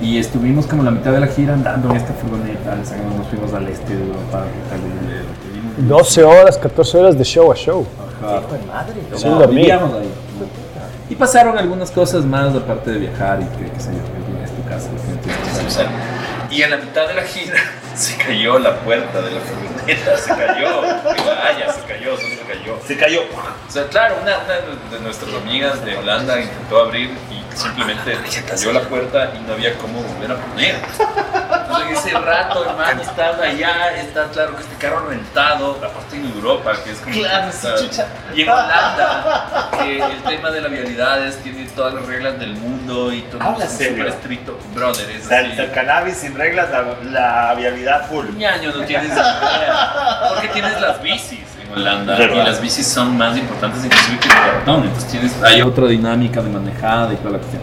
y estuvimos como la mitad de la gira andando en esta furgoneta, nos fuimos al este de Europa, tal, 12 horas, 14 horas de show a show. Ajá. Sin No, dormir. ahí. Y pasaron algunas cosas más aparte de viajar y que, qué sé yo, que es tu casa. que tienes. Y en la mitad de la gira se cayó la puerta de la furgoneta, se cayó, que vaya, se cayó, se cayó. Se cayó. O sea, claro, una, una de nuestras amigas de Holanda intentó abrir y simplemente cayó la puerta y no había cómo volver a poner. Entonces, ese rato, hermano, estaba allá, está claro que este carro rentado, aparte en Europa, que es como. Claro, sí, está- chucha. Y en Holanda, que el tema de la vialidades tiene todas las reglas del mundo y todo Habla es serio. súper estricto. Brother, es así. el cannabis sin reglas, la, la vialidad full. Ñaño, no tienes idea. Porque tienes las bicis en Holanda y las bicis son más importantes inclusive que el cartón. Entonces tienes, hay otra dinámica de manejada y toda la cuestión.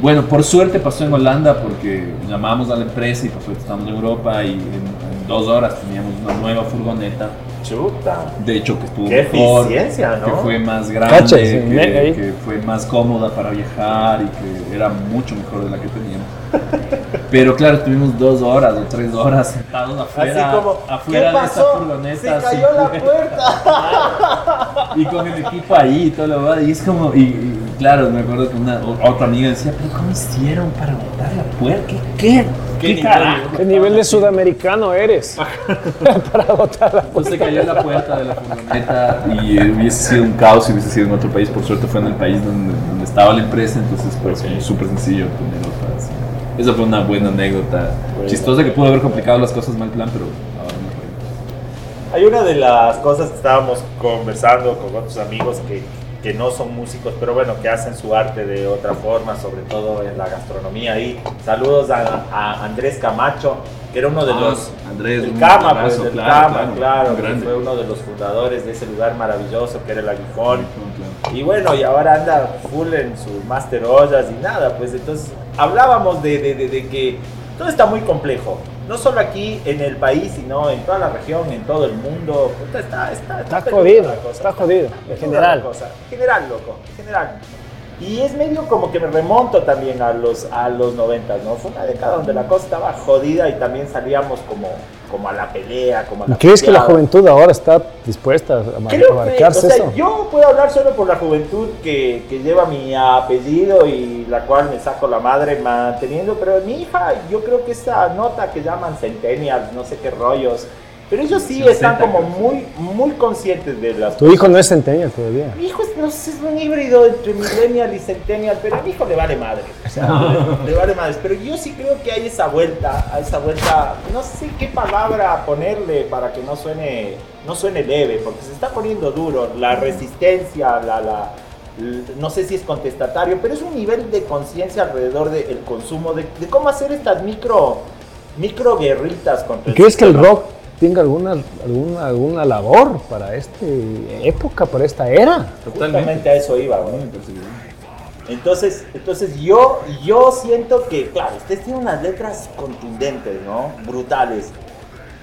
Bueno, por suerte pasó en Holanda porque llamamos a la empresa y por suerte estamos en Europa y en, en dos horas teníamos una nueva furgoneta. Chuta. De hecho, que estuvo Qué mejor, eficiencia, ¿no? que fue más grande, Cachas, que, que fue más cómoda para viajar y que era mucho mejor de la que teníamos. Pero claro, tuvimos dos horas o tres horas sentados afuera, Así como, afuera ¿qué de esa pasó? furgoneta. Se así, cayó la puerta. y con el equipo ahí y todo lo demás. Y es como, y, y claro, me acuerdo que una otra amiga decía, pero ¿cómo hicieron para botar la puerta? ¿Qué? ¿Qué? ¿Qué, ¿Qué, carajo? ¿Qué nivel de sudamericano eres? para botar la Entonces cayó la puerta de la furgoneta y eh, hubiese sido un caos si hubiese sido en otro país. Por suerte fue en el país donde, donde estaba la empresa, entonces como súper sencillo tener otra. Esa fue una buena anécdota. Chistosa que pudo haber complicado las cosas mal plan, pero ahora no fue. Hay una de las cosas que estábamos conversando con otros amigos que, que no son músicos, pero bueno, que hacen su arte de otra forma, sobre todo en la gastronomía. Y saludos a, a Andrés Camacho, que era uno de Ah, los... Andrés, un Cama, abrazo, pues, del claro, Cama, claro, claro, que fue uno de los fundadores de ese lugar maravilloso que era el Aguijón. Y bueno, y ahora anda full en su Master Ollas y nada, pues entonces hablábamos de, de- de- de que todo está muy complejo. no solo aquí en el país, sino en toda la región, en todo el mundo. Puta, está, está, Está peluda jodido, cosa, está jodido, en general. cosa. En general, loco, en general. Y es medio como que me remonto también a los, a los 90, ¿no? Fue una década donde la cosa estaba jodida y también salíamos como, como a la pelea, como a la ¿Y crees que la juventud ahora está dispuesta a Creo que, abarcarse o sea, eso? yo puedo hablar solo por la juventud que, que lleva mi apellido y la cual me saco la madre manteniendo, pero mi hija, yo creo que esa nota que llaman centennials, no sé qué rollos, pero ellos sí están como muy, muy conscientes de las Tu hijo no es centennial todavía. mi hijo es, no sé, es un híbrido entre millennial y centennial, pero a mi hijo le vale madre. O sea, le, le vale madre. Pero yo sí creo que hay esa vuelta, a esa vuelta, no sé qué palabra ponerle para que no suene, no suene leve, porque se está poniendo duro. La resistencia, la, la, no sé si es contestatario, pero es un nivel de conciencia alrededor del consumo, de, de cómo hacer estas micro, micro guerritas contra ¿Y ¿Crees que el rock tenga alguna, alguna, alguna labor para esta época, para esta era? Justamente a eso iba, güey. Entonces, entonces yo, yo siento que, claro, ustedes tienen unas letras contundentes, ¿no? Brutales.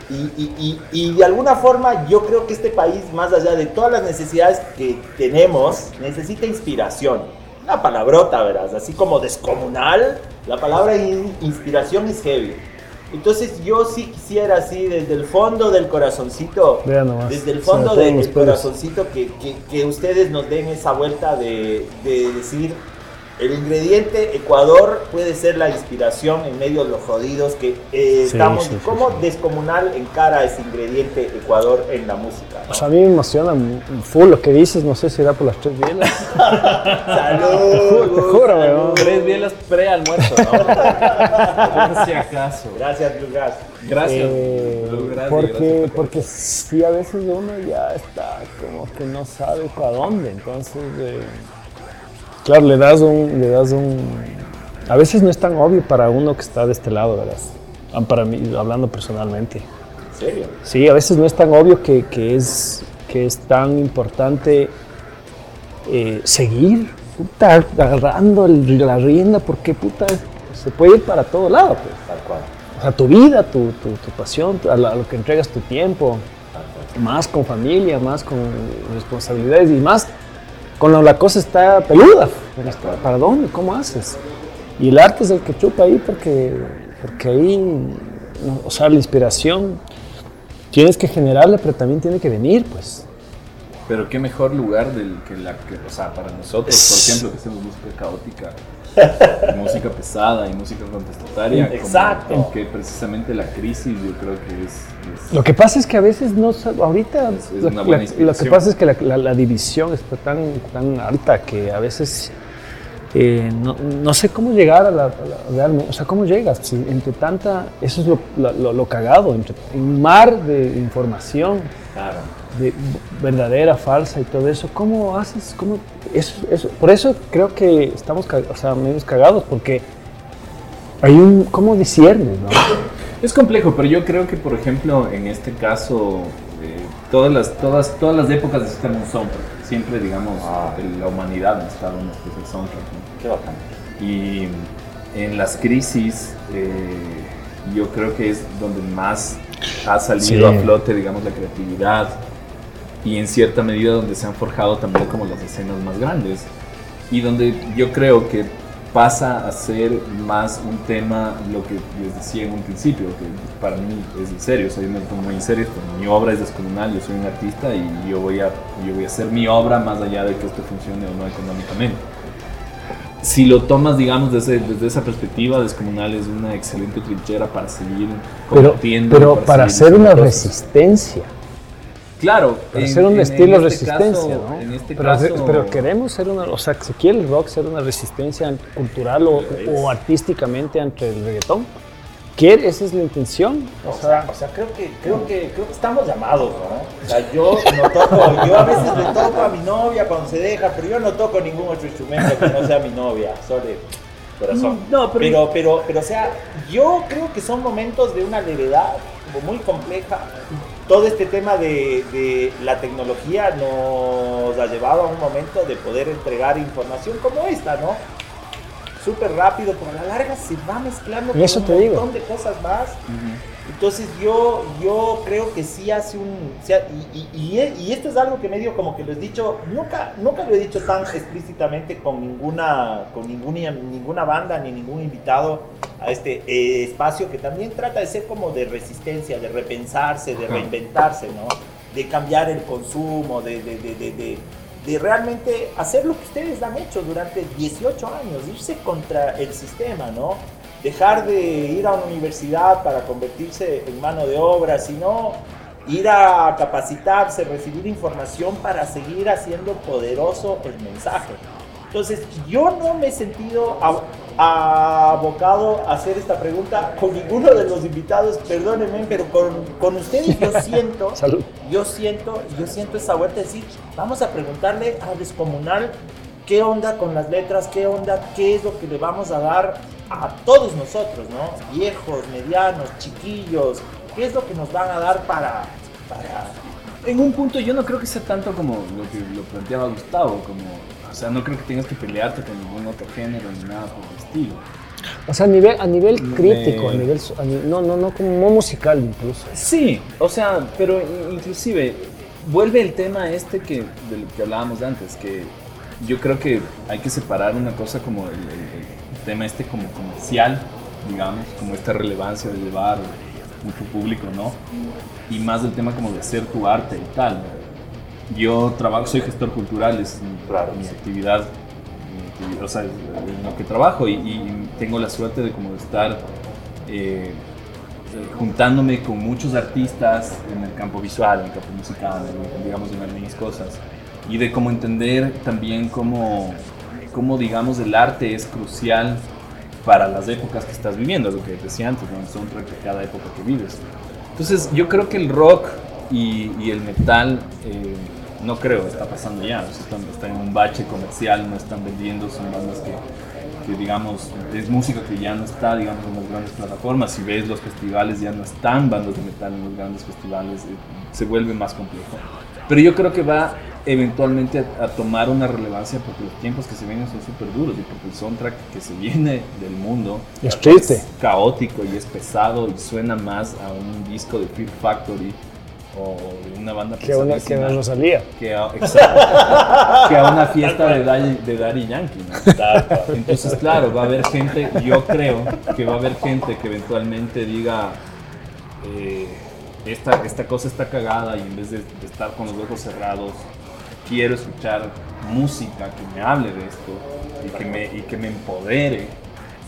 Y, y- y- y de alguna forma yo creo que este país, más allá de todas las necesidades que tenemos, necesita inspiración. La palabrota, verás, así como descomunal, la palabra in- inspiración es heavy. Entonces yo sí quisiera así desde el fondo del corazoncito, nomás, desde el fondo del corazoncito que, que- que ustedes nos den esa vuelta de, de decir el ingrediente Ecuador puede ser la inspiración en medio de los jodidos que eh, Sí, estamos. sí, sí, ¿Cómo descomunal encara ese ingrediente Ecuador en la música? O sea, a mí me emociona full lo que dices, no sé si da por las tres bielas. Salud. Te juro, weón. Tres bielas pre-almuerzo, ¿no? Por si acaso. Gracias, Lucas. Gracias. Eh, porque, gracias por- porque sí, a veces uno ya está como que no sabe para dónde. Entonces, eh, claro, le das un, le das un. A veces no es tan obvio para uno que está de este lado, ¿verdad? Ah, Para mí, hablando personalmente. ¿En serio? Sí, a veces no es tan obvio que, que es, que es tan importante eh, seguir puta, agarrando el- la rienda porque puta, se puede ir para todo lado. Pues. Tal cual. O sea, tu vida, tu, tu, tu pasión, a, la- a lo que entregas tu tiempo, más con familia, más con responsabilidades y más cuando la cosa está peluda. pero está- ¿Para dónde? ¿Cómo haces? Y el arte es el que chupa ahí porque, porque ahí, no, o sea, la inspiración tienes que generarla, pero también tiene que venir, pues. Pero qué mejor lugar del que la que, o sea, para nosotros, por ejemplo, que hacemos música caótica, música pesada y música contestataria, Exacto. como que precisamente la crisis yo creo que es, es- Lo que pasa es que a veces no ahorita es una la- lo que pasa es que la, la- la división está tan, tan alta que a veces eh, no, no sé cómo llegar a la, a la- realmente, o sea, cómo llegas si entre tanta, eso es lo- lo cagado, entre un mar de información, Claro. De verdadera, falsa y todo eso, ¿cómo haces? ¿Cómo? Eso, eso- por eso creo que estamos, o sea, menos cagados porque hay un, ¿cómo disciernes, no? Es complejo, pero yo creo que, por ejemplo, en este caso, eh, todas, las, todas, todas las épocas necesitan un soundtrack. Siempre, digamos, el- la humanidad necesita uno que es el soundtrack. ¿no? Qué bacán. Y en las crisis, eh, yo creo que es donde más ha salido Sí. a flote, digamos, la creatividad y en cierta medida donde se han forjado también como las escenas más grandes y donde yo creo que pasa a ser más un tema, lo que les decía en un principio, que para mí es en serio, lo tomo muy en serio, mi obra es descomunal, yo soy un artista y yo voy, a, yo voy a hacer mi obra más allá de que esto funcione o no económicamente. Si lo tomas, digamos, desde, desde esa perspectiva, Descomunal es una excelente trinchera para seguir Pero, pero para seguir hacer una cosas. resistencia. Claro, Para en- ser un en- estilo en este resistencia, caso- ¿no? En este pero, caso, pero queremos ser una, o sea, se quiere el rock ser una resistencia cultural o, o artísticamente ante el reggaetón. ¿Quiere? Esa es la intención. O sea, o sea, creo que, creo que, creo que estamos llamados, ¿no? O sea, yo no toco, yo a veces le toco a mi novia cuando se deja, pero yo no toco ningún otro instrumento que no sea mi novia, sobre corazón. No, pero- pero, pero, pero, o sea, yo creo que son momentos de una levedad como muy compleja. Todo este tema de, de la tecnología nos ha llevado a un momento de poder entregar información como esta, ¿no? súper rápido, pero a la larga se va mezclando con te un digo. montón de cosas más. Entonces yo, yo creo que sí hace un... sí ha- y, y- y e- y esto es algo que medio como que lo he dicho, nunca, nunca lo he dicho tan explícitamente con ninguna, con ninguna, ninguna banda ni ningún invitado a este eh, espacio que también trata de ser como de resistencia, de repensarse, de reinventarse, ¿no? De cambiar el consumo, de, de, de, de- de- de realmente hacer lo que ustedes han hecho durante 18 años, irse contra el sistema, ¿no? Dejar de ir a una universidad para convertirse en mano de obra, sino ir a capacitarse, recibir información para seguir haciendo poderoso el mensaje. Entonces, yo no me he sentido ab- abocado a hacer esta pregunta con ninguno de los invitados, perdónenme, pero con, con ustedes yo siento, yo siento, yo siento esa vuelta de decir, vamos a preguntarle a Descomunal qué onda con las letras, qué onda, qué es lo que le vamos a dar a todos nosotros, ¿no? Viejos, medianos, chiquillos, qué es lo que nos van a dar para, para En un punto yo no creo que sea tanto como lo que lo planteaba Gustavo, como, o sea, no creo que tengas que pelearte con ningún otro género ni nada por el estilo. O sea, a nivel, a nivel Me- crítico, a nivel, so- a ni- no, no, no, como no musical incluso. Sí, o sea, pero inclusive vuelve el tema este que del que hablábamos antes, que yo creo que hay que separar una cosa como el, el- el tema este como comercial, digamos, como esta relevancia de llevar mucho público, ¿no? Y más del tema como de hacer tu arte y tal. Yo trabajo, soy gestor cultural, es mi, mi actividad, mi actividad, o sea, es en lo que trabajo y, y tengo la suerte de como de estar eh, juntándome con muchos artistas en el campo visual, en el campo musical, en- digamos en algunas cosas, y de cómo entender también cómo, cómo digamos el arte es crucial para las épocas que estás viviendo, lo que decía antes, ¿no? el de cada época que vives. Entonces yo creo que el rock y, y el metal, eh, no creo, está pasando ya, o sea, están, están en un bache comercial, no están vendiendo, son bandas que, que, digamos, es música que ya no está, digamos, en las grandes plataformas, si ves los festivales ya no están bandas de metal en los grandes festivales, eh, se vuelve más complejo. Pero yo creo que va eventualmente a, a tomar una relevancia porque los tiempos que se vienen son súper duros y porque el soundtrack que se viene del mundo Es triste. caótico y es pesado y suena más a un disco de Fear Factory o de una banda Que una- que no nos salía. que a, exacto, que a una fiesta de Daddy, de Daddy Yankee ¿no? entonces claro va a haber gente yo creo que va a haber gente que eventualmente diga eh, esta, esta cosa está cagada y en vez de, de estar con los ojos cerrados quiero escuchar música que me hable de esto y que me, y que me empodere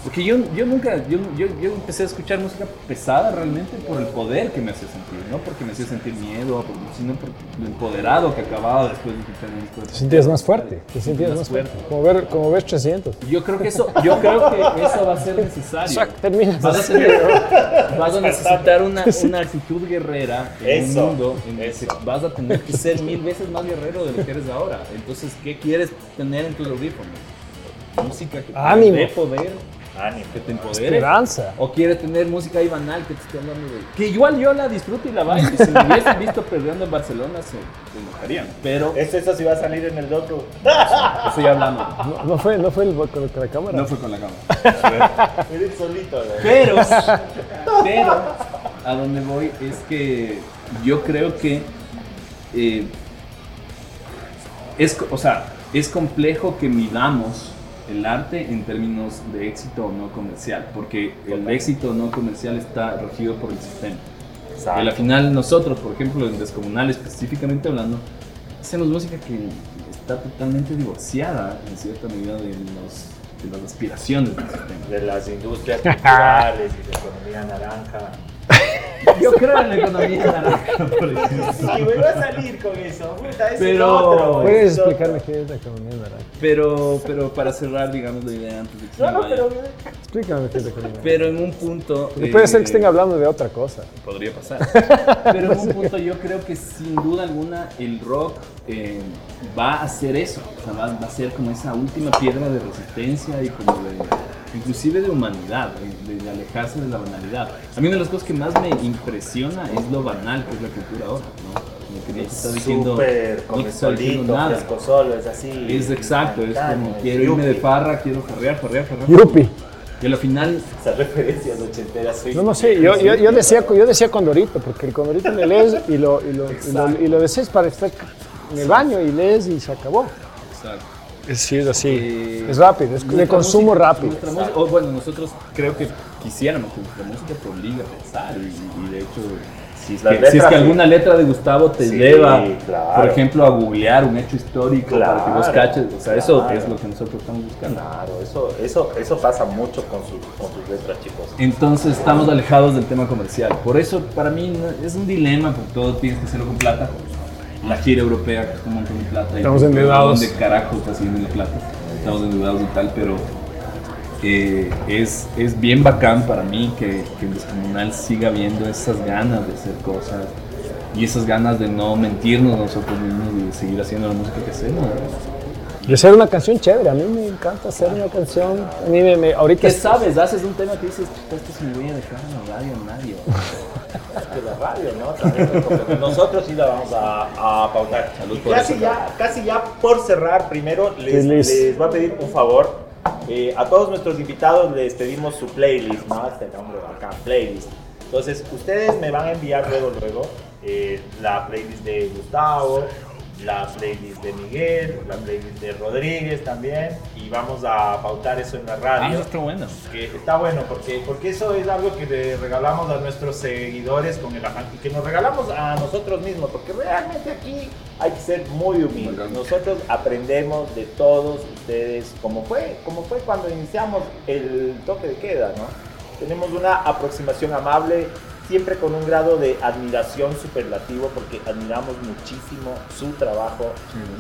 porque yo, yo nunca, yo, yo, yo empecé a escuchar música pesada realmente por el poder que me hacía sentir, no porque me hacía sentir miedo, sino por lo empoderado que acababa después de escuchar de Te sentías más fuerte, te sentías más fuerte. Como ver, como ves 300. Yo creo que eso, yo creo que eso va a ser necesario. Sac, terminas Vas a, tener- vas a necesitar una, una actitud guerrera en Eso, un mundo en el que vas a tener que ser mil veces más guerrero de lo que eres ahora. Entonces, ¿qué quieres tener en tus audífonos? Música que te dé poder, que te empodere. Esperanza. O quieres tener música ahí banal que te esté hablando de. Que igual yo la disfruto y la bailo. Y si me hubiesen visto perdiendo en Barcelona, se, se enojarían. Pero. Esto, eso sí va a salir en el docu. Eso ya hablamos. No, no fue, no fue el, con, con la cámara. No fue con la cámara. Eres solito. Pero, pero, a donde voy es que yo creo que eh, es, o sea, es complejo que midamos el arte en términos de éxito o no comercial, porque el éxito no comercial está regido por el sistema. Exacto. Y al final nosotros, por ejemplo, en Descomunal específicamente hablando, hacemos música que está totalmente divorciada en cierta medida de, los, de las aspiraciones del sistema. De las industrias culturales y de economía naranja. Yo creo en la economía naranja, por ejemplo. Sí, güey, va a salir con eso. Puta, ese Pero- otro, güey, ¿Puedes explicarme qué es la economía naranja? Pero, pero para cerrar, digamos, la idea antes de que se No, no, vaya. pero. Explícame qué es la economía naranja. Pero en un punto... Puede ser que eh, estén hablando de otra cosa. Podría pasar. Pero en un punto yo creo que sin duda alguna el rock eh, va a hacer eso. O sea, va, va a ser como esa última piedra de resistencia y como de... Inclusive de humanidad, de, de alejarse de la banalidad. A mí una de las cosas que más me impresiona es lo banal que es la cultura ahora, ¿no? Como que no te está diciendo, Súper no te está diciendo solito, nada. solo, es así. Es exacto, es como quiero irme de yupi. farra, quiero farrear, farrear, farrear. Yupi. Y al final, Esas referencias ochenteras. soy- No, no sé, yo, yo, yo decía, yo decía condorito, porque el condorito le lees y lo, y lo, y lo, y lo deseas para estar en el baño y lees y se acabó. exacto. Es, sí, es así. Eh, es rápido, es de consumo música- rápido. nuestra música- o bueno, nosotros creo que quisiéramos que nuestra música te obligue a pensar y, y de hecho, si es, que, si es que alguna letra de Gustavo te Sí, lleva, claro. por ejemplo, a googlear un hecho histórico para que vos Claro, caches, o sea, eso claro. es lo que nosotros estamos buscando. Claro, eso, eso, eso pasa mucho con, sus con sus letras, chicos. Entonces estamos alejados del tema comercial. Por eso para mí no- es un dilema, porque todo tienes que hacerlo con plata. La gira europea cuesta un montón de plata. Estamos endeudados. ¿Dónde carajo está haciendo la plata? Estamos endeudados y tal, pero eh, es, es bien bacán para mí que, que el descomunal siga viendo esas ganas de hacer cosas y esas ganas de no mentirnos nosotros mismos y de seguir haciendo la música que hacemos. Y hacer una canción chévere, a mí me encanta hacer una canción. A mí me, me- ahorita ¿Qué es- sabes? Haces un tema que dices, "Chuta, esto se me voy a dejar en la radio nadie. de la radio, ¿no? Nosotros sí la vamos a, a pautar. Salud Y por casi eso. ya, casi ya por cerrar, primero les, les voy a pedir un favor. Eh, a todos nuestros invitados les pedimos su playlist, ¿no? Este nombre acá, playlist. Entonces, ustedes me van a enviar luego, luego, eh, la playlist de Gustavo, la playlist de Miguel, la playlist de Rodríguez también, y vamos a pautar eso en la radio. Ah, eso está bueno. Que está bueno, porque, porque eso es algo que le regalamos a nuestros seguidores con el afán y que nos regalamos a nosotros mismos, porque realmente aquí hay que ser muy humildes. Nosotros aprendemos de todos ustedes, como fue, como fue cuando iniciamos el toque de queda, ¿no? Tenemos una aproximación amable, siempre con un grado de admiración superlativo, porque admiramos muchísimo su trabajo.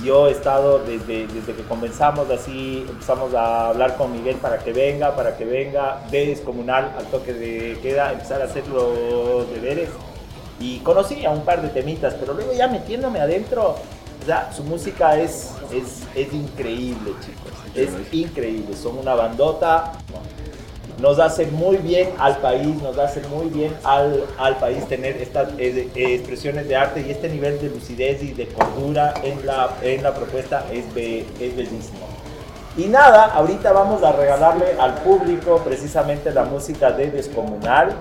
Yo he estado desde, desde que comenzamos así, empezamos a hablar con Miguel para que venga, para que venga de descomunal al toque de queda, empezar a hacer los deberes. Y conocí a un par de temitas, pero luego ya metiéndome adentro, o sea, su música es, es, es increíble, chicos. Es increíble. Son una bandota. Nos hace muy bien al país, nos hace muy bien al, al país tener estas eh, eh, expresiones de arte y este nivel de lucidez y de cordura en la, en la propuesta es, be- es bellísimo. Y nada, ahorita vamos a regalarle al público precisamente la música de Descomunal.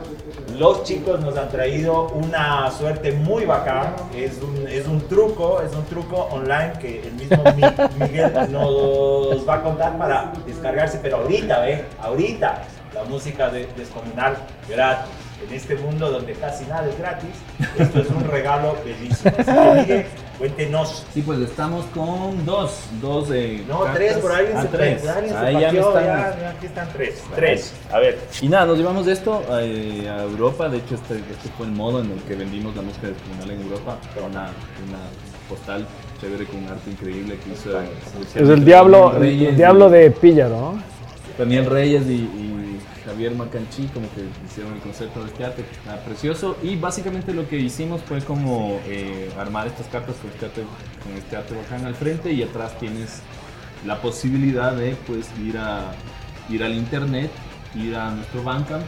Los chicos nos han traído una suerte muy bacán. Es un, es un truco, es un truco online que el mismo Mi- Miguel nos va a contar para descargarse, pero ahorita, ¿ve? Ahorita la música de Descomunal gratis. En este mundo donde casi nada es gratis, esto es un regalo bellísimo. Así que Miguel, cuéntenos. Sí, pues estamos con dos, dos de No, tres, por ahí ah, se tres. por alguien se Ahí ya me pateó, están. ya, ya, aquí están tres. Tres. A ver. Y nada, nos llevamos esto eh, a Europa. De hecho, este, este fue el modo en el que vendimos la música descomunal en Europa. Una, una postal chévere con un arte increíble que hizo. es el diablo, el diablo de Píllaro, ¿no? Daniel Reyes y, y Javier Macanchi como que hicieron el concepto de este arte, está precioso. Y básicamente lo que hicimos fue como eh, armar estas cartas con este, arte, con este arte bacán al frente y atrás tienes la posibilidad de pues ir a ir al internet, ir a nuestro Bandcamp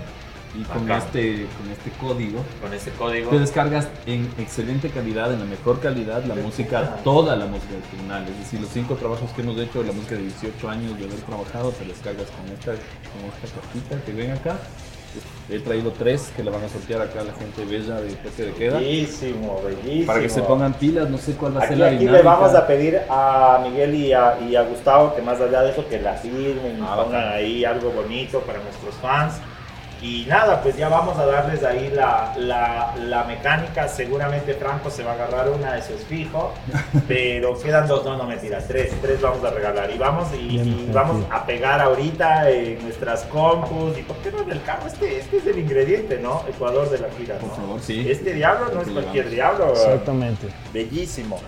y con este, con este código Con ese código. te descargas en excelente calidad, en la mejor calidad, la música, toda la música del tribunal. Es decir, los cinco trabajos que hemos hecho, la música de 18 años de haber trabajado, te descargas con esta, con esta cartita que ven acá. He traído tres que la van a sortear acá a la gente bella de toque de queda. Bellísimo, bellísimo. Para que se pongan pilas, no sé cuál va a ser Aquí, la aquí dinámica. le vamos a pedir a Miguel y a, y a Gustavo que más allá de eso que la firmen y Ah, pongan bacán. ahí algo bonito para nuestros fans. Y nada, pues ya vamos a darles ahí la, la, la mecánica. Seguramente Franco se va a agarrar una, eso es fijo. Pero quedan dos, no, no mentiras, tres, tres vamos a regalar. Y vamos, y, y vamos a pegar ahorita en nuestras compus. ¿Y por qué no en el carro? Este, este es el ingrediente, ¿no? Ecuador de la gira, ¿no? Por favor, sí. Este diablo no es cualquier diablo. Exactamente. Bellísimo,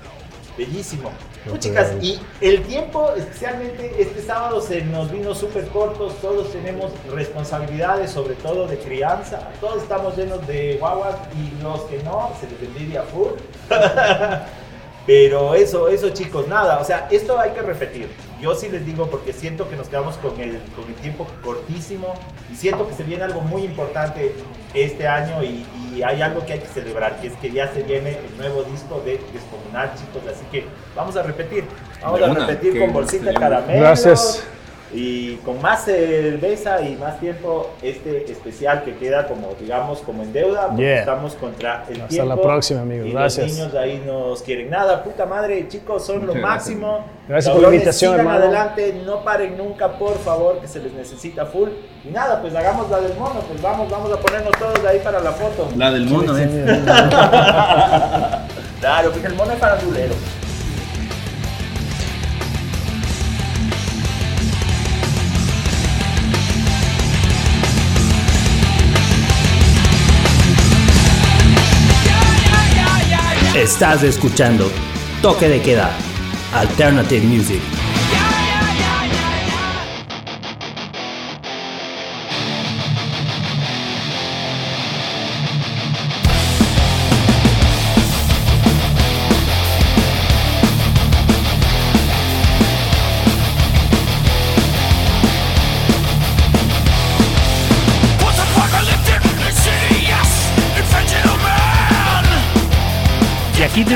bellísimo. Pues, chicas, y el tiempo, especialmente este sábado, se nos vino súper cortos. Todos tenemos responsabilidades, sobre todo de crianza. Todos estamos llenos de guaguas y los que no, se les envidia full. Pero eso, eso chicos, nada. O sea, esto hay que repetir. Yo sí les digo porque siento que nos quedamos con el, con el tiempo cortísimo y siento que se viene algo muy importante este año y, y hay algo que hay que celebrar, que es que ya se viene el nuevo disco de Descomunal, chicos. Así que vamos a repetir, vamos De a una, repetir con bolsita de caramelo. Gracias. Y con más cerveza y más tiempo, este especial que queda como, digamos, como en deuda, porque Yeah. estamos contra el Hasta tiempo. la próxima, amigos. Y Gracias. los niños ahí nos quieren nada. Puta madre, chicos, son lo Muchas gracias. máximo. Gracias por la Cabrones, invitación, sigan hermano. adelante, no paren nunca, por favor, que se les necesita full. Y nada, pues hagamos la del mono, pues vamos, vamos a ponernos todos ahí para la foto. La del mono, Sí, eh. claro, porque el mono es farandulero. Estás escuchando Toque de Queda, Alternative Music.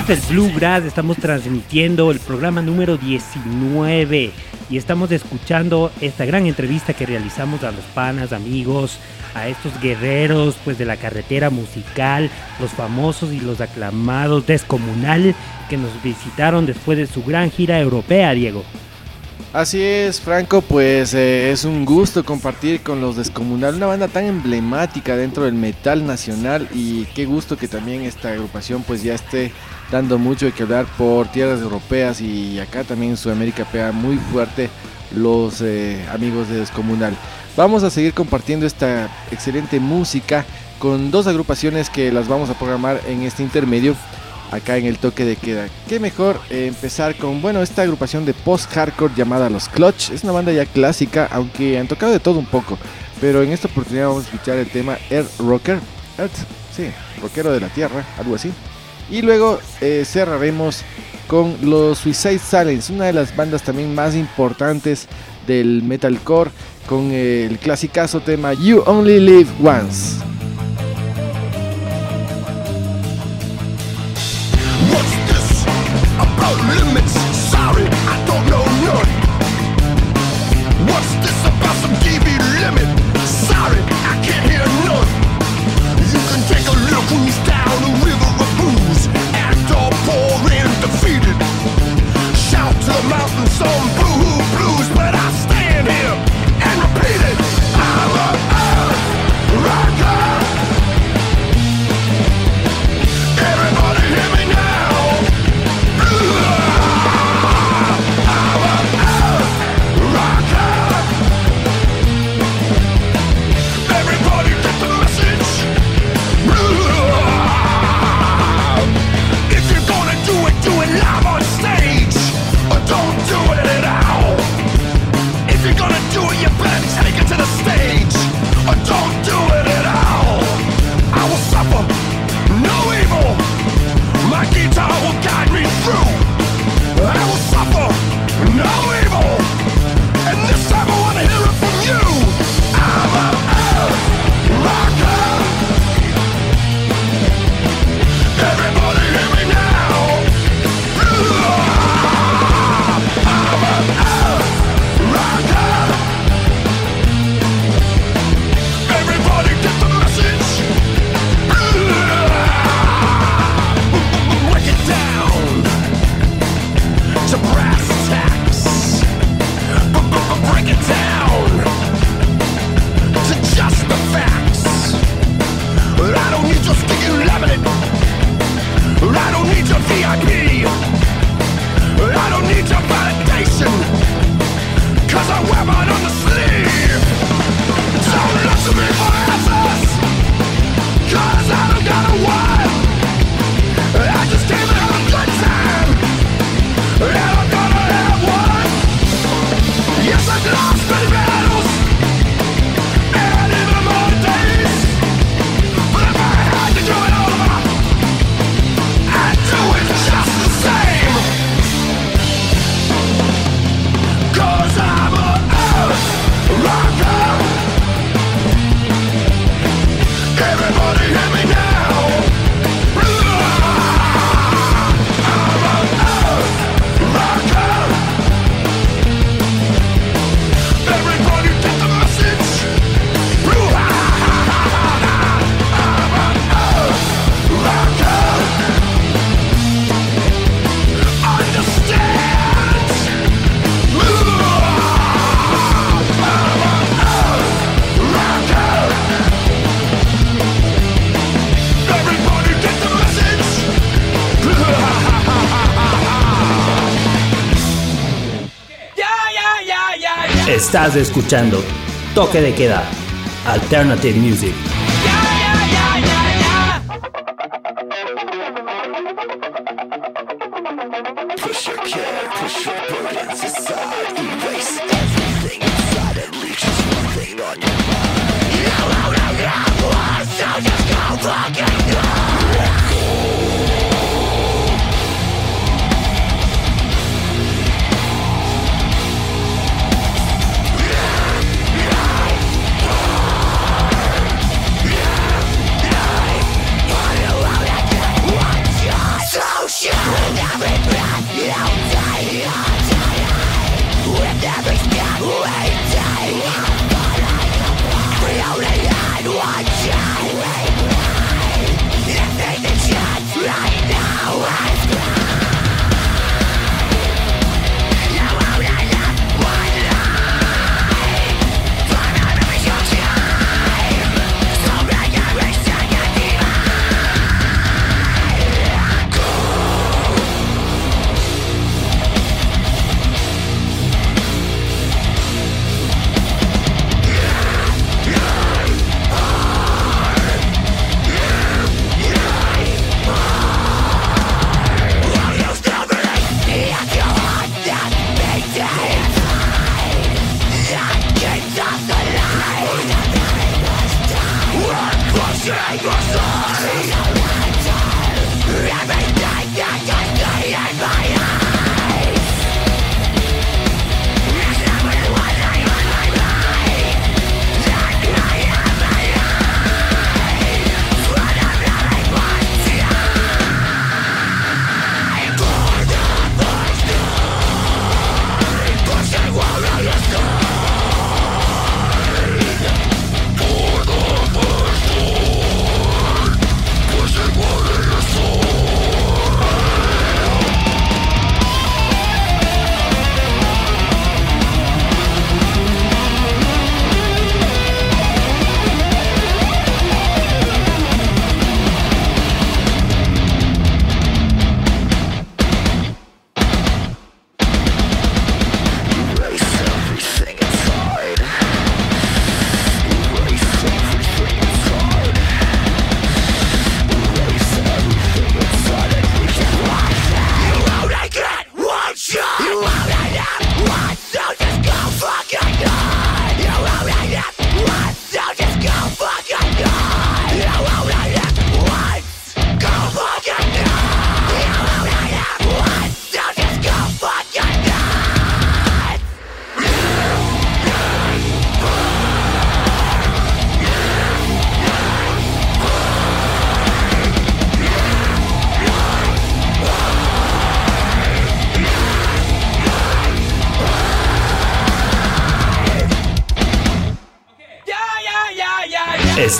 Desde el Bluegrass estamos transmitiendo el programa número 19 y estamos escuchando esta gran entrevista que realizamos a los panas, amigos, a estos guerreros pues de la carretera musical, los famosos y los aclamados Descomunal que nos visitaron después de su gran gira europea, Diego. Así es, Franco, pues eh, es un gusto compartir con los Descomunal, una banda tan emblemática dentro del metal nacional y qué gusto que también esta agrupación pues ya esté dando mucho de que hablar por tierras europeas y acá también en Sudamérica pega muy fuerte los eh, amigos de Descomunal. Vamos a seguir compartiendo esta excelente música con dos agrupaciones que las vamos a programar en este intermedio acá en el toque de queda. Qué mejor eh, empezar con, bueno, esta agrupación de post-hardcore llamada Los Clutch. Es una banda ya clásica, aunque han tocado de todo un poco. Pero en esta oportunidad vamos a escuchar el tema Earth Rocker. Earth, sí, rockero de la tierra, algo así. Y luego eh, cerraremos con los Suicide Silence, una de las bandas también más importantes del metalcore, con el clasicazo tema You Only Live Once. Estás escuchando Toque de Queda, Alternative Music. So shoot every breath you take, you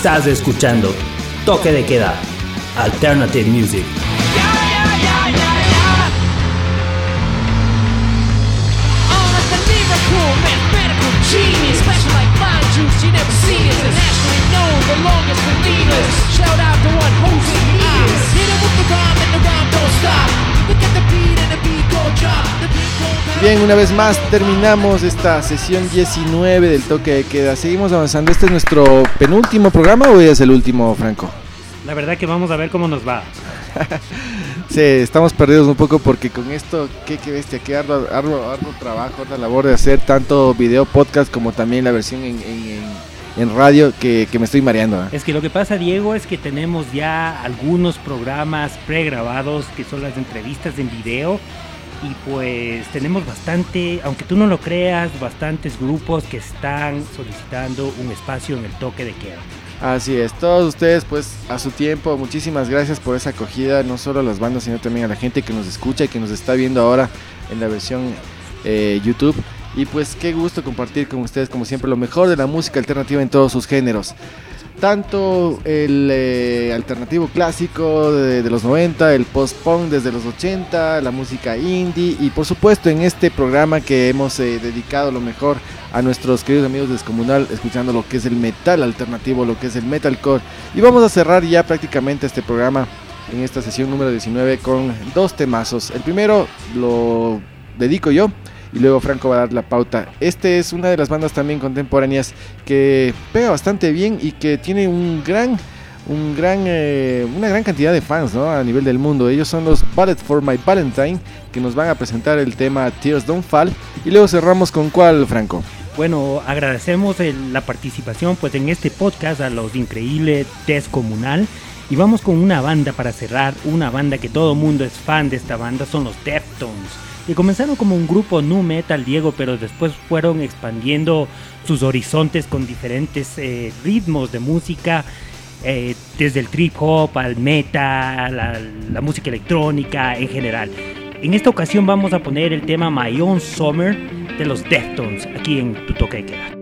Estás escuchando Toque de Queda, Alternative Music. The. Shout out to one him with the rhyme the don't stop. The the. Bien, una vez más terminamos esta sesión 19 del toque de queda. Seguimos avanzando. ¿Este es nuestro penúltimo programa o es el último, Franco? La verdad que vamos a ver cómo nos va. Sí, estamos perdidos un poco porque con esto, qué, qué bestia, qué arduo, arduo- arduo trabajo, la labor de hacer tanto video podcast como también la versión en, en- en- en radio que, que me estoy mareando. ¿eh? Es que lo que pasa, Diego, es que tenemos ya algunos programas pregrabados que son las entrevistas en video y pues tenemos bastante, aunque tú no lo creas, bastantes grupos que están solicitando un espacio en el toque de queda. Así es, todos ustedes pues a su tiempo, muchísimas gracias por esa acogida, no solo a las bandas, sino también a la gente que nos escucha y que nos está viendo ahora en la versión eh, YouTube. Y pues qué gusto compartir con ustedes como siempre lo mejor de la música alternativa en todos sus géneros. Tanto el eh, alternativo clásico de, los 90, el post-punk desde los 80, la música indie y por supuesto en este programa que hemos eh, dedicado lo mejor a nuestros queridos amigos de Descomunal, escuchando lo que es el metal alternativo, lo que es el metalcore. Y vamos a cerrar ya prácticamente este programa en esta sesión número 19 con dos temazos. El primero lo dedico yo y luego Franco va a dar la pauta. Este es una de las bandas también contemporáneas que pega bastante bien y que tiene un gran un gran, eh, una gran cantidad de fans ¿no? a nivel del mundo. Ellos son los Ballet for My Valentine que nos van a presentar el tema Tears Don't Fall y luego cerramos con cuál, Franco. Bueno, agradecemos la participación pues en este podcast a los increíbles Descomunal y vamos con una banda para cerrar, una banda que todo mundo es fan de esta banda, son los Deftones, que comenzaron como un grupo nu metal, Diego, pero después fueron expandiendo sus horizontes con diferentes eh, ritmos de música, eh, desde el trip hop al metal, la música electrónica en general. En esta ocasión vamos a poner el tema My Own Summer de los Deftones aquí en Tu Toque de Queda.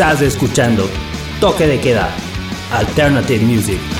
Estás escuchando Toque de Queda, Alternative Music.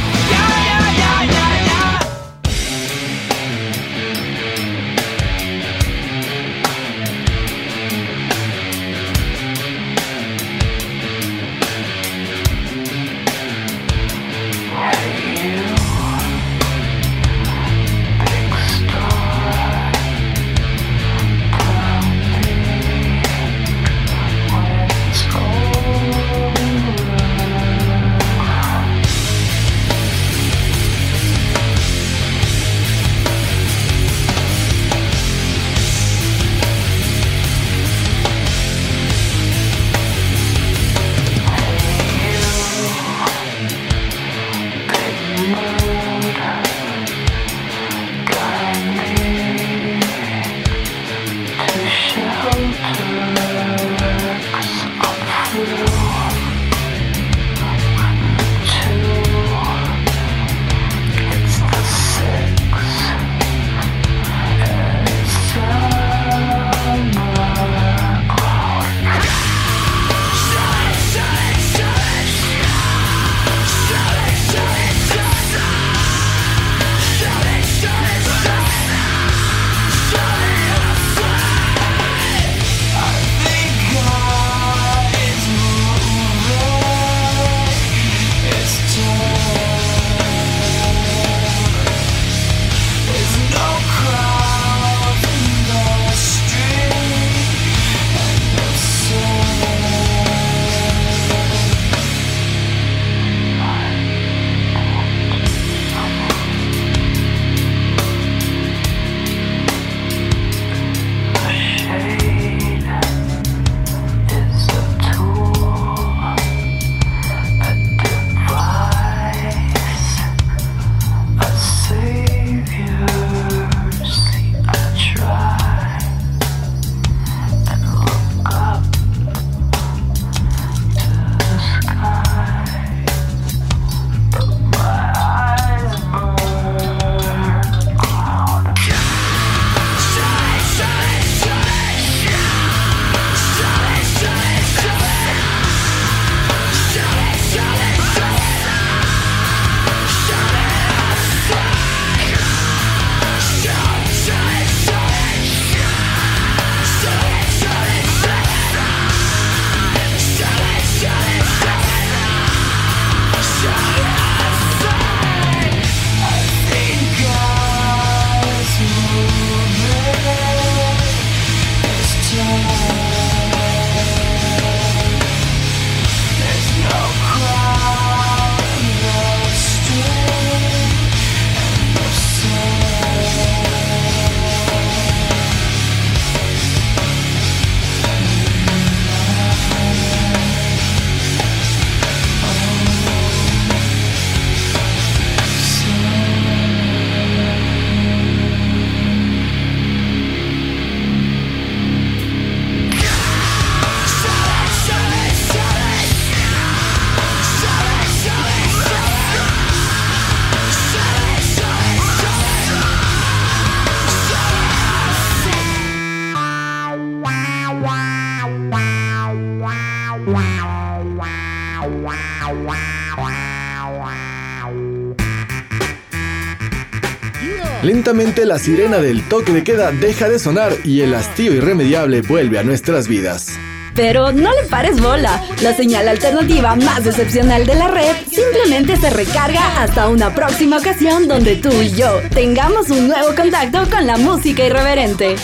La sirena del toque de queda deja de sonar y el hastío irremediable vuelve a nuestras vidas. Pero no le pares bola. La señal alternativa más excepcional de la red simplemente se recarga hasta una próxima ocasión donde tú y yo tengamos un nuevo contacto con la música irreverente.